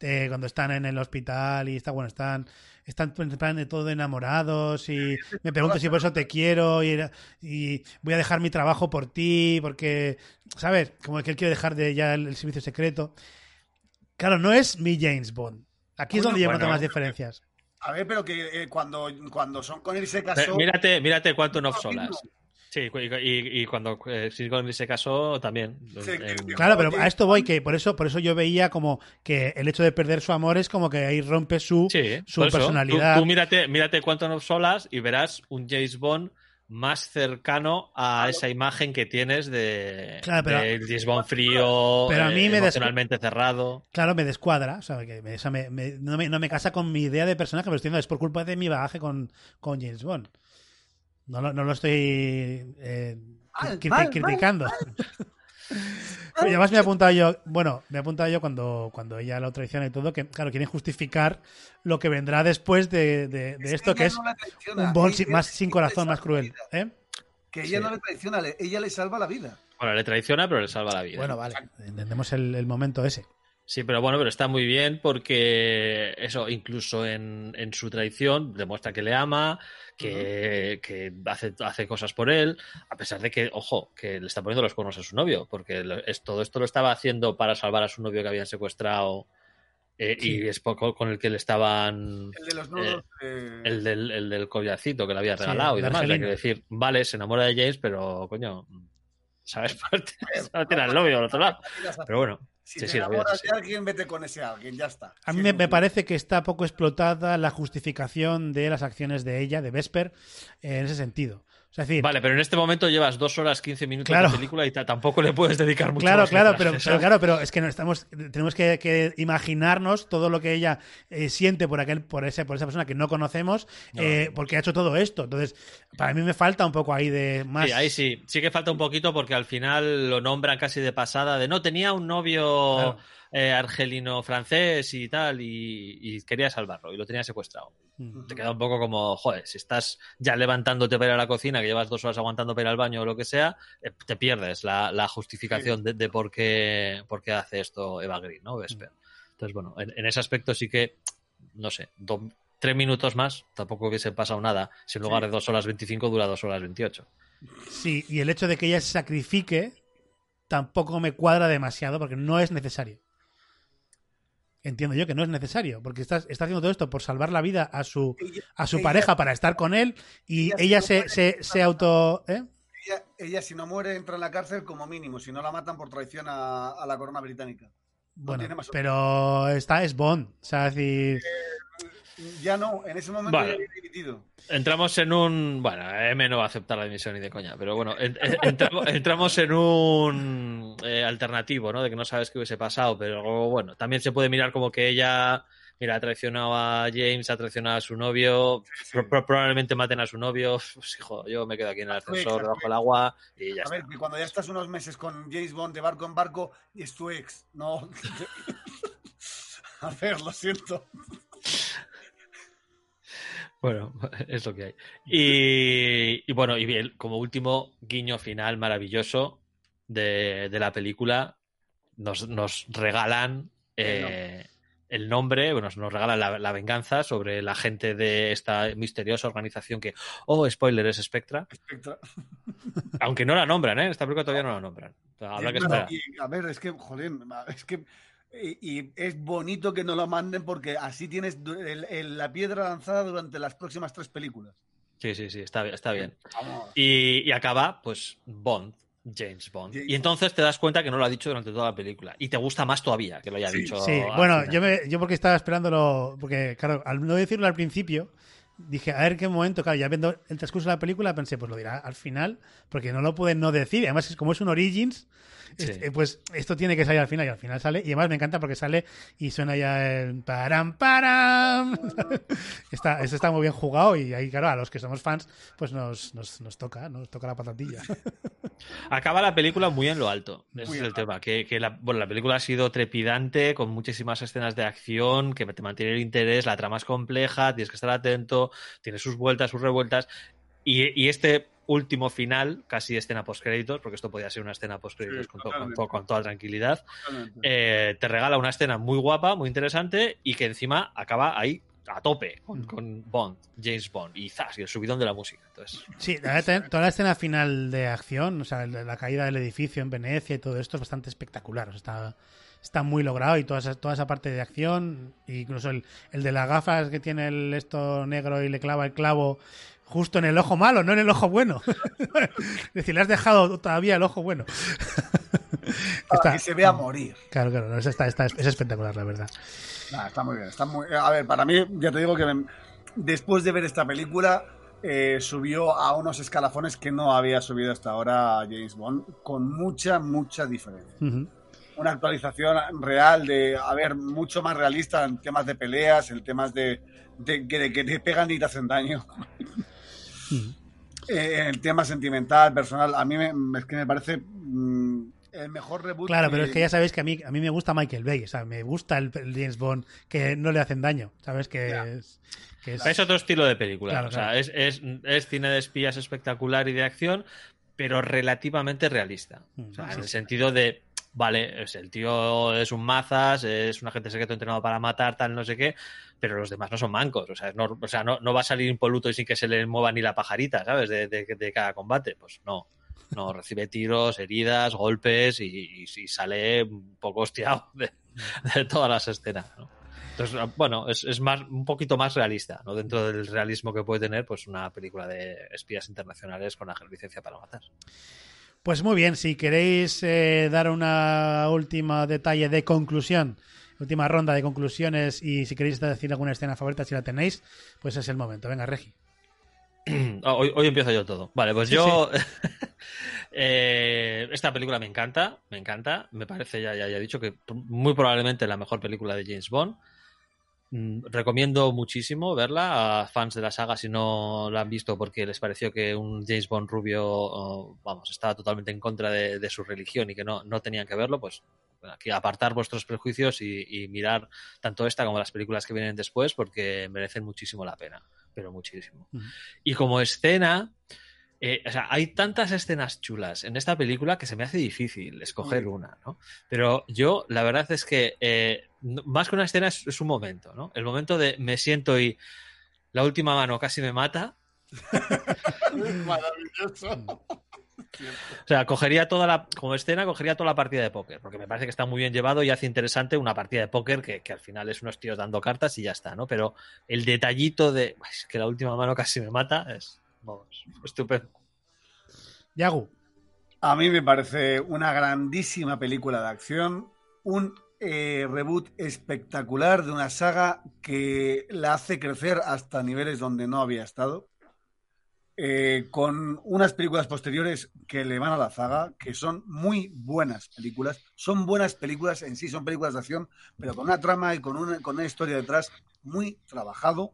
eh, cuando están en el hospital y está, bueno, están, están en plan de todo enamorados y me pregunto si por eso te quiero y, y voy a dejar mi trabajo por ti, porque, ¿sabes? Como que él quiere dejar de ya el, el servicio secreto. Claro, no es mi James Bond. Aquí es Bueno, donde yo bueno. noto más diferencias. A ver, pero que eh, cuando, cuando son con él se casó... Mírate, mírate of lo Solas. Sí, y, y- y cuando eh, Silicon se casó también. Sí, En- que- Claro, pero a esto voy, que por eso, por eso yo veía como que el hecho de perder su amor es como que ahí rompe su, Sí, su personalidad. Tú, tú mírate, mírate Quantum of Solas y verás un James Bond más cercano a esa imagen que tienes de, Claro, pero- de James Bond frío, Pero a mí eh, me des- emocionalmente cerrado. Claro, me descuadra, o sea, que me- esa me- me- no, me, no me casa con mi idea de personaje, pero estoy diciendo, es por culpa de mi bagaje con, con James Bond. No lo, no lo estoy eh, Mal, cri- mal, criticando. Y además me he apuntado yo, bueno, me he apuntado yo cuando, cuando ella lo traiciona y todo, que claro, quieren justificar lo que vendrá después de, de- de esto, que es no un ella- sin- más sin corazón, más cruel. ¿eh? Que ella Sí. no le traiciona, le- ella le salva la vida. Bueno, le traiciona, pero le salva la vida. Bueno, vale, entendemos el, el momento ese. Sí, pero bueno, pero está muy bien porque eso, incluso en, en su traición, demuestra que le ama, que, que hace, hace cosas por él, a pesar de que, ojo, que le está poniendo los cuernos a su novio, porque lo- es, todo esto lo estaba haciendo para salvar a su novio que habían secuestrado eh, Sí. y es poco con el que le estaban... El de los nudos. eh, El del, el del collacito que le había Sí, regalado y de demás. Hay que decir, vale, se enamora de James, pero coño, ¿sabes? No tiene al novio al otro lado. Pero bueno, si sí, te enamoras de alguien, vete con ese alguien, ya está. A mí me, me parece que está poco explotada la justificación de las acciones de ella, de Vesper, en ese sentido. O sea, es decir, Vale, pero en este momento llevas dos horas 15 minutos Claro. de película y ta- tampoco le puedes dedicar mucho claro, más claro, pero, claro, pero es que no estamos, tenemos que, que imaginarnos todo lo que ella eh, siente por aquel, por ese, por esa persona que no conocemos, No, eh, no. porque ha hecho todo esto. Entonces, para mí me falta un poco ahí de más. Sí, ahí sí. Sí que falta un poquito porque al final lo nombran casi de pasada de no, tenía un novio Claro. eh, argelino-francés y tal, y, y quería salvarlo, y lo tenía secuestrado. Te queda un poco como, joder, si estás ya levantándote para ir a la cocina, que llevas dos horas aguantando para ir al baño o lo que sea, eh, te pierdes la, la justificación de, de por, qué, por qué hace esto Eva Green, ¿no? Vesper. Entonces, bueno, en, en ese aspecto sí que, no sé, do- tres minutos más, tampoco hubiese pasado nada. Si en lugar de dos horas 25 dura dos horas 28. Sí, y el hecho de que ella se sacrifique tampoco me cuadra demasiado porque no es necesario. Entiendo yo que no es necesario, porque está, está haciendo todo esto por salvar la vida a su, a su ella- pareja para estar con él y ella se, se, se auto... ¿eh? Ella, ella, si no muere, entra en la cárcel como mínimo, si no la matan por traición a, a la corona británica. Bueno, pero esta es Bond. O sea, es decir... Ya no, en ese momento Vale. ya había dimitido. Entramos en un. Bueno, M no va a aceptar la dimisión ni de coña, pero bueno, en- en- entramos, entramos en un eh, alternativo, ¿no? De que no sabes qué hubiese pasado, pero bueno, también se puede mirar como que ella. Mira, ha traicionado a James, ha traicionado a su novio, pro- pro- probablemente maten a su novio. Pues hijo, yo me quedo aquí en el ascensor debajo ex. del agua y ya A está. ver, que cuando ya estás unos meses con James Bond de barco en barco, es tu ex. No. a ver, lo siento. Bueno, es lo que hay. Y, y bueno, y bien, como último guiño final maravilloso de, de la película, nos, nos regalan eh, el nombre, bueno, nos regalan la, la venganza sobre la gente de esta misteriosa organización que, oh, spoiler, es Spectra. Spectra. Aunque no la nombran, ¿eh? En esta película todavía no la nombran. O sea, habrá que esperar. y, a ver, es que, joder, es que. Y, y es bonito que no lo manden porque así tienes el- el- la piedra lanzada durante las próximas tres películas. Sí, sí, sí, está, bien- está bien. Y, y acaba, pues, Bond, James Bond. James y entonces te das cuenta que no lo ha dicho durante toda la película. Y te gusta más todavía que lo haya Sí, dicho. Sí, bueno, yo, me, yo porque estaba esperándolo, porque claro, al no decirlo al principio, dije, a ver qué momento, claro, ya viendo el transcurso de la película, pensé, pues lo dirá al final, porque no lo pueden no decir, y además es como es un Origins, Sí. eh, pues esto tiene que salir al final, y al final sale, y además me encanta porque sale y suena ya el param param. está, eso está muy bien jugado, y ahí, claro, a los que somos fans, pues nos, nos, nos toca, nos toca la patatilla. Acaba la película muy en lo alto. Ese Muy es el tema. Que, que la, bueno, la película ha sido trepidante, con muchísimas escenas de acción, que te mantiene el interés, la trama es compleja, tienes que estar atento, tiene sus vueltas, sus revueltas. Y, y este último final, casi escena post-créditos, porque esto podía ser una escena post-créditos Sí, con, to- con, totalmente. to- con toda tranquilidad, eh, te regala una escena muy guapa, muy interesante, y que encima acaba ahí a tope con, Mm. con Bond, James Bond, y zas, y el subidón de la música. Entonces, Sí, la verdad, toda la escena final de acción, o sea, la caída del edificio en Venecia y todo esto es bastante espectacular. o sea, está, está muy logrado y toda esa, toda esa parte de acción, incluso el, el de las gafas que tiene el esto negro y le clava el clavo justo en el ojo malo, no en el ojo bueno. es decir, le has dejado todavía el ojo bueno. Para Está- que se vea morir. Claro, claro, no, esa está, está- es espectacular, la verdad. Nah, está muy bien. Está muy... A ver, para mí, ya te digo que me- después de ver esta película, eh, subió a unos escalafones que no había subido hasta ahora James Bond, con mucha, mucha diferencia. Ujú. Una actualización real de, a ver, mucho más realista en temas de peleas, en temas de, de que de que te pegan y te hacen daño. Eh, en el tema sentimental, personal, a mí me, es que me parece mm, el mejor reboot. Claro, pero es que ya sabéis que a mí, a mí me gusta Michael Bay, o sea, me gusta el, el James Bond que no le hacen daño, ¿sabes? Que es, que es- Es otro estilo de película. Claro, o sea, claro. es, es- es cine de espías espectacular y de acción, pero relativamente realista. O sea, Mm, en el sentido de, vale, es el tío es un mazas, es un agente secreto entrenado para matar, tal, no sé qué, pero los demás no son mancos. O sea, no, o sea, no, no va a salir impoluto y sin que se le mueva ni la pajarita, ¿sabes? De, de- cada combate. Pues no. No, recibe tiros, heridas, golpes y, y- sale un poco hostiado de, todas las escenas. Entonces, bueno, es, es más, un poquito más realista, ¿no? Dentro del realismo que puede tener, pues una película de espías internacionales con la licencia para matar. Pues muy bien, si queréis eh, dar una última detalle de conclusión, última ronda de conclusiones y si queréis decir alguna escena favorita si la tenéis, pues es el momento. Venga, Regi. Ah, Hoy, hoy empiezo yo todo. Vale, pues Sí, yo. eh, esta película me encanta, me encanta. Me parece, ya, ya, ya he dicho, que muy probablemente la mejor película de James Bond. Mm, recomiendo muchísimo verla a fans de la saga si no la han visto porque les pareció que un James Bond rubio, vamos, estaba totalmente en contra de, de su religión y que no, no tenían que verlo, pues aquí apartar vuestros prejuicios y, y mirar tanto esta como las películas que vienen después porque merecen muchísimo la pena, pero muchísimo. Ujú. Y como escena, eh, o sea, hay tantas escenas chulas en esta película que se me hace difícil escoger una, ¿no? Pero yo, la verdad es que eh, más que una escena es, es un momento, ¿no? El momento de me siento y la última mano casi me mata. Maravilloso. O sea, cogería toda la, como escena, cogería toda la partida de póker, porque me parece que está muy bien llevado y hace interesante una partida de póker que, que al final es unos tíos dando cartas y ya está, ¿no? Pero el detallito de "Uy, es que la última mano casi me mata es, vamos, estupendo. Yagu. A mí me parece una grandísima película de acción, un eh, reboot espectacular de una saga que la hace crecer hasta niveles donde no había estado, eh, con unas películas posteriores que le van a la saga, que son muy buenas películas, son buenas películas en sí, son películas de acción, pero con una trama y con una, con una historia detrás muy trabajado.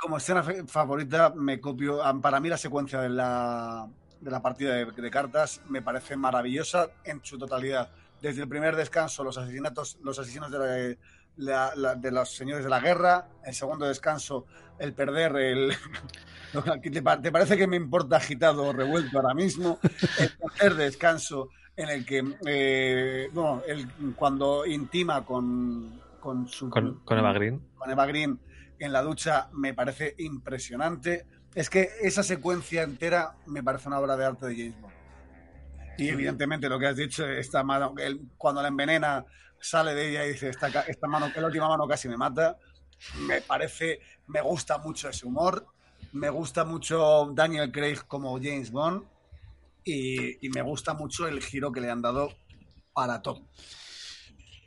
Como escena favorita, me copio. Para mí, la secuencia de la, de la partida de, de cartas me parece maravillosa en su totalidad. Desde el primer descanso, los asesinatos, los asesinos de, la- la- la- de los señores de la guerra. El segundo descanso, el perder el. ¿Te, te parece que me importa agitado o revuelto ahora mismo? El tercer descanso en el que, eh, bueno, el, cuando intima con, con su Con, con Eva Green. con Eva Green en la ducha me parece impresionante. Es que esa secuencia entera me parece una obra de arte de James Bond. Y evidentemente lo que has dicho, esta mano, él, cuando la envenena, sale de ella y dice, esta, esta mano, que la última mano casi me mata. Me parece, me gusta mucho ese humor. Me gusta mucho Daniel Craig como James Bond. Y, y me gusta mucho el giro que le han dado para todo.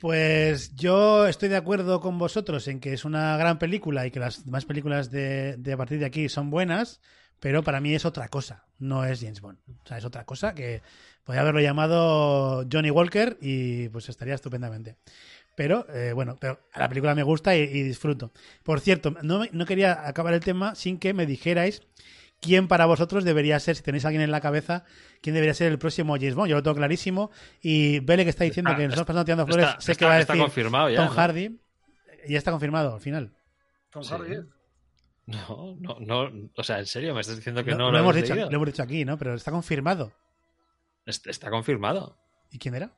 Pues yo estoy de acuerdo con vosotros en que es una gran película y que las demás películas de, de a partir de aquí son buenas, pero para mí es otra cosa, no es James Bond. O sea, es otra cosa que podría haberlo llamado Johnny Walker y pues estaría estupendamente. Pero eh, bueno, pero la película me gusta y, disfruto. Por cierto, no, no quería acabar el tema sin que me dijerais quién para vosotros debería ser, si tenéis a alguien en la cabeza, quién debería ser el próximo James Bond. Yo lo tengo clarísimo. Y Bele que está diciendo Está- que nos estamos pasando tirando flores, está- sé está- que va a está decir confirmado ya, Tom ¿no? Hardy. Ya está confirmado al final. Tom Sí. Hardy, ¿eh? No, no, no, o sea, en serio, me estás diciendo que no lo, lo, hemos dicho, leído? lo hemos dicho aquí, ¿no? Pero está confirmado. Est- Está confirmado. ¿Y quién era?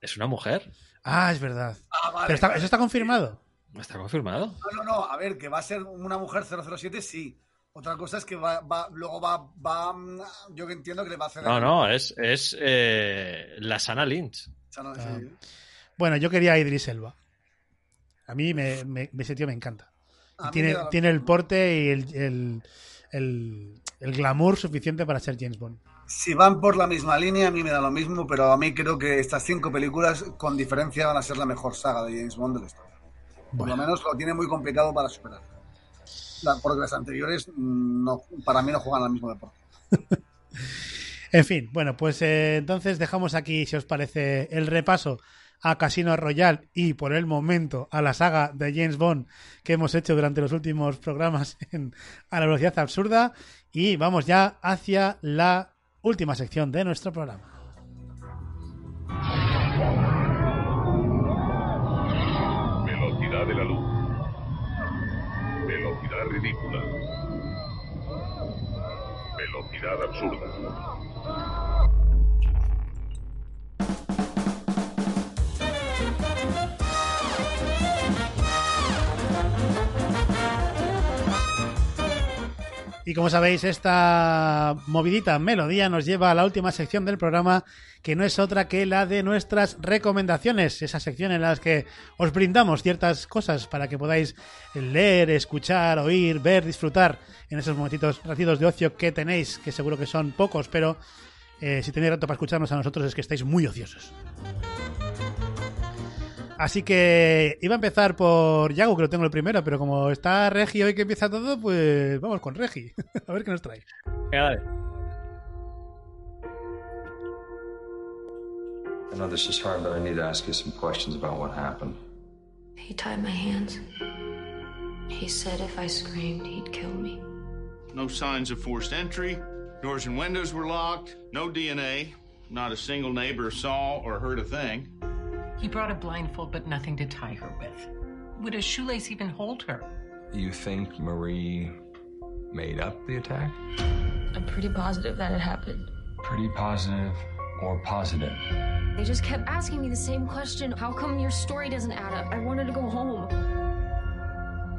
Es una mujer. Ah, es verdad. Ah, vale, Pero está- vale. eso está confirmado. Está confirmado. No, no, no, a ver, que va a ser una mujer 007, sí. Otra cosa es que va, va- luego va, va, mm, yo que entiendo que le va a hacer... No, no, es, es eh, la Sana Lynch. Ah. sí. Bueno, yo quería a Idris Elba. A mí me, me- ese tío me encanta. Y tiene, tiene el porte y el, el, el- el glamour suficiente para ser James Bond. Si van por la misma línea, a mí me da lo mismo, pero a mí creo que estas cinco películas, con diferencia, van a ser la mejor saga de James Bond de la historia. Por Bueno. lo menos lo tiene muy complicado para superar. Porque las anteriores, no, para mí, no juegan al mismo deporte. En fin, bueno, pues eh, entonces dejamos aquí, si os parece, el repaso a Casino Royale y por el momento a la saga de James Bond que hemos hecho durante los últimos programas en, a la velocidad absurda y vamos ya hacia la última sección de nuestro programa. Ridícula. Velocidad absurda. Y como sabéis, esta movidita melodía nos lleva a la última sección del programa, que no es otra que la de nuestras recomendaciones. Esa sección en la que os brindamos ciertas cosas para que podáis leer, escuchar, oír, ver, disfrutar en esos momentitos, ratitos de ocio que tenéis, que seguro que son pocos, pero eh, si tenéis rato para escucharnos a nosotros es que estáis muy ociosos. Así que iba a empezar por Yago, que lo tengo el primero, pero como está Regi hoy que empieza todo, pues vamos con Regi. a ver qué nos trae. Venga, dale. I know this is hard, but I need to ask you some questions about what happened. He tied my hands. He said if I screamed, he'd kill me. No signs of forced entry. Doors and windows were locked. No DNA. Not a single neighbor saw or heard a thing. He brought a blindfold, but nothing to tie her with. Would a shoelace even hold her? You think Marie made up the attack? I'm pretty positive that it happened. Pretty positive or positive? They just kept asking me the same question. How come your story doesn't add up? I wanted to go home.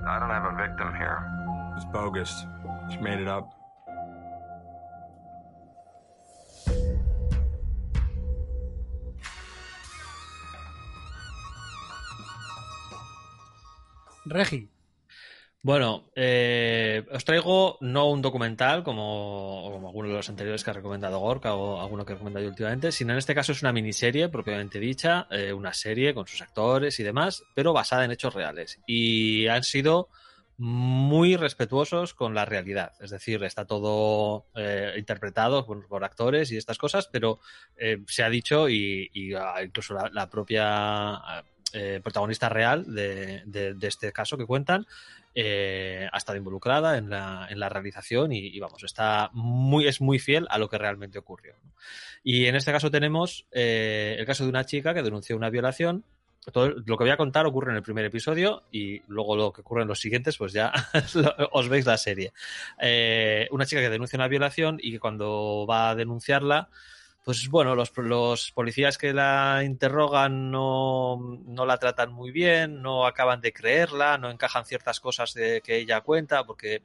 I don't have a victim here. It's bogus. She made it up. Regi. Bueno, eh, os traigo no un documental como, como de los anteriores que ha recomendado Gorka o alguno que he recomendado yo últimamente, sino en este caso es una miniserie propiamente dicha, eh, una serie con sus actores y demás, pero basada en hechos reales. Y han sido muy respetuosos con la realidad. Es decir, está todo eh, interpretado por, actores y estas cosas, pero eh, se ha dicho y, uh, incluso la propia eh, protagonista real de, este caso que cuentan eh, ha estado involucrada en la, realización y, vamos, está muy, es muy fiel a lo que realmente ocurrió. Y en este caso tenemos eh, el caso de una chica que denunció una violación todo lo que voy a contar ocurre en el primer episodio y luego lo que ocurre en los siguientes, pues ya os veis la serie. Una chica que denuncia una violación y que cuando va a denunciarla, pues bueno, los, los policías que la interrogan no, no, la tratan muy bien, no acaban de creerla, no encajan ciertas cosas de que ella cuenta, porque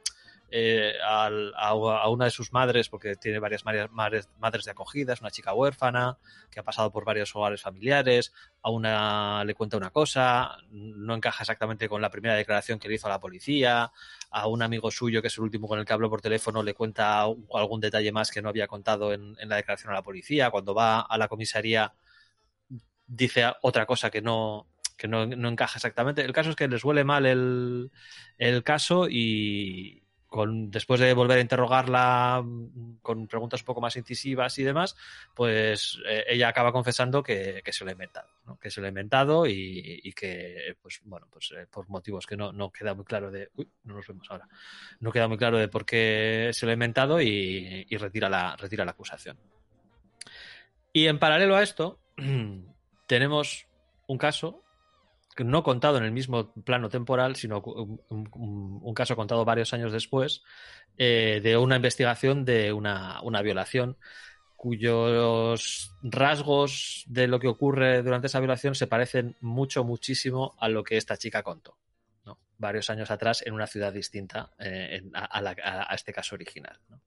eh, a, una de sus madres, porque tiene varias madres, madres de acogida, es una chica huérfana que ha pasado por varios hogares familiares, a una le cuenta una cosa, no encaja exactamente con la primera declaración que le hizo a la policía, a un amigo suyo, que es el último con el que habló por teléfono, le cuenta algún detalle más que no había contado en, en la declaración a la policía, cuando va a la comisaría dice otra cosa que no, que no, no, encaja exactamente. El caso es que les huele mal el, el caso y, después de volver a interrogarla con preguntas un poco más incisivas y demás, pues eh, ella acaba confesando que, se lo ha inventado, ¿no? que se lo ha inventado y, y que, pues bueno, pues eh, por motivos que no, no, queda muy claro de, uy, no nos vemos ahora, no queda muy claro de por qué se lo ha inventado y, y retira, la, retira la acusación. Y en paralelo a esto, tenemos un caso no contado en el mismo plano temporal, sino un, caso contado varios años después, eh, de una investigación de una, una, violación cuyos rasgos de lo que ocurre durante esa violación se parecen mucho, muchísimo a lo que esta chica contó. ¿no? Varios años atrás en una ciudad distinta eh, a, este caso original. ¿no?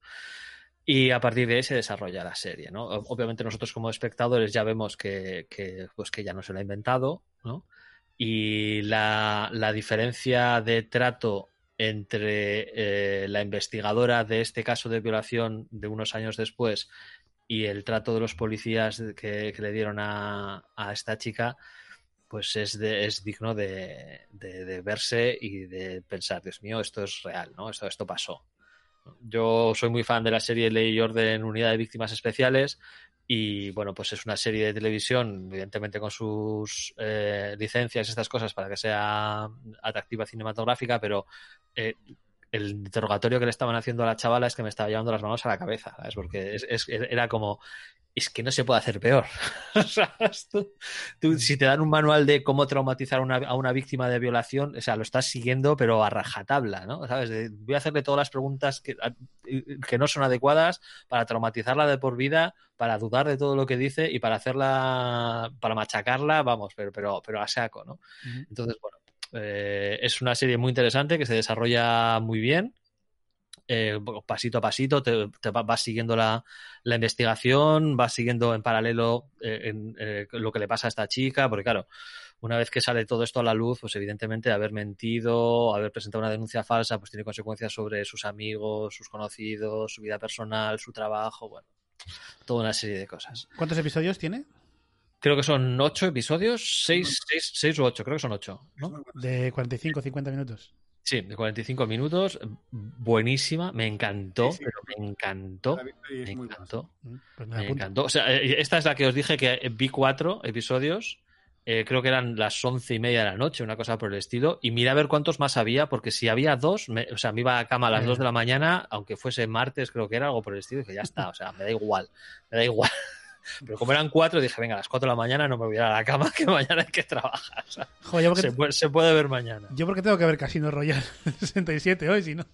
Y a partir de ahí se desarrolla la serie, ¿no? Obviamente nosotros como espectadores ya vemos que, que, pues que ya no se lo ha inventado, ¿no? Y la, la diferencia de trato entre eh, la investigadora de este caso de violación de unos años después y el trato de los policías que, que le dieron a, a, esta chica, pues es, de, es digno de, de, verse y de pensar, Dios mío, esto es real, ¿no? Esto, esto pasó. Yo soy muy fan de la serie Ley y Orden Unidad de Víctimas Especiales y bueno, pues es una serie de televisión, evidentemente con sus eh, licencias y estas cosas para que sea atractiva cinematográfica, pero eh, el interrogatorio que le estaban haciendo a la chavala es que me estaba llevando las manos a la cabeza, ¿sabes? Porque es, es, era como, es que no se puede hacer peor. tú, tú, si te dan un manual de cómo traumatizar una, a una víctima de violación, o sea, lo estás siguiendo, pero a rajatabla, ¿no? ¿Sabes? De, voy a hacerle todas las preguntas que, que, no son adecuadas para traumatizarla de por vida, para dudar de todo lo que dice y para hacerla, para machacarla, vamos, pero, pero, pero a saco, ¿no? Uh -huh. Entonces, bueno, eh, es una serie muy interesante que se desarrolla muy bien eh, pasito a pasito, te, te vas siguiendo la, la, investigación, vas siguiendo en paralelo eh, lo que le pasa a esta chica, porque claro, una vez que sale todo esto a la luz, pues evidentemente haber mentido, haber presentado una denuncia falsa, pues tiene consecuencias sobre sus amigos, sus conocidos, su vida personal, su trabajo, bueno, toda una serie de cosas. ¿Cuántos episodios tiene? Creo que son ocho episodios, seis, seis, seis u ocho, creo que son ocho, ¿no? De 45 50 minutos. Sí, de 45 minutos, buenísima, me encantó, sí, sí. pero me encantó, me encantó, Mm, pues me, encantó. O sea, eh, esta es la que os dije que vi cuatro episodios eh, creo que eran las once y media de la noche, una cosa por el estilo, y mira a ver cuántos más había, porque si había dos, me- o sea, me iba a cama a las Eh. dos de la mañana, aunque fuese martes, creo que era algo por el estilo, y que ya está, o sea, me da igual, me da igual. Pero como eran cuatro, dije, venga, a las cuatro de la mañana no me voy a ir a la cama, que mañana hay que trabajar. o sea, Joder, yo porque- se, puede, se puede ver mañana. Yo porque tengo que ver Casino Royale 67 hoy, si no.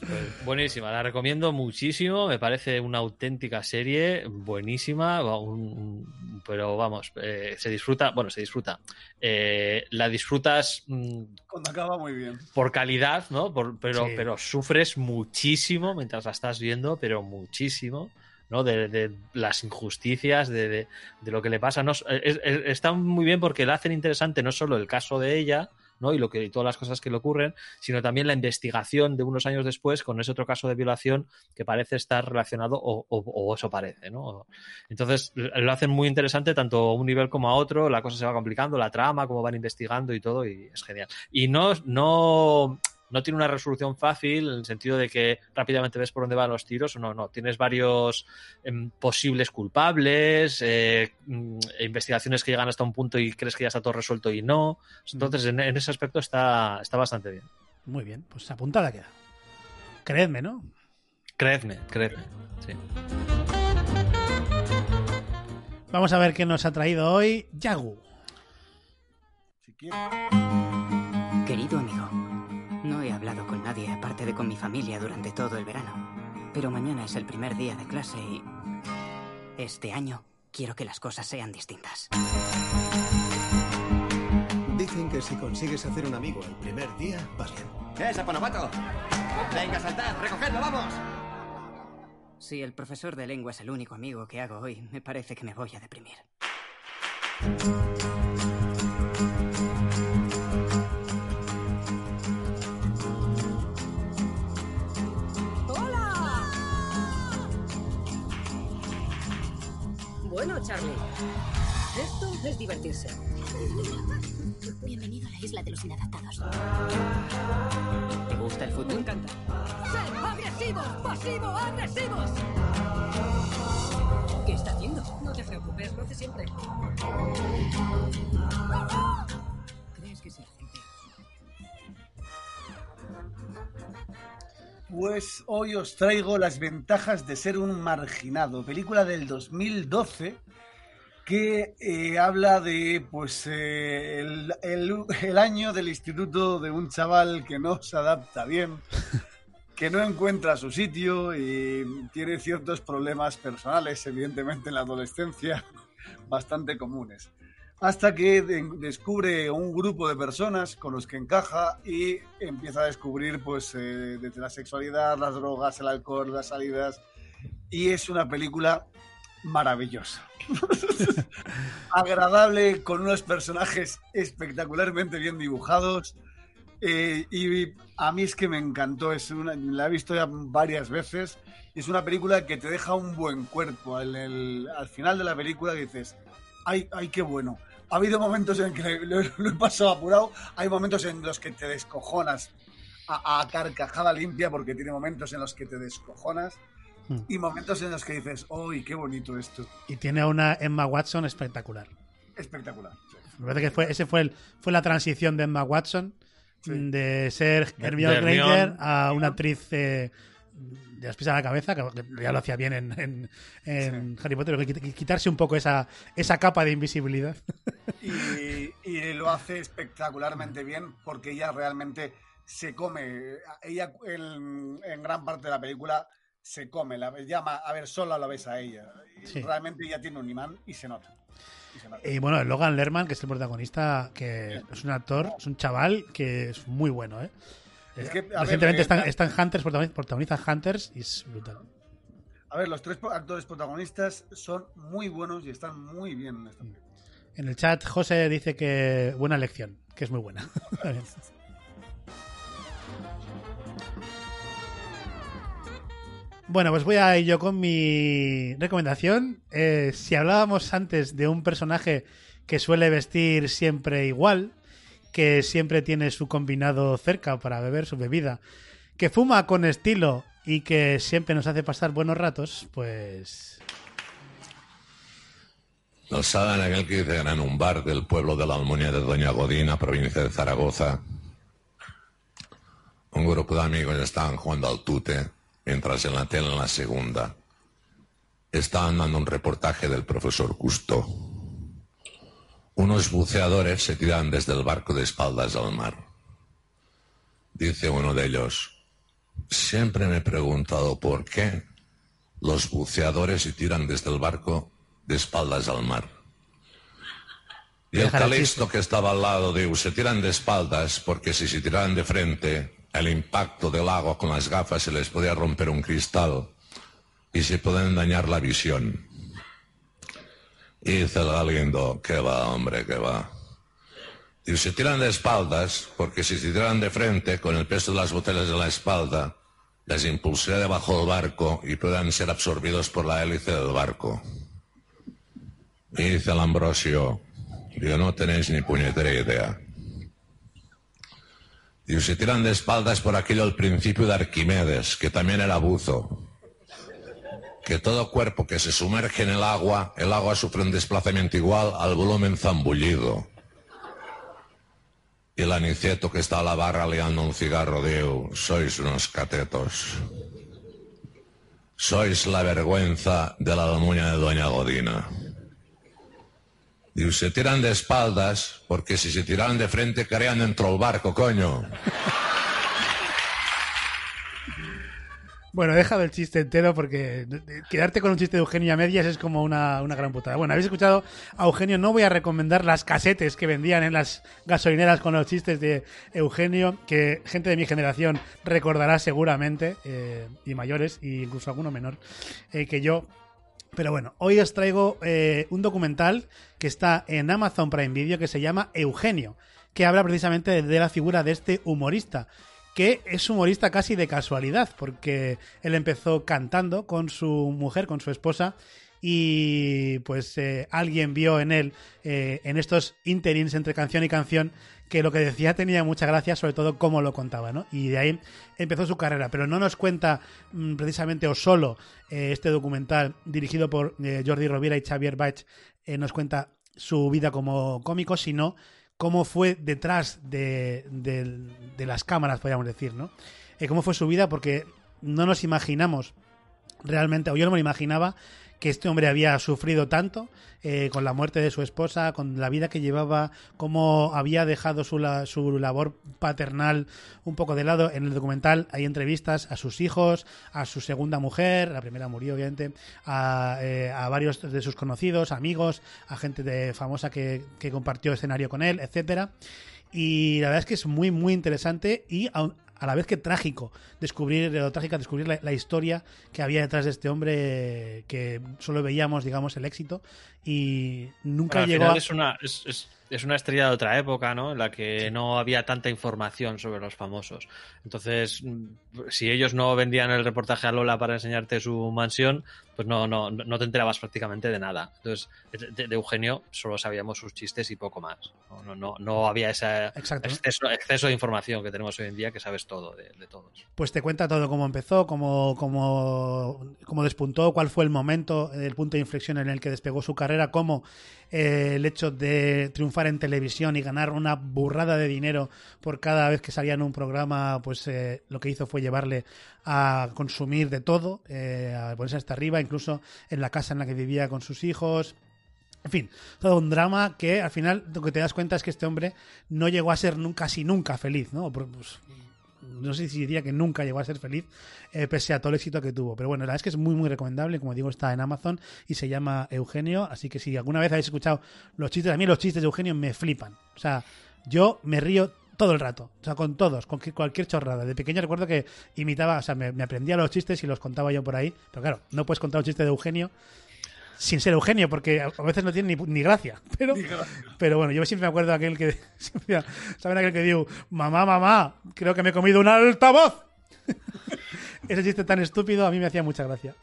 Pues buenísima, la recomiendo muchísimo. Me parece una auténtica serie, buenísima. un- pero vamos, eh, se disfruta. Bueno, se disfruta. Eh, la disfrutas mm, Cuando acaba muy bien. por calidad, ¿no? Por- pero, Sí. pero sufres muchísimo mientras la estás viendo, pero muchísimo. ¿No? De, de las injusticias, de, de- de lo que le pasa. No, es- es- es- está muy bien porque la hacen interesante no solo el caso de ella, ¿no? Y lo que y todas las cosas que le ocurren, sino también la investigación de unos años después con ese otro caso de violación que parece estar relacionado, o, o- o eso parece, ¿no? Entonces lo hacen muy interesante tanto a un nivel como a otro, la cosa se va complicando, la trama, cómo van investigando y todo, y es genial. Y no, no, no tiene una resolución fácil en el sentido de que rápidamente ves por dónde van los tiros, o no, no. Tienes varios em, posibles culpables, eh, mm, investigaciones que llegan hasta un punto y crees que ya está todo resuelto y no. Entonces, en, en ese aspecto está, está bastante bien. Muy bien, pues apuntada queda. Creedme, ¿no? Creedme, creedme. Sí. Vamos a ver qué nos ha traído hoy Yagu. Querido amigo, no he hablado con nadie aparte de con mi familia durante todo el verano. Pero mañana es el primer día de clase y... Este año quiero que las cosas sean distintas. Dicen que si consigues hacer un amigo el primer día, vas bien. ¡Eh, saponopato! Venga, saltad, recogedlo, vamos. Si el profesor de lengua es el único amigo que hago hoy, me parece que me voy a deprimir. Bueno, Charlie. Esto es divertirse. Bienvenido a la isla de los inadaptados. ¿Te gusta el fútbol? Me encanta. ¡Sed agresivos! ¡Pasivo! ¡Agresivos! ¿Qué está haciendo? No te preocupes, lo hace siempre. ¿Crees Pues hoy os traigo las ventajas de ser un marginado, película del 2012 que eh, habla de pues eh, el, el- el año del instituto de un chaval que no se adapta bien, que no encuentra su sitio y tiene ciertos problemas personales, evidentemente en la adolescencia, bastante comunes. Hasta que de- descubre un grupo de personas con los que encaja y empieza a descubrir pues eh, desde la sexualidad, las drogas, el alcohol, las salidas. Y es una película maravillosa. Agradable, con unos personajes espectacularmente bien dibujados. Eh, y a mí es que me encantó, es una, la he visto ya varias veces. Es una película que te deja un buen cuerpo. Al final de la película dices, ay, ay, qué bueno. Ha habido momentos en que lo, lo he pasado apurado, hay momentos en los que te descojonas a, a carcajada limpia porque tiene momentos en los que te descojonas Hmm. y momentos en los que dices, ¡ay, qué bonito esto! Y tiene a una Emma Watson espectacular. Espectacular. Me parece que fue, ese fue, el, fue la transición de Emma Watson de ser Hermione Granger a una actriz eh, de las pies a la cabeza, que ya lo hacía bien en, en- en Harry Potter, quitarse un poco esa, esa capa de invisibilidad. y, y lo hace espectacularmente bien porque ella realmente se come. Ella en, en gran parte de la película se come. La llama, a ver, sola la ves a ella. Y Sí. Realmente ella tiene un imán y se nota. Y se nota. Y bueno, Logan Lerman, que es el protagonista, que es un actor, es un chaval que es muy bueno, ¿eh? Es que, a ver, Recientemente eh, está, está en Hunters, protagoniza, protagoniza Hunters y es brutal. A ver, los tres actores protagonistas son muy buenos y están muy bien en esta película. En el chat, José dice que buena elección, que es muy buena. Bueno, pues voy a ir yo con mi recomendación. Eh, si hablábamos antes de un personaje que suele vestir siempre igual, que siempre tiene su combinado cerca para beber su bebida, que fuma con estilo y que siempre nos hace pasar buenos ratos, pues ¿No saben aquel que dicen en un bar del pueblo de la Almunia de Doña Godina, provincia de Zaragoza? Un grupo de amigos estaban jugando al tute, mientras en la tele en la segunda estaban dando un reportaje del profesor Custo. Unos buceadores se tiran desde el barco de espaldas al mar. Dice uno de ellos, siempre me he preguntado por qué los buceadores se tiran desde el barco de espaldas al mar. Y el calisto que estaba al lado dijo, se tiran de espaldas porque si se tiraran de frente, el impacto del agua con las gafas se les podía romper un cristal y se pueden dañar la visión. Y dice el galindo, que va, hombre, que va. Y se tiran de espaldas porque si se tiran de frente, con el peso de las botellas en la espalda, les impulsaría debajo del barco y puedan ser absorbidos por la hélice del barco. Y dice el Ambrosio, digo, no tenéis ni puñetera idea. Y se tiran de espaldas por aquello al principio de Arquimedes, que también era buzo. Que todo cuerpo que se sumerge en el agua, el agua sufre un desplazamiento igual al volumen zambullido. Y el aniceto que está a la barra liando un cigarro diu, sois unos catetos. Sois la vergüenza de la almuña de Doña Godina. Y se tiran de espaldas, porque si se tiraran de frente caerían dentro del barco, coño. Bueno, he dejado el chiste entero porque quedarte con un chiste de Eugenio a medias es como una, una gran putada. Bueno, habéis escuchado a Eugenio, no voy a recomendar las casetes que vendían en las gasolineras con los chistes de Eugenio, que gente de mi generación recordará seguramente, eh, y mayores, e incluso alguno menor eh, que yo. Pero bueno, hoy os traigo eh, un documental que está en Amazon Prime Video que se llama Eugenio, que habla precisamente de, de la figura de este humorista que es humorista casi de casualidad, porque él empezó cantando con su mujer, con su esposa, y pues eh, alguien vio en él, eh, en estos interins entre canción y canción, que lo que decía tenía mucha gracia, sobre todo cómo lo contaba, ¿no? Y de ahí empezó su carrera, pero no nos cuenta mm, precisamente o solo eh, este documental dirigido por Jordi Rovira y Xavier Bach, nos cuenta su vida como cómico, sino cómo fue detrás de, de- las cámaras, podríamos decir, ¿no? Eh, cómo fue su vida, porque no nos imaginamos realmente, o yo no me lo imaginaba, que este hombre había sufrido tanto eh, con la muerte de su esposa, con la vida que llevaba, cómo había dejado su, la- su labor paternal un poco de lado. En el documental hay entrevistas a sus hijos, a su segunda mujer, la primera murió obviamente, a, eh, a varios de sus conocidos, amigos, a gente de, famosa que, que compartió escenario con él, etcétera. Y la verdad es que es muy, muy interesante y a, la vez que trágico descubrir, lo trágica descubrir la, la historia que había detrás de este hombre que solo veíamos, digamos, el éxito y nunca Bueno, al llegó final a... es una es, es- es una estrella de otra época, ¿no? En la que no había tanta información sobre los famosos. Entonces, mm, si ellos no vendían el reportaje a Lola para enseñarte su mansión, pues no, no, no te enterabas prácticamente de nada. Entonces, de, Eugenio solo sabíamos sus chistes y poco más. No, no, no, no había ese exceso, exceso de información que tenemos hoy en día que sabes todo de, de todos. Pues te cuenta todo cómo empezó, cómo, cómo, cómo despuntó, cuál fue el momento, el punto de inflexión en el que despegó su carrera, cómo eh, el hecho de triunfar en televisión y ganar una burrada de dinero por cada vez que salía en un programa, pues eh, lo que hizo fue llevarle a consumir de todo, eh, a ponerse hasta arriba, incluso en la casa en la que vivía con sus hijos. En fin, todo un drama que al final lo que te das cuenta es que este hombre no llegó a ser nunca, casi nunca feliz, ¿no? Pues, no sé si diría que nunca llegó a ser feliz, eh, pese a todo el éxito que tuvo. Pero bueno, la verdad es que es muy, muy recomendable. Como digo, está en Amazon y se llama Eugenio. Así que si alguna vez habéis escuchado los chistes, a mí los chistes de Eugenio me flipan. O sea, yo me río todo el rato. O sea, con todos, con cualquier chorrada. De pequeño recuerdo que imitaba, o sea, me, me aprendía los chistes y los contaba yo por ahí. Pero claro, no puedes contar un chiste de Eugenio sin ser Eugenio, porque a veces no tiene ni, ni gracia. Pero, pero bueno, yo siempre me acuerdo de aquel que. siempre- ¿Saben aquel que digo, mamá, mamá, creo que me he comido un altavoz? Ese chiste tan estúpido a mí me hacía mucha gracia.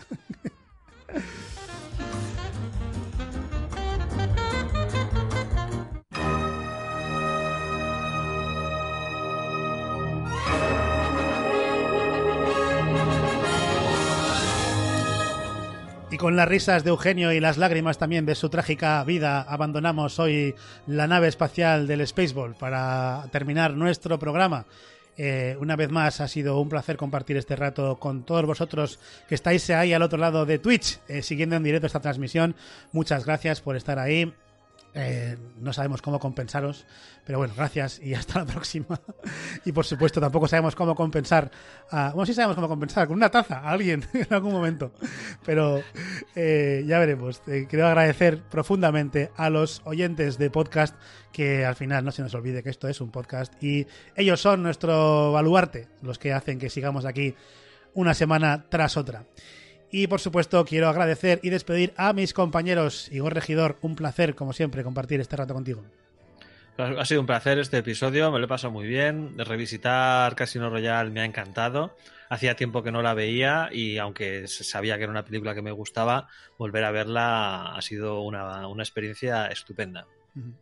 Con las risas de Eugenio y las lágrimas también de su trágica vida, abandonamos hoy la nave espacial del Spaceball para terminar nuestro programa. Eh, una vez más ha sido un placer compartir este rato con todos vosotros que estáis ahí al otro lado de Twitch, eh, siguiendo en directo esta transmisión. Muchas gracias por estar ahí. Eh, no sabemos cómo compensaros, pero bueno, gracias y hasta la próxima. y por supuesto, tampoco sabemos cómo compensar. A, bueno, sí sabemos cómo compensar con una taza a alguien en algún momento, pero eh, ya veremos. Eh, quiero agradecer profundamente a los oyentes de podcast que al final no se nos olvide que esto es un podcast y ellos son nuestro baluarte, los que hacen que sigamos aquí una semana tras otra. Y por supuesto quiero agradecer y despedir a mis compañeros. Igor Regidor, un placer como siempre compartir este rato contigo. Ha sido un placer este episodio, me lo he pasado muy bien. Revisitar Casino Royale me ha encantado. Hacía tiempo que no la veía y aunque sabía que era una película que me gustaba, volver a verla ha sido una, una experiencia estupenda. Uh -huh.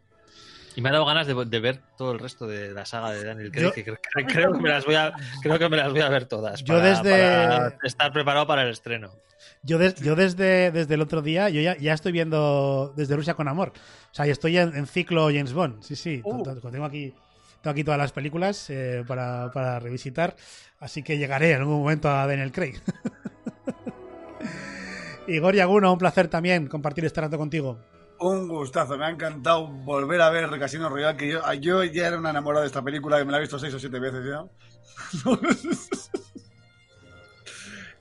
Y me ha dado ganas de, de, ver todo el resto de la saga de Daniel Craig. Yo, que creo, creo, que me las voy a, creo que me las voy a ver todas. Yo para, desde. para estar preparado para el estreno. Yo, des, yo desde, desde el otro día, yo ya, ya, estoy viendo desde Rusia con Amor. O sea, yo estoy en, en ciclo James Bond. Sí, sí. Uh. Tengo aquí. Tengo aquí todas las películas eh, para, para revisitar, así que llegaré en algún momento a Daniel Craig. Igor Yaguno, un placer también compartir este rato contigo. Un gustazo, me ha encantado volver a ver Casino Royale, que yo, yo ya era una enamorada de esta película, que me la he visto seis o siete veces ya.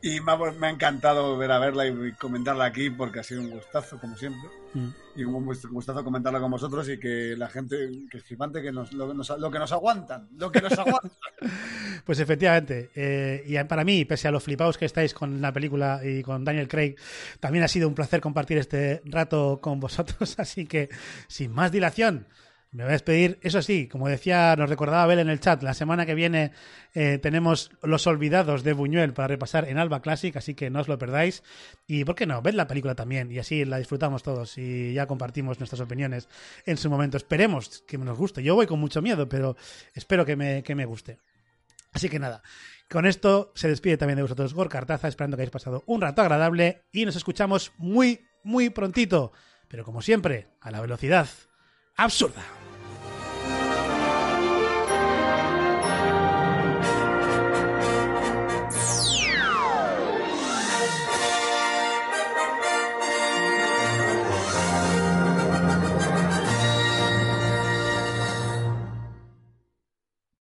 y me ha, me ha, encantado volver a verla y comentarla aquí porque ha sido un gustazo, como siempre. Mm. Y un gustazo comentarla con vosotros y que la gente, que es flipante, que nos, lo, nos, lo, que nos aguantan, lo que nos aguantan. pues efectivamente, eh, y para mí, pese a los flipados que estáis con la película y con Daniel Craig, también ha sido un placer compartir este rato con vosotros. Así que, sin más dilación, me voy a despedir. Eso sí, como decía, nos recordaba Abel en el chat, la semana que viene eh, tenemos Los Olvidados de Buñuel para repasar en Alba Classic, así que no os lo perdáis. Y, ¿por qué no? Ved la película también y así la disfrutamos todos y ya compartimos nuestras opiniones en su momento. Esperemos que nos guste. Yo voy con mucho miedo, pero espero que me, que me guste. Así que nada, con esto se despide también de vosotros Gor Cartaza, esperando que hayáis pasado un rato agradable y nos escuchamos muy, muy prontito. Pero como siempre, a la velocidad absurda.